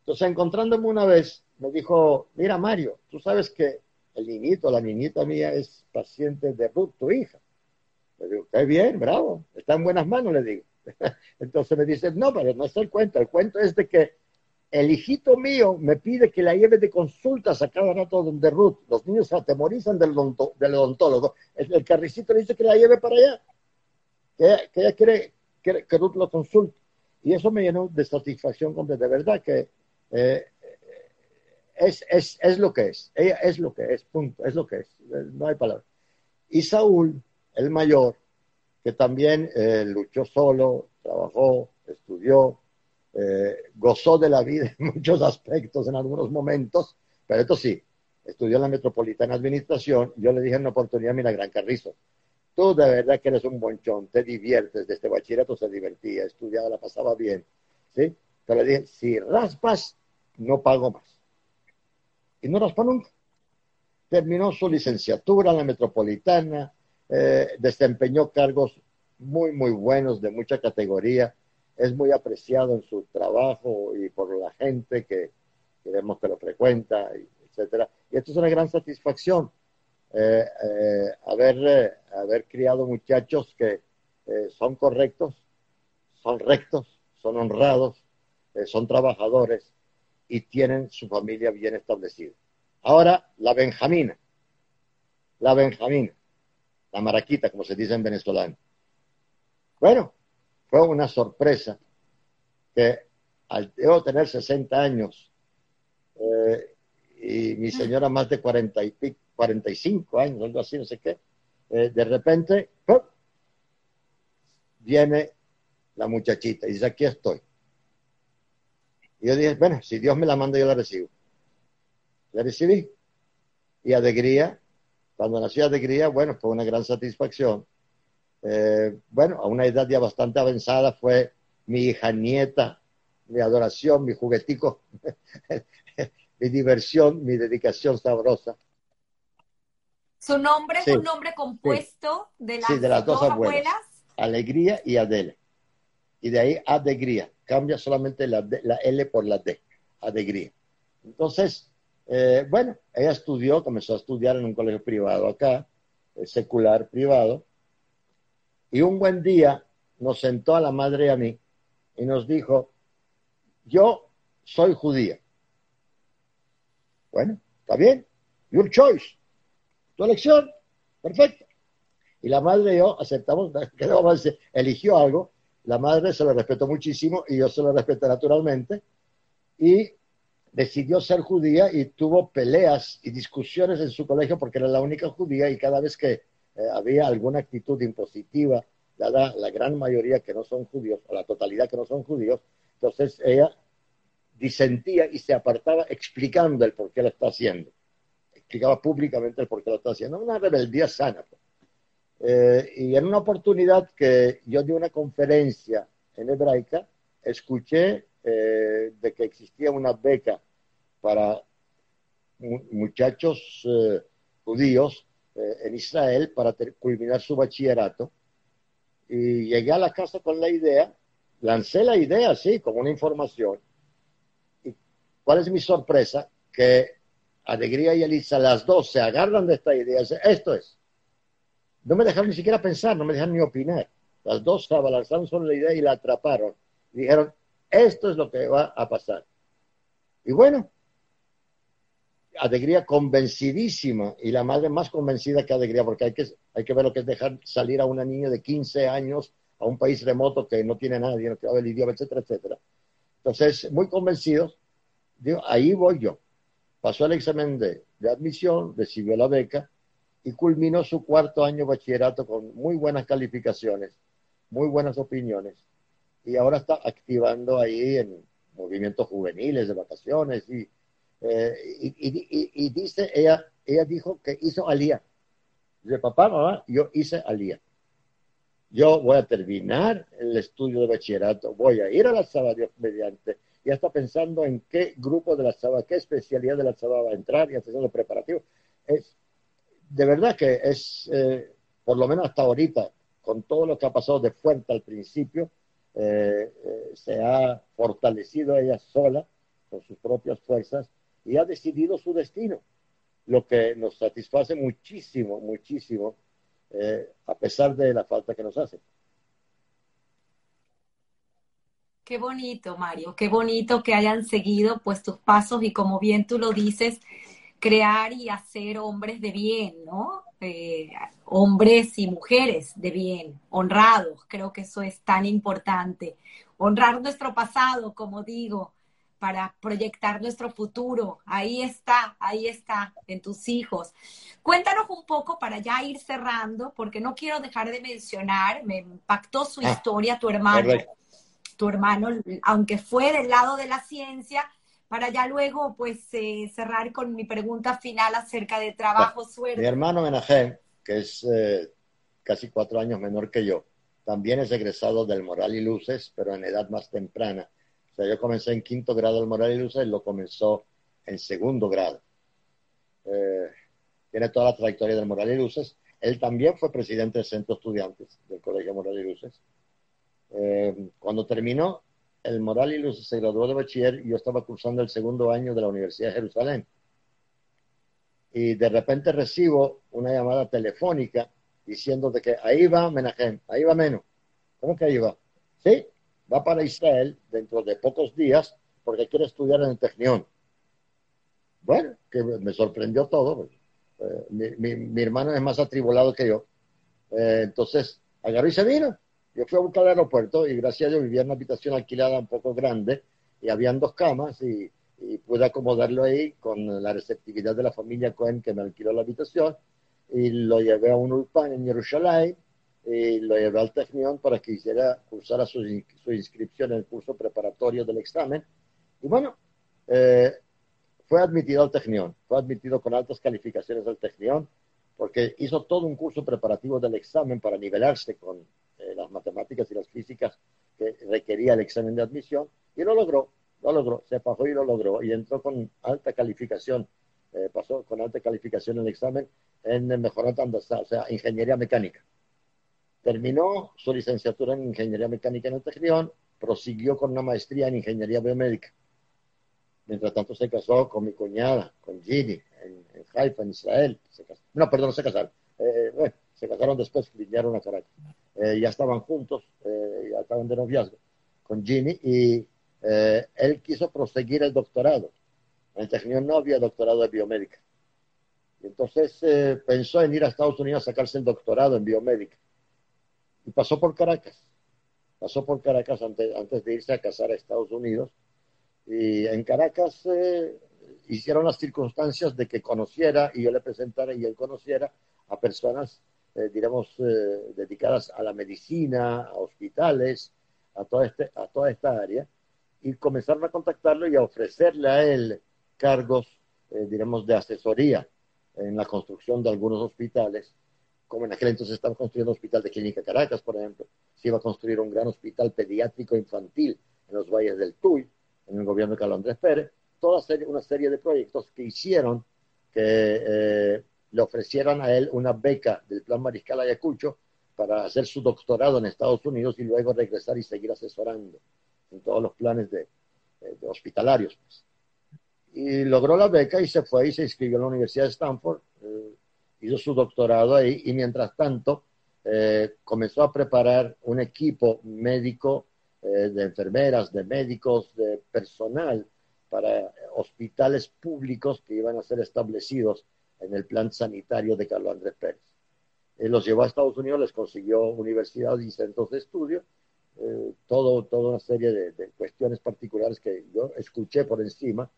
Entonces, encontrándome una vez, me dijo, mira Mario, tú sabes que el niñito, la niñita mía es paciente de Ruth, tu hija. Le digo, qué bien, bravo, está en buenas manos, le digo. [laughs] Entonces me dice, no, pero no es el cuento, el cuento es de que el hijito mío me pide que la lleve de consultas a cada rato donde Ruth. Los niños se atemorizan del, odontólogo. El, carricito le dice que la lleve para allá. Que, ella quiere, que Ruth lo consulte. Y eso me llenó de satisfacción completa. De verdad que eh, es, es, es, lo que es. Ella es lo que es, punto. Es lo que es. No hay palabra. Y Saúl, el mayor, que también eh, luchó solo, trabajó, estudió, eh, gozó de la vida [laughs] en muchos aspectos en algunos momentos, pero esto sí, estudió en la Metropolitana Administración. Yo le dije en una oportunidad, mira, Gran Carrizo, tú de verdad que eres un bonchón, te diviertes, de este bachillerato se divertía, estudiaba, la pasaba bien, ¿sí? Pero le dije, si raspas, no pago más. Y no raspa nunca. terminó su licenciatura en la metropolitana, eh, desempeñó cargos muy, muy buenos de mucha categoría, es muy apreciado en su trabajo y por la gente que, vemos que lo frecuenta, etcétera. Y esto es una gran satisfacción, eh, eh, haber, haber criado muchachos que son correctos, son rectos, son honrados, son trabajadores y tienen su familia bien establecida. Ahora, la Benjamina. La Benjamina. La maraquita, como se dice en venezolano. Bueno, fue una sorpresa que al debo tener 60 años eh, y mi señora más de 40 y 45 años, algo así, no sé qué, eh, de repente viene la muchachita y dice, aquí estoy. Y yo dije, bueno, si Dios me la manda, yo la recibo la recibí. Y alegría, cuando nació alegría, bueno, fue una gran satisfacción. Eh, bueno, a una edad ya bastante avanzada fue mi hija nieta, mi adoración, mi juguetico, [laughs] mi diversión, mi dedicación sabrosa. Su nombre es un nombre compuesto de, las dos, abuelas. Alegría y Adele. Y de ahí alegría. Cambia solamente la, la L por la D. Alegría. Entonces, eh, bueno, ella estudió, comenzó a estudiar en un colegio privado acá, eh, secular privado, y un buen día nos sentó a la madre y a mí y nos dijo, yo soy judía. Bueno, está bien, your choice, tu elección, perfecto. Y la madre y yo aceptamos, [laughs] eligió algo, la madre se lo respetó muchísimo y yo se lo respeté naturalmente. Y decidió ser judía y tuvo peleas y discusiones en su colegio porque era la única judía y cada vez que eh, había alguna actitud impositiva, dada la gran mayoría que no son judíos, o la totalidad que no son judíos, entonces ella disentía y se apartaba explicando el por qué lo está haciendo. Explicaba públicamente el por qué lo está haciendo. Una rebeldía sana. Pues. Eh, y en una oportunidad que yo di una conferencia en hebraica, escuché eh, de que existía una beca para muchachos eh, judíos eh, en Israel para culminar su bachillerato. Y llegué a la casa con la idea, lancé la idea, sí, como una información. ¿Y cuál es mi sorpresa? Que Alegría y Elisa, las dos, se agarran de esta idea. Esto es. No me dejaron ni siquiera pensar, no me dejaron ni opinar. Las dos se abalanzaron sobre la idea y la atraparon. dijeron, esto es lo que va a pasar. Y bueno, Alegría convencidísima y la madre más convencida que Alegría, porque hay que, hay que ver lo que es dejar salir a una niña de 15 años a un país remoto que no tiene nadie, no tiene el idioma, etcétera, etcétera. Entonces, muy convencidos, digo, ahí voy yo. Pasó el examen de, de admisión, recibió la beca y culminó su cuarto año bachillerato con muy buenas calificaciones, muy buenas opiniones y ahora está activando ahí en movimientos juveniles de vacaciones y, eh, y, dice, ella, ella dijo que hizo alía. Dice, papá, mamá, yo hice alía. Yo voy a terminar el estudio de bachillerato, voy a ir a la Saba mediante, ya está pensando en qué grupo de la Saba, qué especialidad de la Saba va a entrar y haciendo preparativo. Es, de verdad que es, eh, por lo menos hasta ahorita, con todo lo que ha pasado de fuerte al principio, eh, eh, se ha fortalecido ella sola con sus propias fuerzas y ha decidido su destino, lo que nos satisface muchísimo, muchísimo, eh, a pesar de la falta que nos hace. Qué bonito, Mario, qué bonito que hayan seguido pues tus pasos y como bien tú lo dices, crear y hacer hombres de bien, ¿no? Eh, hombres y mujeres de bien, honrados, creo que eso es tan importante. Honrar nuestro pasado, como digo, para proyectar nuestro futuro. Ahí está, ahí está, en tus hijos. Cuéntanos un poco para ya ir cerrando, porque no quiero dejar de mencionar, me impactó su ah, historia, tu hermano. Tu hermano, aunque fue del lado de la ciencia, para ya luego pues eh, cerrar con mi pregunta final acerca de trabajo, suerte. Mi hermano Menajem, que es eh, casi cuatro años menor que yo, también es egresado del Moral y Luces, pero en edad más temprana. O sea, yo comencé en quinto grado del Moral y Luces, lo comenzó en segundo grado. Eh, tiene toda la trayectoria del Moral y Luces. Él también fue presidente del Centro Estudiantes del Colegio Moral y Luces. Eh, cuando terminó el Moral y Luces, se graduó de bachiller y yo estaba cursando el segundo año de la Universidad de Jerusalén. Y de repente recibo una llamada telefónica diciendo de que ahí va Menahem, ahí va Menos. ¿Cómo que ahí va? Sí, va para Israel dentro de pocos días porque quiere estudiar en el Technion. Bueno, que me sorprendió todo. Eh, mi, hermano es más atribulado que yo. Eh, entonces, agarró y se vino. Yo fui a buscar el aeropuerto y gracias a Dios vivía en una habitación alquilada un poco grande y habían dos camas y, pude acomodarlo ahí con la receptividad de la familia Cohen que me alquiló la habitación y lo llevé a un ulpan en Jerusalén y lo llevé al Technion para que hiciera, cursara su, su inscripción en el curso preparatorio del examen. Y bueno, eh, fue admitido al Technion, fue admitido con altas calificaciones al Technion, porque hizo todo un curso preparativo del examen para nivelarse con eh, las matemáticas y las físicas que requería el examen de admisión, y lo logró, lo logró, se pasó y lo logró, y entró con alta calificación, eh, pasó con alta calificación en el examen en mejorando, o sea, ingeniería mecánica. Terminó su licenciatura en Ingeniería Mecánica en el Tecnión, prosiguió con una maestría en Ingeniería Biomédica. Mientras tanto se casó con mi cuñada, con Ginny, en, Haifa, en Israel. no, perdón, no se casaron. Eh, bueno, se casaron después, vinieron a Caracas. Eh, ya estaban juntos, eh, ya estaban de noviazgo con Ginny y él quiso proseguir el doctorado. En el Tecnión no había doctorado de biomédica. Y entonces pensó en ir a Estados Unidos a sacarse el doctorado en biomédica y pasó por Caracas. Pasó por Caracas antes, antes de irse a casar a Estados Unidos. Y en Caracas eh, hicieron las circunstancias de que conociera y yo le presentara y él conociera a personas, eh, eh, dedicadas a la medicina, a hospitales, a toda, este, a toda esta área. Y comenzaron a contactarlo y a ofrecerle a él cargos, digamos, de asesoría en la construcción de algunos hospitales como en aquel entonces estaba construyendo un hospital de Clínica Caracas, por ejemplo, se iba a construir un gran hospital pediátrico infantil en los valles del Tuy, en el gobierno de Carlos Andrés Pérez, toda una serie de proyectos que hicieron que eh, le ofrecieran a él una beca del Plan Mariscal Ayacucho para hacer su doctorado en Estados Unidos y luego regresar y seguir asesorando en todos los planes de, eh, hospitalarios. Pues. Y logró la beca y se fue y se inscribió en la Universidad de Stanford. Eh, hizo su doctorado ahí y mientras tanto eh, comenzó a preparar un equipo médico eh, de enfermeras, de médicos, de personal para hospitales públicos que iban a ser establecidos en el plan sanitario de Carlos Andrés Pérez. Él los llevó a Estados Unidos, les consiguió universidades y centros de estudio, eh, todo, toda una serie de, de, cuestiones particulares que yo escuché por encima.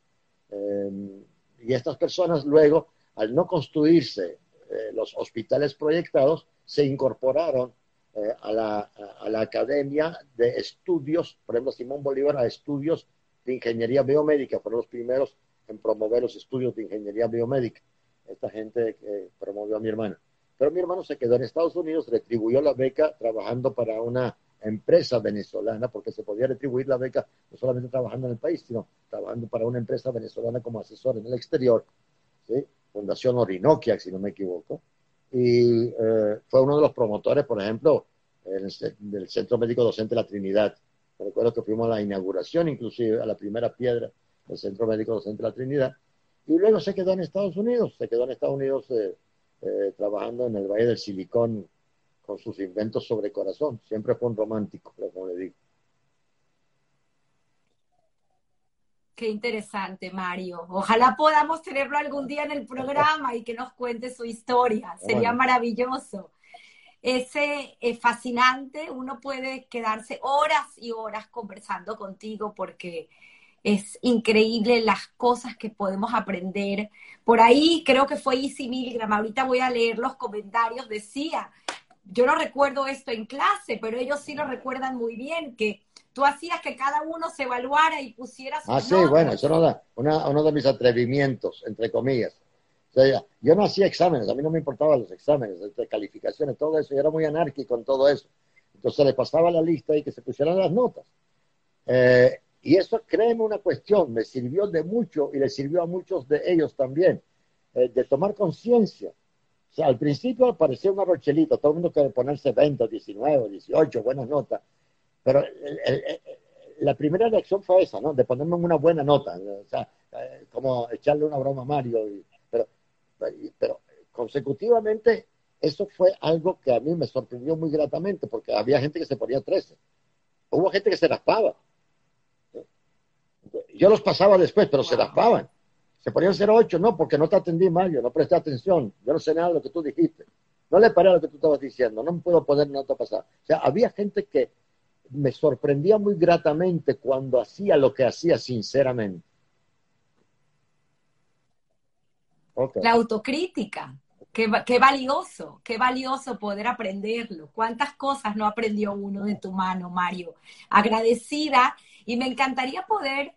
y estas personas luego, al no construirse eh, los hospitales proyectados se incorporaron eh, a, la, a, la, Academia de Estudios, por ejemplo, Simón Bolívar, a estudios de ingeniería biomédica, fueron los primeros en promover los estudios de ingeniería biomédica. Esta gente que promovió a mi hermano. Pero mi hermano se quedó en Estados Unidos, retribuyó la beca trabajando para una empresa venezolana, porque se podía retribuir la beca no solamente trabajando en el país, sino trabajando para una empresa venezolana como asesor en el exterior. ¿sí? Fundación Orinoquia, si no me equivoco, y eh, fue uno de los promotores, por ejemplo, del Centro Médico Docente La Trinidad. Recuerdo que fuimos a la inauguración, inclusive a la primera piedra del Centro Médico Docente La Trinidad, y luego se quedó en Estados Unidos, se quedó en Estados Unidos eh, eh, trabajando en el Valle del Silicón con sus inventos sobre corazón. Siempre fue un romántico, como le digo. Qué interesante, Mario. Ojalá podamos tenerlo algún día en el programa y que nos cuente su historia. Sería maravilloso. Es fascinante. Uno puede quedarse horas y horas conversando contigo porque es increíble las cosas que podemos aprender. Por ahí creo que fue Easy Milgram. Ahorita voy a leer los comentarios. Decía, yo no recuerdo esto en clase, pero ellos sí lo recuerdan muy bien, que tú hacías que cada uno se evaluara y pusiera su Ah, sí, bueno, eso era uno de mis atrevimientos, entre comillas. O sea, yo no hacía exámenes, a mí no me importaban los exámenes, calificaciones, todo eso, yo era muy anárquico en todo eso. Entonces le pasaba la lista y que se pusieran las notas. Eh, y eso, créeme una cuestión, me sirvió de mucho y le sirvió a muchos de ellos también. eh, de tomar conciencia. O sea, al principio parecía un arrochelito, todo el mundo quiere ponerse 20, 19, 18, buenas notas, pero la primera reacción fue esa, ¿no? De ponerme una buena nota, o sea, eh, como echarle una broma a Mario, pero, pero consecutivamente eso fue algo que a mí me sorprendió muy gratamente, porque había gente que se ponía 13, hubo gente que se raspaba. Yo los pasaba después, pero se raspaban. Se ponían 08, no, porque no te atendí, Mario, no presté atención, yo no sé nada de lo que tú dijiste. No le paré a lo que tú estabas diciendo, no me puedo poner nota pasada. O sea, había gente que me sorprendía muy gratamente cuando hacía lo que hacía sinceramente. La autocrítica, qué, qué, valioso, qué valioso poder aprenderlo. ¿Cuántas cosas no aprendió uno de tu mano, Mario? Agradecida y me encantaría poder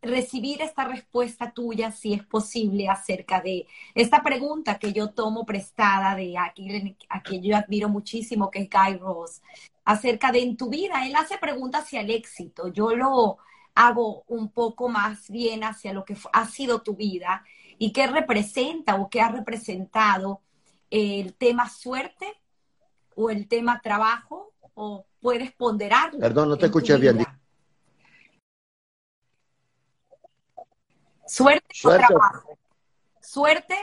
recibir esta respuesta tuya, si es posible, acerca de esta pregunta que yo tomo prestada de aquí, a quien yo admiro muchísimo, que es Guy Ross, acerca de en tu vida. Él hace preguntas hacia el éxito. Yo lo hago un poco más bien hacia lo que ha sido tu vida y qué representa o qué ha representado el tema suerte o el tema trabajo o puedes ponderarlo. Perdón, no te escuché bien. Suerte, o trabajo. Suerte,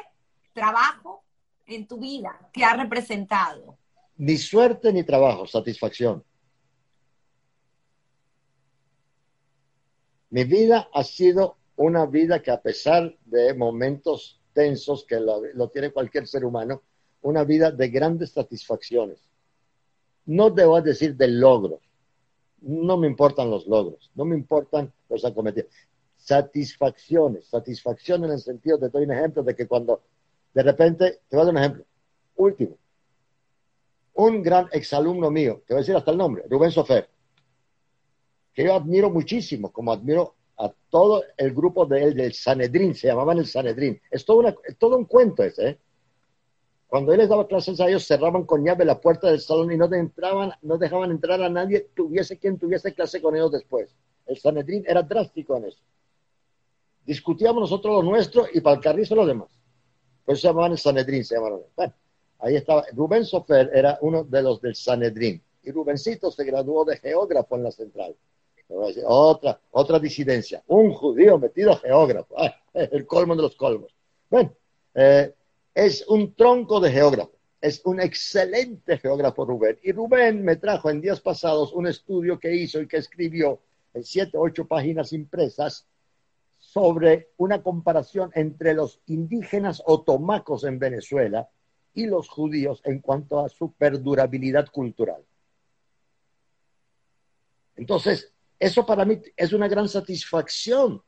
trabajo en tu vida, que ha representado? Ni suerte ni trabajo, satisfacción. Mi vida ha sido una vida que a pesar de momentos tensos que lo, lo, tiene cualquier ser humano, una vida de grandes satisfacciones. No debo decir de logros. No me importan los logros, no me importan los acometidos satisfacciones, satisfacción en el sentido, te doy un ejemplo de que cuando de repente, te voy a dar un ejemplo, último, un gran exalumno mío, te voy a decir hasta el nombre, Rubén Sofer, que yo admiro muchísimo, como admiro a todo el grupo de él, del Sanedrín, se llamaban el Sanedrín. Es todo, una, todo un cuento ese, ¿eh? Cuando él les daba clases a ellos, cerraban con llave la puerta del salón y no, entraban, no dejaban entrar a nadie, tuviese quien tuviese clase con ellos después. El Sanedrín era drástico en eso discutíamos nosotros lo nuestro y para el carrizo lo demás. Por eso se llamaban el Sanedrín, se llamaron. Bueno, ahí estaba. Rubén Sofer era uno de los del Sanedrín. Y Rubencito se graduó de geógrafo en la central. Otra, otra disidencia. Un judío metido a geógrafo. el colmo de los colmos. Bueno, eh, es un tronco de geógrafo. Es un excelente geógrafo Rubén. Y Rubén me trajo en días pasados un estudio que hizo y que escribió en siete, ocho páginas impresas sobre una comparación entre los indígenas otomacos en Venezuela y los judíos en cuanto a su perdurabilidad cultural. Entonces, eso para mí es una gran satisfacción.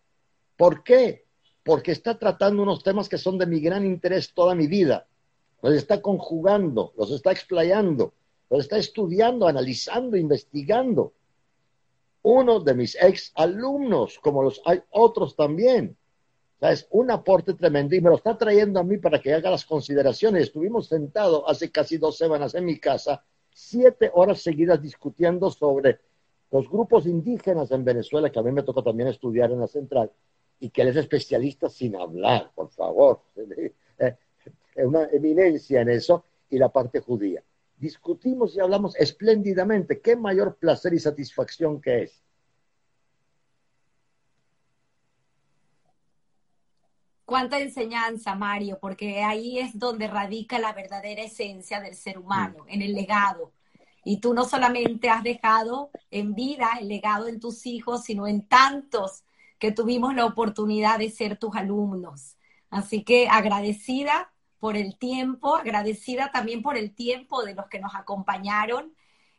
¿Por qué? Porque está tratando unos temas que son de mi gran interés toda mi vida. Los está conjugando, los está explayando, los está estudiando, analizando, investigando uno de mis ex alumnos, como los hay otros también. O sea, es un aporte tremendo y me lo está trayendo a mí para que haga las consideraciones. Estuvimos sentados hace casi dos semanas en mi casa, siete horas seguidas discutiendo sobre los grupos indígenas en Venezuela, que a mí me tocó también estudiar en la central, y que él es especialista sin hablar, por favor. Es [laughs] una eminencia en eso, y la parte judía discutimos y hablamos espléndidamente. ¿Qué mayor placer y satisfacción que es? Cuánta enseñanza, Mario, porque ahí es donde radica la verdadera esencia del ser humano, en el legado. Y tú no solamente has dejado en vida el legado en tus hijos, sino en tantos que tuvimos la oportunidad de ser tus alumnos. Así que agradecida por el tiempo, agradecida también por el tiempo de los que nos acompañaron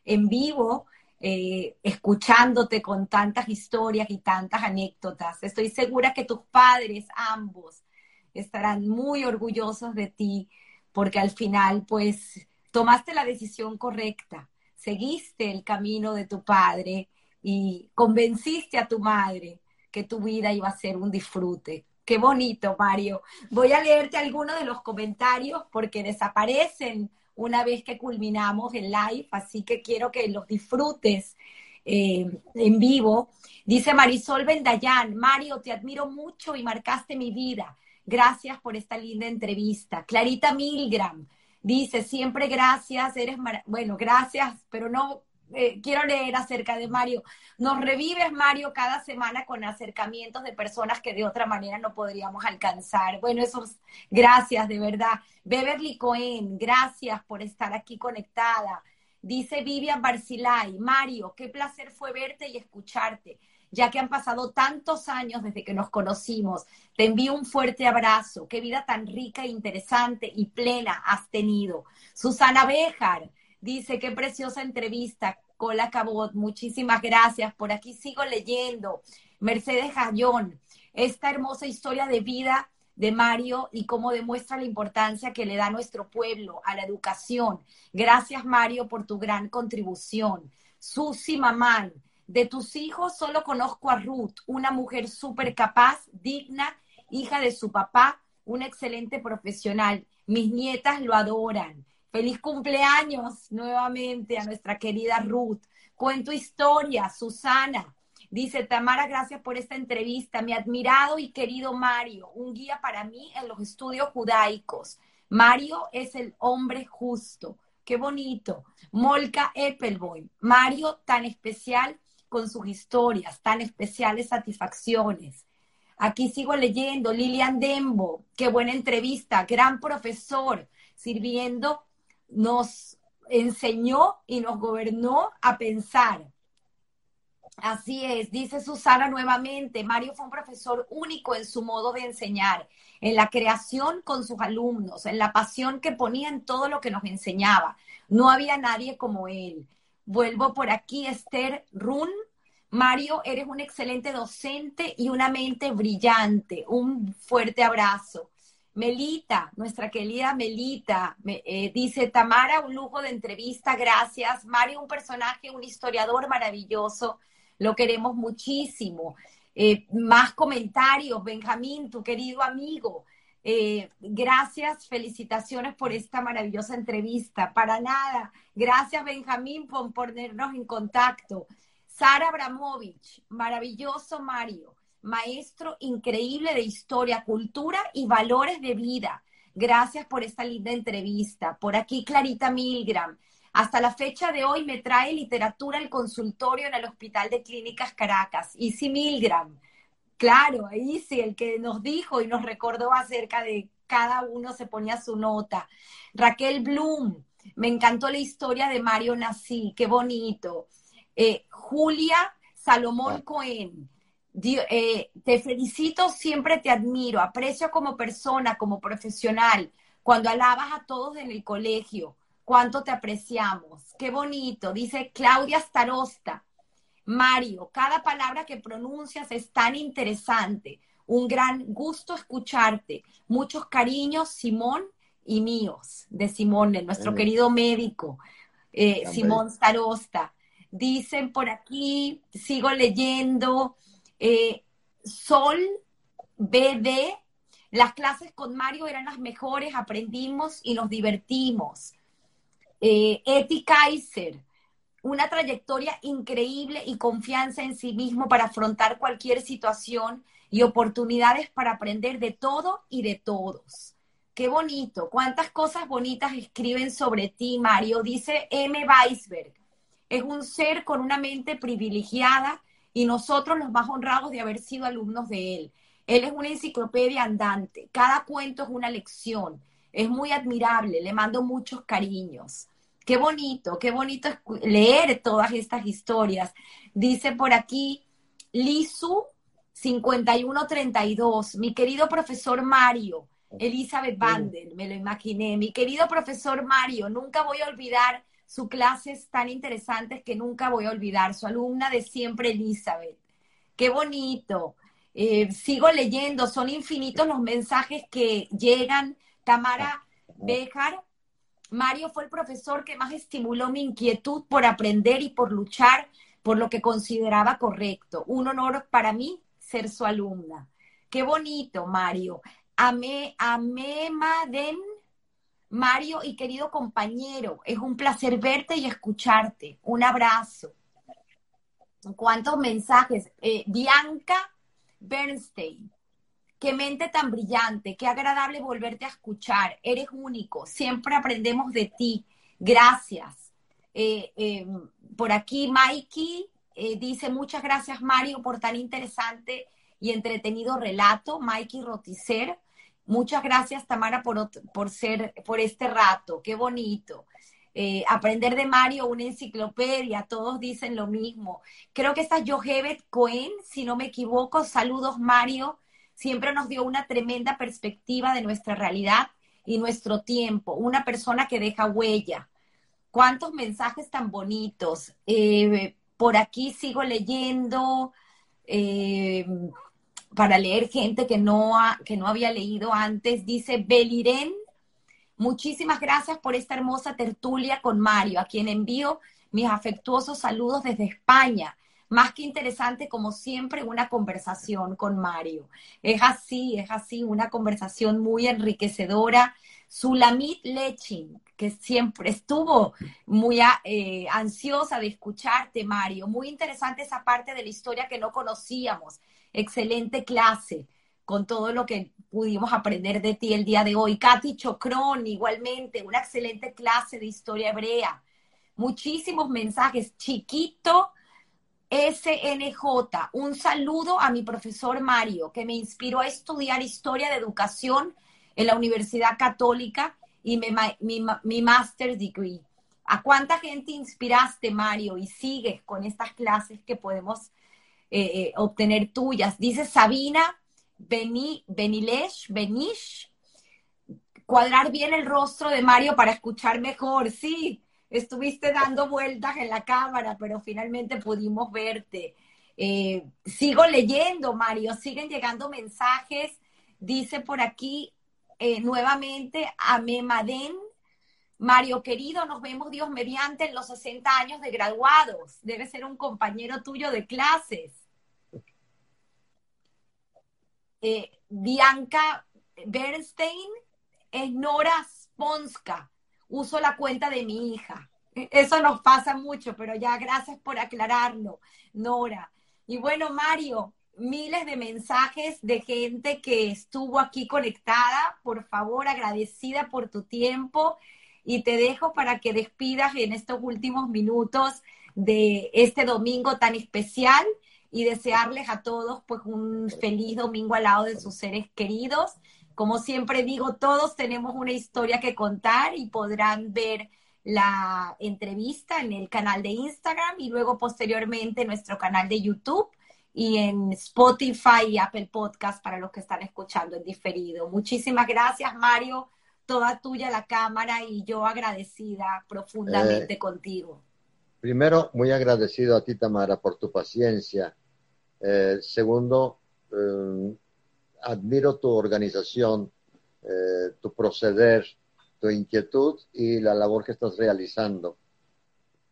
en vivo, eh, escuchándote con tantas historias y tantas anécdotas. Estoy segura que tus padres, ambos, estarán muy orgullosos de ti, porque al final, pues, tomaste la decisión correcta, seguiste el camino de tu padre y convenciste a tu madre que tu vida iba a ser un disfrute. Qué bonito, Mario. Voy a leerte algunos de los comentarios porque desaparecen una vez que culminamos el live, así que quiero que los disfrutes eh, en vivo. Dice Marisol Bendayán, Mario, te admiro mucho y marcaste mi vida. Gracias por esta linda entrevista. Clarita Milgram dice, siempre gracias, eres, bueno, gracias, pero no eh, quiero leer acerca de Mario. Nos revives, Mario, cada semana con acercamientos de personas que de otra manera no podríamos alcanzar. Bueno, esos, gracias, de verdad. Beverly Cohen, gracias por estar aquí conectada. Dice Vivian Barcilay, Mario, qué placer fue verte y escucharte, ya que han pasado tantos años desde que nos conocimos. Te envío un fuerte abrazo. Qué vida tan rica e interesante y plena has tenido. Susana Béjar, Dice, qué preciosa entrevista, Cola Cabot. Muchísimas gracias. Por aquí sigo leyendo. Mercedes Jayón, esta hermosa historia de vida de Mario y cómo demuestra la importancia que le da nuestro pueblo, a la educación. Gracias, Mario, por tu gran contribución. Susi Mamán, de tus hijos solo conozco a Ruth, una mujer súper capaz, digna, hija de su papá, una excelente profesional. Mis nietas lo adoran. Feliz cumpleaños nuevamente a nuestra querida Ruth. Cuento historia, Susana. Dice Tamara, gracias por esta entrevista. Mi admirado y querido Mario, un guía para mí en los estudios judaicos. Mario es el hombre justo. Qué bonito. Molka Eppelboy. Mario tan especial con sus historias, tan especiales satisfacciones. Aquí sigo leyendo. Lilian Dembo, qué buena entrevista. Gran profesor, sirviendo nos enseñó y nos gobernó a pensar. Así es, dice Susana nuevamente, Mario fue un profesor único en su modo de enseñar, en la creación con sus alumnos, en la pasión que ponía en todo lo que nos enseñaba. No había nadie como él. Vuelvo por aquí, Esther Run. Mario, eres un excelente docente y una mente brillante. Un fuerte abrazo. Melita, nuestra querida Melita, eh, dice Tamara, un lujo de entrevista, gracias. Mario, un personaje, un historiador maravilloso, lo queremos muchísimo. Eh, más comentarios, Benjamín, tu querido amigo. Eh, gracias, felicitaciones por esta maravillosa entrevista. Para nada. Gracias, Benjamín, por ponernos en contacto. Sara Abramovich, maravilloso Mario maestro increíble de historia, cultura y valores de vida. Gracias por esta linda entrevista. Por aquí, Clarita Milgram. Hasta la fecha de hoy me trae literatura el consultorio en el Hospital de Clínicas Caracas. Easy Milgram. Claro, sí, el que nos dijo y nos recordó acerca de cada uno se ponía su nota. Raquel Bloom, me encantó la historia de Mario Nací, qué bonito. Eh, Julia Salomón. Cohen, eh, te felicito, siempre te admiro, aprecio como persona, como profesional, cuando alabas a todos en el colegio, cuánto te apreciamos, qué bonito, dice Claudia Starosta. Mario, cada palabra que pronuncias es tan interesante, un gran gusto escucharte, muchos cariños, Simón y míos, de Simón, de nuestro querido médico, eh, Simón Starosta. Dicen por aquí, sigo leyendo, eh, Sol, BD, las clases con Mario eran las mejores, aprendimos y nos divertimos. Eh, Eti Kaiser, una trayectoria increíble y confianza en sí mismo para afrontar cualquier situación y oportunidades para aprender de todo y de todos. Qué bonito, cuántas cosas bonitas escriben sobre ti, Mario. Dice M. Weisberg, es un ser con una mente privilegiada y nosotros los más honrados de haber sido alumnos de él. Él es una enciclopedia andante, cada cuento es una lección, es muy admirable, le mando muchos cariños. Qué bonito, qué bonito leer todas estas historias. Dice por aquí Lisu 5132, mi querido profesor Mario, Elizabeth Bandel, me lo imaginé, mi querido profesor Mario, nunca voy a olvidar su clases tan interesantes que nunca voy a olvidar, su alumna de siempre, Elizabeth. Qué bonito. Eh, sigo leyendo, son infinitos los mensajes que llegan. Tamara Bejar, Mario fue el profesor que más estimuló mi inquietud por aprender y por luchar por lo que consideraba correcto. Un honor para mí ser su alumna. Qué bonito, Mario. Amé, amé Maden Mario y querido compañero, es un placer verte y escucharte. Un abrazo. ¿Cuántos mensajes? Eh, Bianca Bernstein. Qué mente tan brillante, qué agradable volverte a escuchar. Eres único, siempre aprendemos de ti. Gracias. Eh, eh, por aquí, Mikey dice, muchas gracias, Mario, por tan interesante y entretenido relato. Mikey Roticer. Muchas gracias, Tamara, por, por, ser, por este rato. Qué bonito. aprender de Mario, una enciclopedia, todos dicen lo mismo. Creo que esta es Cohen, si no me equivoco. Saludos, Mario siempre nos dio una tremenda perspectiva de nuestra realidad y nuestro tiempo, una persona que deja huella. Cuántos mensajes tan bonitos. Eh, por aquí sigo leyendo eh, para leer gente que no, que no había leído antes. Dice Beliren, muchísimas gracias por esta hermosa tertulia con Mario, a quien envío mis afectuosos saludos desde España más que interesante, como siempre, una conversación con Mario. Es así, es así, una conversación muy enriquecedora. Sulamit Lechin, que siempre estuvo muy eh, ansiosa de escucharte, Mario. Muy interesante esa parte de la historia que no conocíamos. Excelente clase con todo lo que pudimos aprender de ti el día de hoy. Katy Chocrón, igualmente, una excelente clase de historia hebrea. Muchísimos mensajes. Chiquito SNJ, un saludo a mi profesor Mario, que me inspiró a estudiar historia de educación en la Universidad Católica y mi, mi, master's degree. ¿A cuánta gente inspiraste, Mario, y sigues con estas clases que podemos eh, eh, obtener tuyas? Dice Sabina Beni, Benilesh, Benish, cuadrar bien el rostro de Mario para escuchar mejor. Sí, estuviste dando vueltas en la cámara, pero finalmente pudimos verte. Eh, sigo leyendo, Mario, siguen llegando mensajes. Dice por aquí nuevamente a Memaden, Mario querido, nos vemos Dios mediante en los 60 años de graduados. Debe ser un compañero tuyo de clases. Eh, Bianca Bernstein es Nora Sponska uso la cuenta de mi hija. E, eso nos pasa mucho, pero ya gracias por aclararlo, Nora. Y bueno, Mario, miles de mensajes de gente que estuvo aquí conectada. Por favor, agradecida por tu tiempo y te dejo para que despidas en estos últimos minutos de este domingo tan especial y desearles a todos pues un feliz domingo al lado de sus seres queridos como siempre digo, todos tenemos una historia que contar y podrán ver la entrevista en el canal de Instagram y luego posteriormente en nuestro canal de YouTube y en Spotify y Apple Podcast para los que están escuchando en diferido. Muchísimas gracias, Mario. Toda tuya la cámara y yo agradecida profundamente eh, contigo. Primero, muy agradecido a ti, Tamara, por tu paciencia. Eh, segundo, eh, admiro tu organización, tu proceder, tu inquietud y la labor que estás realizando.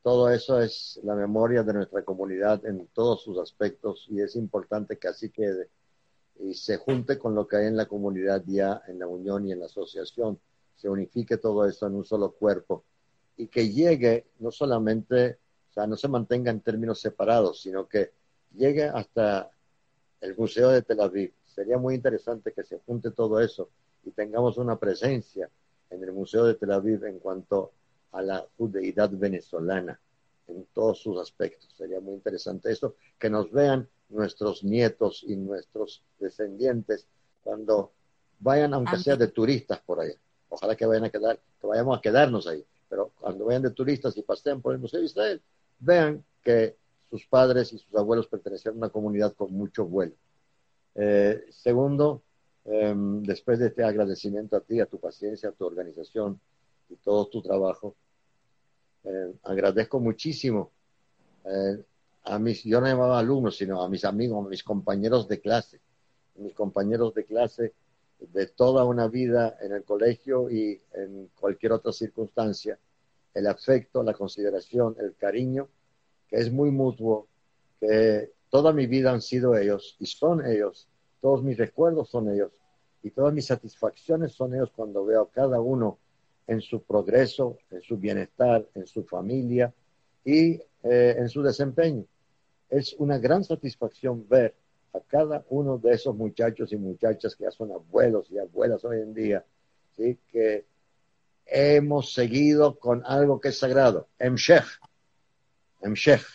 Todo eso es la memoria de nuestra comunidad en todos sus aspectos y es importante que así quede y se junte con lo que hay en la comunidad ya, en la unión y en la asociación, se unifique todo esto en un solo cuerpo y que llegue no solamente, o sea, no se mantenga en términos separados, sino que llegue hasta el Museo de Tel Aviv, sería muy interesante que se junte todo eso y tengamos una presencia en el Museo de Tel Aviv en cuanto a la judeidad venezolana en todos sus aspectos. Sería muy interesante eso, que nos vean nuestros nietos y nuestros descendientes cuando vayan, aunque sea de turistas por allá. Ojalá que vayan a quedar, que vayamos a quedarnos ahí. Pero cuando vayan de turistas y pasen por el Museo de Israel, vean que sus padres y sus abuelos pertenecían a una comunidad con mucho vuelo. Eh, segundo, em, después de este agradecimiento a ti, a tu paciencia, a tu organización y todo tu trabajo, eh, agradezco muchísimo eh, a mis, yo no llamaba alumnos, sino a mis amigos, a mis compañeros de clase, mis compañeros de clase de toda una vida en el colegio y en cualquier otra circunstancia, el afecto, la consideración, el cariño, que es muy mutuo, que Toda mi vida han sido ellos y son ellos. Todos mis recuerdos son ellos y todas mis satisfacciones son ellos cuando veo a cada uno en su progreso, en su bienestar, en su familia y eh, en su desempeño. Es una gran satisfacción ver a cada uno de esos muchachos y muchachas que ya son abuelos y abuelas hoy en día, ¿sí? que hemos seguido con algo que es sagrado, Emshech. Emshech.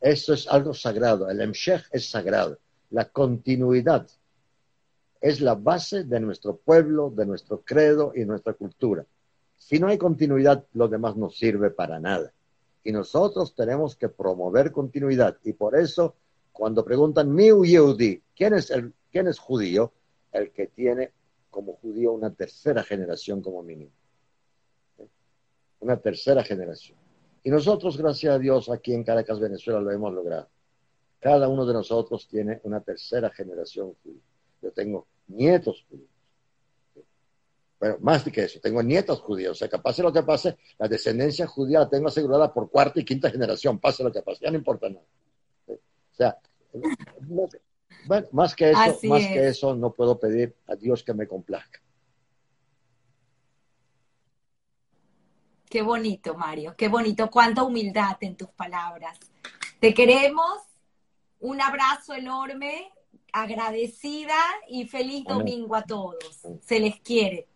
Eso es algo sagrado. El Emshech es sagrado. La continuidad es la base de nuestro pueblo, de nuestro credo y nuestra cultura. Si no hay continuidad, lo demás no sirve para nada. Y nosotros tenemos que promover continuidad. Y por eso, cuando preguntan, mi Yehudi, ¿quién es, el, ¿quién es judío? El que tiene como judío una tercera generación como mínimo. Una tercera generación. Y nosotros, gracias a Dios, aquí en Caracas, Venezuela, lo hemos logrado. Cada uno de nosotros tiene una tercera generación judía. Yo tengo nietos judíos. Pero más que eso, tengo nietos judíos. O sea, que pase lo que pase, la descendencia judía la tengo asegurada por cuarta y quinta generación. Pase lo que pase, ya no importa nada. O sea, más que eso, más que eso, no puedo pedir a Dios que me complazca. Qué bonito, Mario, qué bonito, cuánta humildad en tus palabras. Te queremos, un abrazo enorme agradecida y feliz domingo a todos. Se les quiere.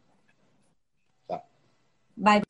Bye.